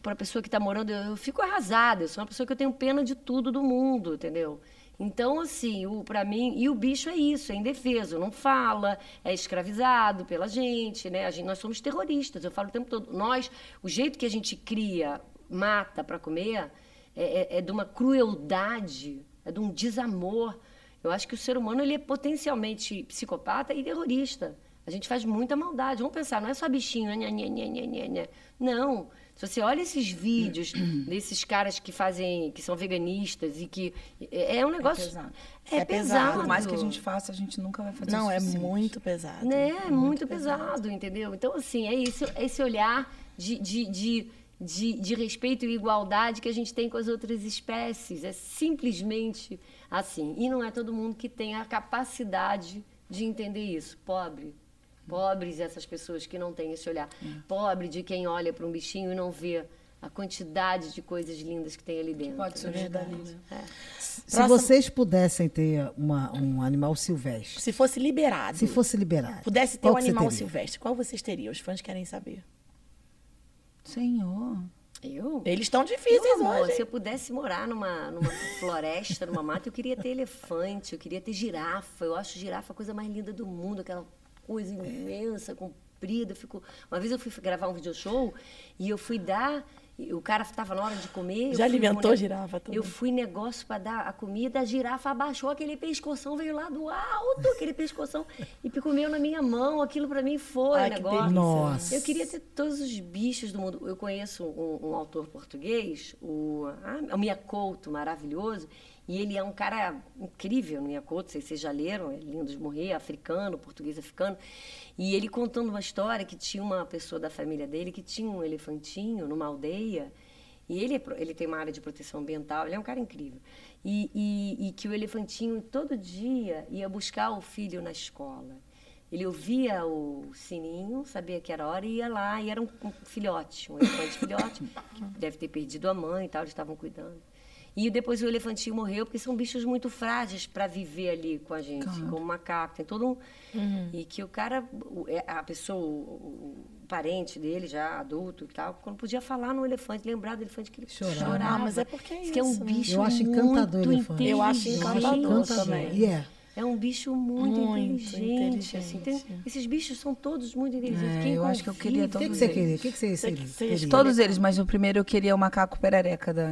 para a pessoa que está morando. Eu, eu fico arrasada, eu sou uma pessoa que eu tenho pena de tudo do mundo, entendeu? Então, assim, para mim, e o bicho é isso, é indefeso, não fala, é escravizado pela gente, né? A gente, nós somos terroristas, eu falo o tempo todo. Nós, o jeito que a gente cria, mata para comer, é, é, é de uma crueldade, é de um desamor. Eu acho que o ser humano ele é potencialmente psicopata e terrorista. A gente faz muita maldade. Vamos pensar, não é só bichinho, né? Nha, nha, nha, nha, Não. Se você olha esses vídeos [CLEARS THROAT] desses caras que fazem, que são veganistas e que é, é um negócio É pesado. é, É pesado. pesado. Por mais que a gente faça, a gente nunca vai fazer Não, é muito pesado. né? É muito, pesado. entendeu? Então, assim, é isso, é esse olhar de, de, de, de, de respeito e igualdade que a gente tem com as outras espécies. É simplesmente assim. E não é todo mundo que tem a capacidade de entender isso. Pobre. Pobres essas pessoas que não têm esse olhar. Pobre de quem olha para um bichinho e não vê a quantidade de coisas lindas que tem ali dentro. Pode surgir dali, né? É. Se Próximo- vocês pudessem ter uma- um animal silvestre, Se fosse liberado, se fosse liberado, pudesse ter um que animal silvestre, qual vocês teriam? Os fãs querem saber. Senhor. Eu? Eles estão Meu difíceis amor, hoje. se eu pudesse morar numa, numa floresta, numa mata, eu queria ter elefante, eu queria ter girafa. Eu acho girafa a coisa mais linda do mundo, aquela coisa imensa, comprida. Fico... Uma vez eu fui gravar um video show e eu fui dar. e O cara estava na hora de comer. Já alimentou com- girafa também? Eu fui negócio para dar a comida, a girafa abaixou aquele pescoção, veio lá do alto, aquele pescoção, e comeu na minha mão. Aquilo para mim foi Ai, um que negócio. delícia. Nossa. Eu queria ter todos os bichos do mundo. Eu conheço um, um autor português, o, ah, o Mia Couto, maravilhoso, e ele é um cara incrível, o Mia Couto, não sei se vocês já leram, é lindo de morrer, africano, português africano. E ele contando uma história que tinha uma pessoa da família dele que tinha um elefantinho numa aldeia, e ele, é ele tem uma área de proteção ambiental, ele é um cara incrível. E, e- e que o elefantinho todo dia ia buscar o filho na escola. Ele ouvia o sininho, sabia que era hora e ia lá. E era um, um filhote, um elefante filhote, que [LAUGHS] deve ter perdido a mãe e tal, eles estavam cuidando. E depois o elefantinho morreu, porque são bichos muito frágeis para viver ali com a gente, como o macaco. Tem todo um. E que o cara, o- é, a pessoa, o, o- o parente dele, já adulto e tal, quando podia falar no elefante, lembrar do elefante que ele Chorava. chorava. Ah, mas é porque é Diz que é um isso, né? bicho Eu acho encantador muito elefante. Eu acho inteligente. encantador também. E é. Um bicho muito, Muito inteligente. assim. Tem- inteligente. esses bichos são todos muito inteligentes. É, Quem eu acho que eu queria O que, que Todos você eles. queria? O que, que você Você- você queria? Todos eles, mas o primeiro eu queria o macaco perereca da.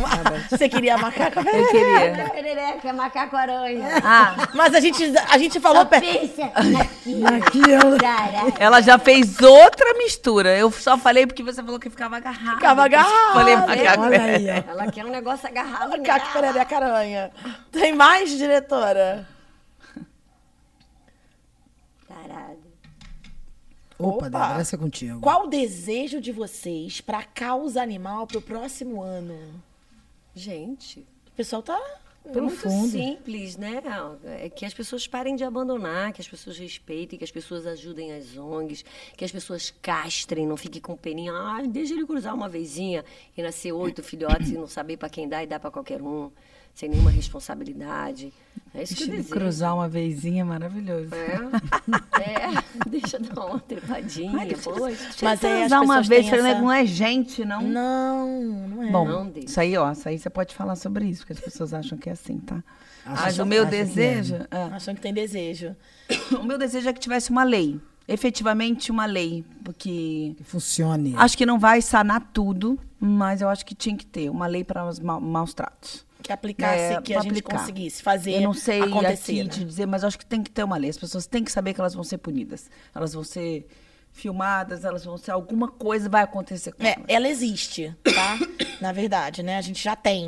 [LAUGHS] Você queria macaco? Eu queria. Perereca, macaco aranha. Ah, Mas a gente, a gente falou... pe- Pensa aqui, Aqui eu... cara. ela já fez outra mistura. Eu só falei porque você falou que ficava agarrado. Ficava agarrado. Falei macaco Olha aí, perereca. ó. Ela quer um negócio agarrado Macaco perereca aranha. Tem mais, diretora? Tarada. Opa, Opa. Débora, essa é contigo. Qual o desejo de vocês pra causa animal pro próximo ano? Gente, O pessoal tá... é muito Profundo. simples, né? É que as pessoas parem de abandonar, que as pessoas respeitem, que as pessoas ajudem as ONGs, que as pessoas castrem, não fiquem com peninha. Ai, deixa ele cruzar uma vezinha e nascer oito filhotes e não saber para quem dá e dá para qualquer um, sem nenhuma responsabilidade. É isso que eu Deixa ele desejo. cruzar uma vezinha, maravilhoso. É, [LAUGHS] é, deixa eu dar uma trepadinha. Mas aí as uma vez, essa- não é gente, não. Não, não é. Bom, Não deixa. isso aí, ó, isso aí você pode falar sobre isso, porque as pessoas acham que é assim, tá? Acho Mas que- o meu acho que é. desejo, é, Achando que tem desejo. [COUGHS] o meu desejo é que tivesse uma lei, efetivamente uma lei, porque Que funcione. acho que não vai sanar tudo, mas eu acho que tinha que ter uma lei para os ma- maus tratos. Que aplicasse, É, que a gente aplicar. conseguisse fazer Eu não sei acontecer. aqui né? te dizer, mas acho que tem que ter uma lei. As pessoas têm que saber que elas vão ser punidas. Elas vão ser filmadas, elas vão ser. Alguma coisa vai acontecer com É, elas. ela existe, tá? [COUGHS] Na verdade, né? A gente já tem.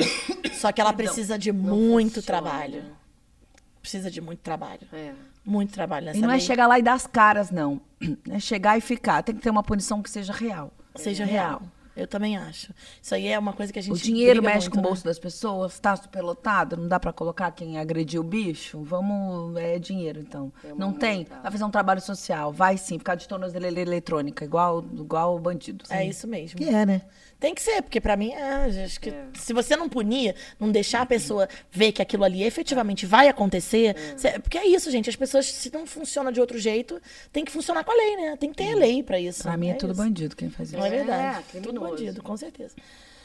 Só que ela precisa de muito funciona. trabalho. Precisa de muito trabalho. É. Muito trabalho nessa E não é lei. chegar lá e dar as caras, não. [CLEARS THROAT] É chegar e ficar. Tem que ter uma punição que seja real. Seja real. Eu também acho. Isso aí é uma coisa que a gente O dinheiro briga mexe muito, com o né? bolso das pessoas, tá superlotado, não dá pra colocar quem agrediu o bicho? Vamos, é dinheiro então. Não tem? Vai fazer um trabalho social, vai sim, ficar de tornozeleira eletrônica, igual, igual o bandido. É isso mesmo. Que é, né? Tem que ser, porque pra mim, é, acho que se você não punir, não deixar a pessoa ver que aquilo ali efetivamente vai acontecer, cê- porque é isso, gente, as pessoas, se não funciona de outro jeito, tem que funcionar com a lei, né? Tem que ter lei pra isso. Pra mim é, tudo isso. bandido quem faz isso. Não é verdade. É, tudo bandido, com certeza.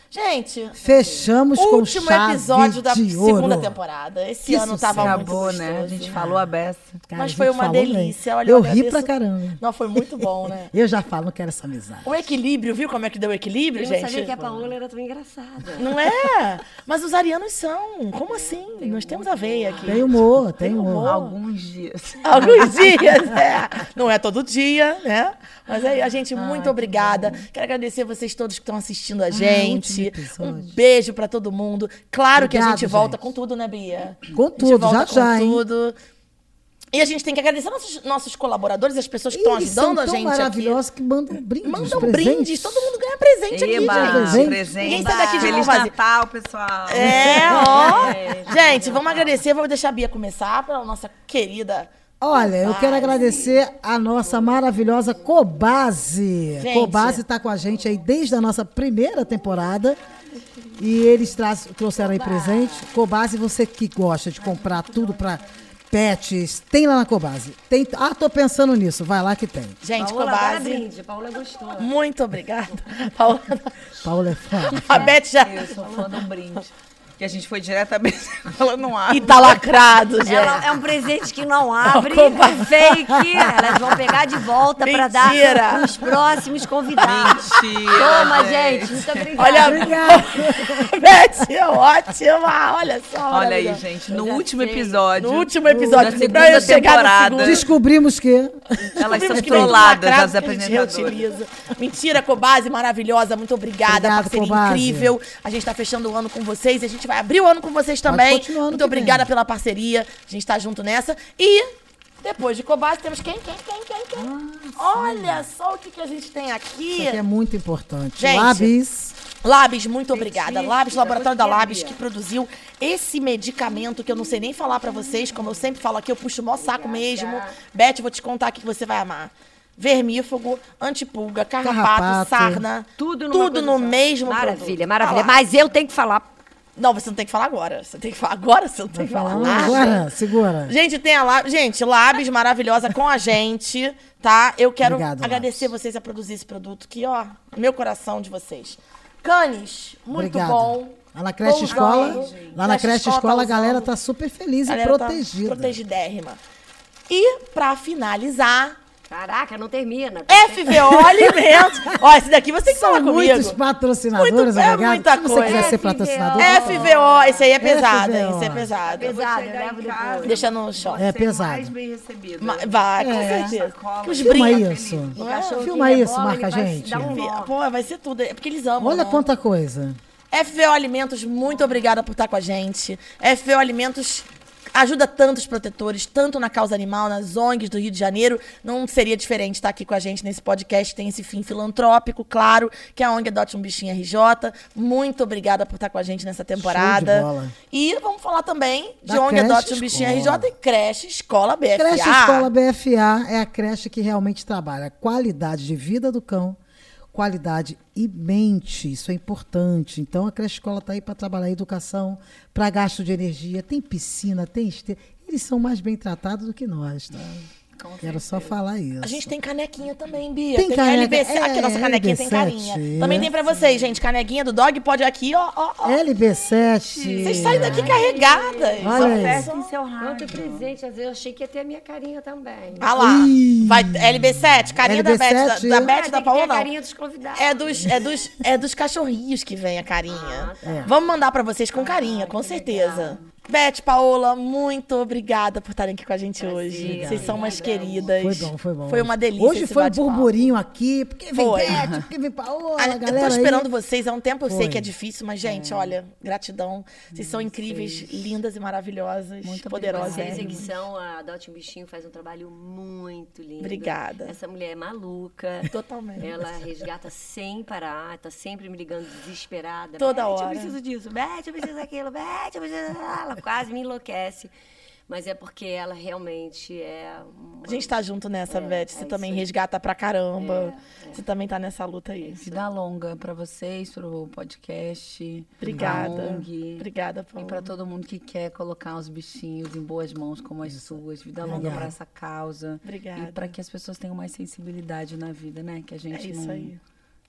Gente, Fechamos com último chave episódio da de segunda ouro. temporada. Esse Que ano tava sucesso. muito Acabou, gostoso. né? A gente falou a beça. Cara, Mas a foi uma bem. delícia. Olha, eu eu ri agradeço. pra caramba. Não, foi muito bom, né? [LAUGHS] Eu já falo, não quero essa amizade. O equilíbrio, viu como é que deu o equilíbrio, Eu gente? não sabia que a Paola era tão engraçada. Não é? Mas os arianos são. Como assim? Nós temos a veia aqui. Tem humor, tem Tem humor. humor. Alguns dias. Alguns [LAUGHS] dias, é. Não é todo dia, né? Mas aí, a gente, muito obrigada. Quero agradecer vocês todos que estão assistindo a gente. Episódio. um beijo pra todo mundo. Claro que a Obrigado, gente volta gente. com tudo, né, Bia? Com A gente tudo, volta já com já, hein? tudo. E a gente tem que agradecer nossos, nossos colaboradores, as pessoas que estão ajudando a gente aqui. maravilhosos que mandam brindes. Mandam presentes. brindes, todo mundo ganha presente Eba, aqui, gente. presente. presente. Ninguém sai daqui de Feliz. Natal, pessoal. É, ó. [LAUGHS] Gente, vamos agradecer. Vou deixar a Bia começar pela nossa querida. Olha, eu quero agradecer a nossa maravilhosa Cobase. Gente. Cobase está com a gente aí desde a nossa primeira temporada. E eles traz- trouxeram aí presente. Cobase, você que gosta de comprar tudo para pets, tem lá na Cobase. Tem, ah, tô pensando nisso. Vai lá que tem. Gente, Paola Cobase. brinde. Paola gostou. Muito obrigada. Paola. Paula é foda. A Beth já. Eu sou fã do brinde. Que a gente foi diretamente [LAUGHS] ela não abre. E tá lacrado, gente. Ela é um presente que não abre, é fake. Elas vão pegar de volta pra dar os próximos convidados. Mentira, Toma, gente. gente. Muito obrigada. Olha, [LAUGHS] Beth, é ótima. Olha só. Olha aí, gente, no último sei. episódio. No último episódio, da pra eu segunda no temporada. Descobrimos que Elas são trolladas, as apresentadoras. Mentira, Cobase, maravilhosa. Muito obrigada. Obrigado, parceria Cobase. incrível. A gente tá fechando o ano com vocês. A gente vai abrir o ano com vocês também. Muito obrigada vem. pela parceria. A gente tá junto nessa. E depois de Cobase, temos quem? Quem? Quem? Quem? quem? Olha só o que, que a gente tem aqui. isso aqui é muito importante. Gente, Labis. Labs, muito obrigada. Labs, da laboratório da Bia. que produziu esse medicamento que eu não sei nem falar pra vocês, como eu sempre falo aqui, eu puxo o maior saco mesmo. Beth, vou te contar aqui que você vai amar. Vermífugo, antipulga, carrapato, Carrapato. sarna, Tudo, tudo no mesmo Maravilha, produto. maravilha. Mas eu tenho que falar. Não, você não tem que falar agora. Você tem que falar agora, você não tem que falar nada. agora? Segura. Gente, tem a Labs. Gente, Labs maravilhosa com a gente, tá? Eu quero Obrigado, agradecer vocês a produzir esse produto que, ó, meu coração de vocês. Canes, muito Obrigado. bom. Lá na creche Tô escola, usando. lá na creche escola, tá a galera tá super feliz e tá protegida. protegidérrima. E, pra finalizar, Caraca, não termina. FVO [LAUGHS] Alimentos. Ó, esse daqui você tem que falar São comigo. muitos patrocinadores, Muito- é muita Se você quiser coisa. ser patrocinador, FVO, esse aí é pesado. Esse é pesado. Pesado, chegar eu. Deixa no chão. É pesado. mais bem recebido. Vai, com É. certeza. Os filma brinquedos. isso. O cachorro Filma isso, marca a gente. um. Pô, vai ser tudo. É porque eles amam. Olha né? quanta coisa. FVO Alimentos, muito obrigada por estar com a gente. FVO Alimentos ajuda tantos protetores, tanto na causa animal, nas ONGs do Rio de Janeiro. Não seria diferente estar aqui com a gente nesse podcast. Tem esse fim filantrópico, claro, que a ONG Adote um Bichinho RJ. Muito obrigada por estar com a gente nessa temporada. E vamos falar também de Da ONG Adote um Bichinho escola. RJ e creche Escola BFA. Creche Escola BFA é a creche que realmente trabalha qualidade de vida do cão, qualidade e mente. Isso é importante. Então a creche escola está aí para trabalhar educação, para gasto de energia, tem piscina, tem esteira. Eles são mais bem tratados do que nós, tá? Quero só falar isso. A gente tem canequinha também, Bia. Tem caneca, LBC. é, aqui, nossa canequinha tem LB7, carinha. Também tem pra vocês, gente. Canequinha do dog pode aqui, ó, ó, ó. LB7. Vocês saem daqui carregadas. Olha. Festa em seu Quanto rádio. presente, às vezes eu achei que ia ter a minha carinha também. Ah lá. Vai, LB7, carinha da Beth, da, LB7. da É, Beth, tem da Paola, a não. carinha dos convidados. É dos, é, dos, é dos cachorrinhos que vem a carinha. É. Vamos mandar pra vocês com carinha, com certeza. Beth, Paola, muito obrigada por estarem aqui com a gente Prazer, hoje. Vocês são umas obrigada. queridas. Foi bom, foi bom. Foi uma delícia. Hoje esse foi um burburinho aqui, porque vem Foi. Beth, porque vem Paola, Ah, a eu galera tô aí. esperando vocês há um tempo. Eu sei Foi. que é difícil, mas, gente, olha, gratidão. Vocês são incríveis, lindas e maravilhosas, Muito poderosas. Vocês é que são, a Adote um Bichinho faz um trabalho muito lindo. Obrigada. Essa mulher é maluca. Totalmente. Ela resgata sem parar, tá sempre me ligando desesperada. Toda Beth, hora. eu preciso disso, Beth, eu preciso daquilo, Beth, eu preciso... Ela [LAUGHS] quase me enlouquece. Mas é porque ela realmente é... Uma... A gente tá junto nessa, Beth. Você é também aí. resgata pra caramba. Você também tá nessa luta aí. Vida longa pra vocês, pro podcast. Obrigada. ONG. Obrigada, E Paola. pra todo mundo que quer colocar os bichinhos em boas mãos como as suas. Vida longa pra essa causa. Obrigada. E pra que as pessoas tenham mais sensibilidade na vida, né? Que a É gente isso não, aí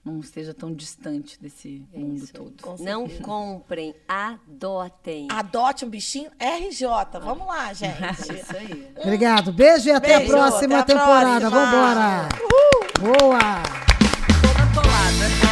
não esteja tão distante desse é mundo isso, todo. Não comprem, adotem. Adote um bichinho RJ. Ah. Vamos lá, [LAUGHS] é gente. É isso aí. Obrigado. Beijo e até Beijo, a próxima até a temporada. vamos Vambora. Uhul. Boa. Toda atolada. Né?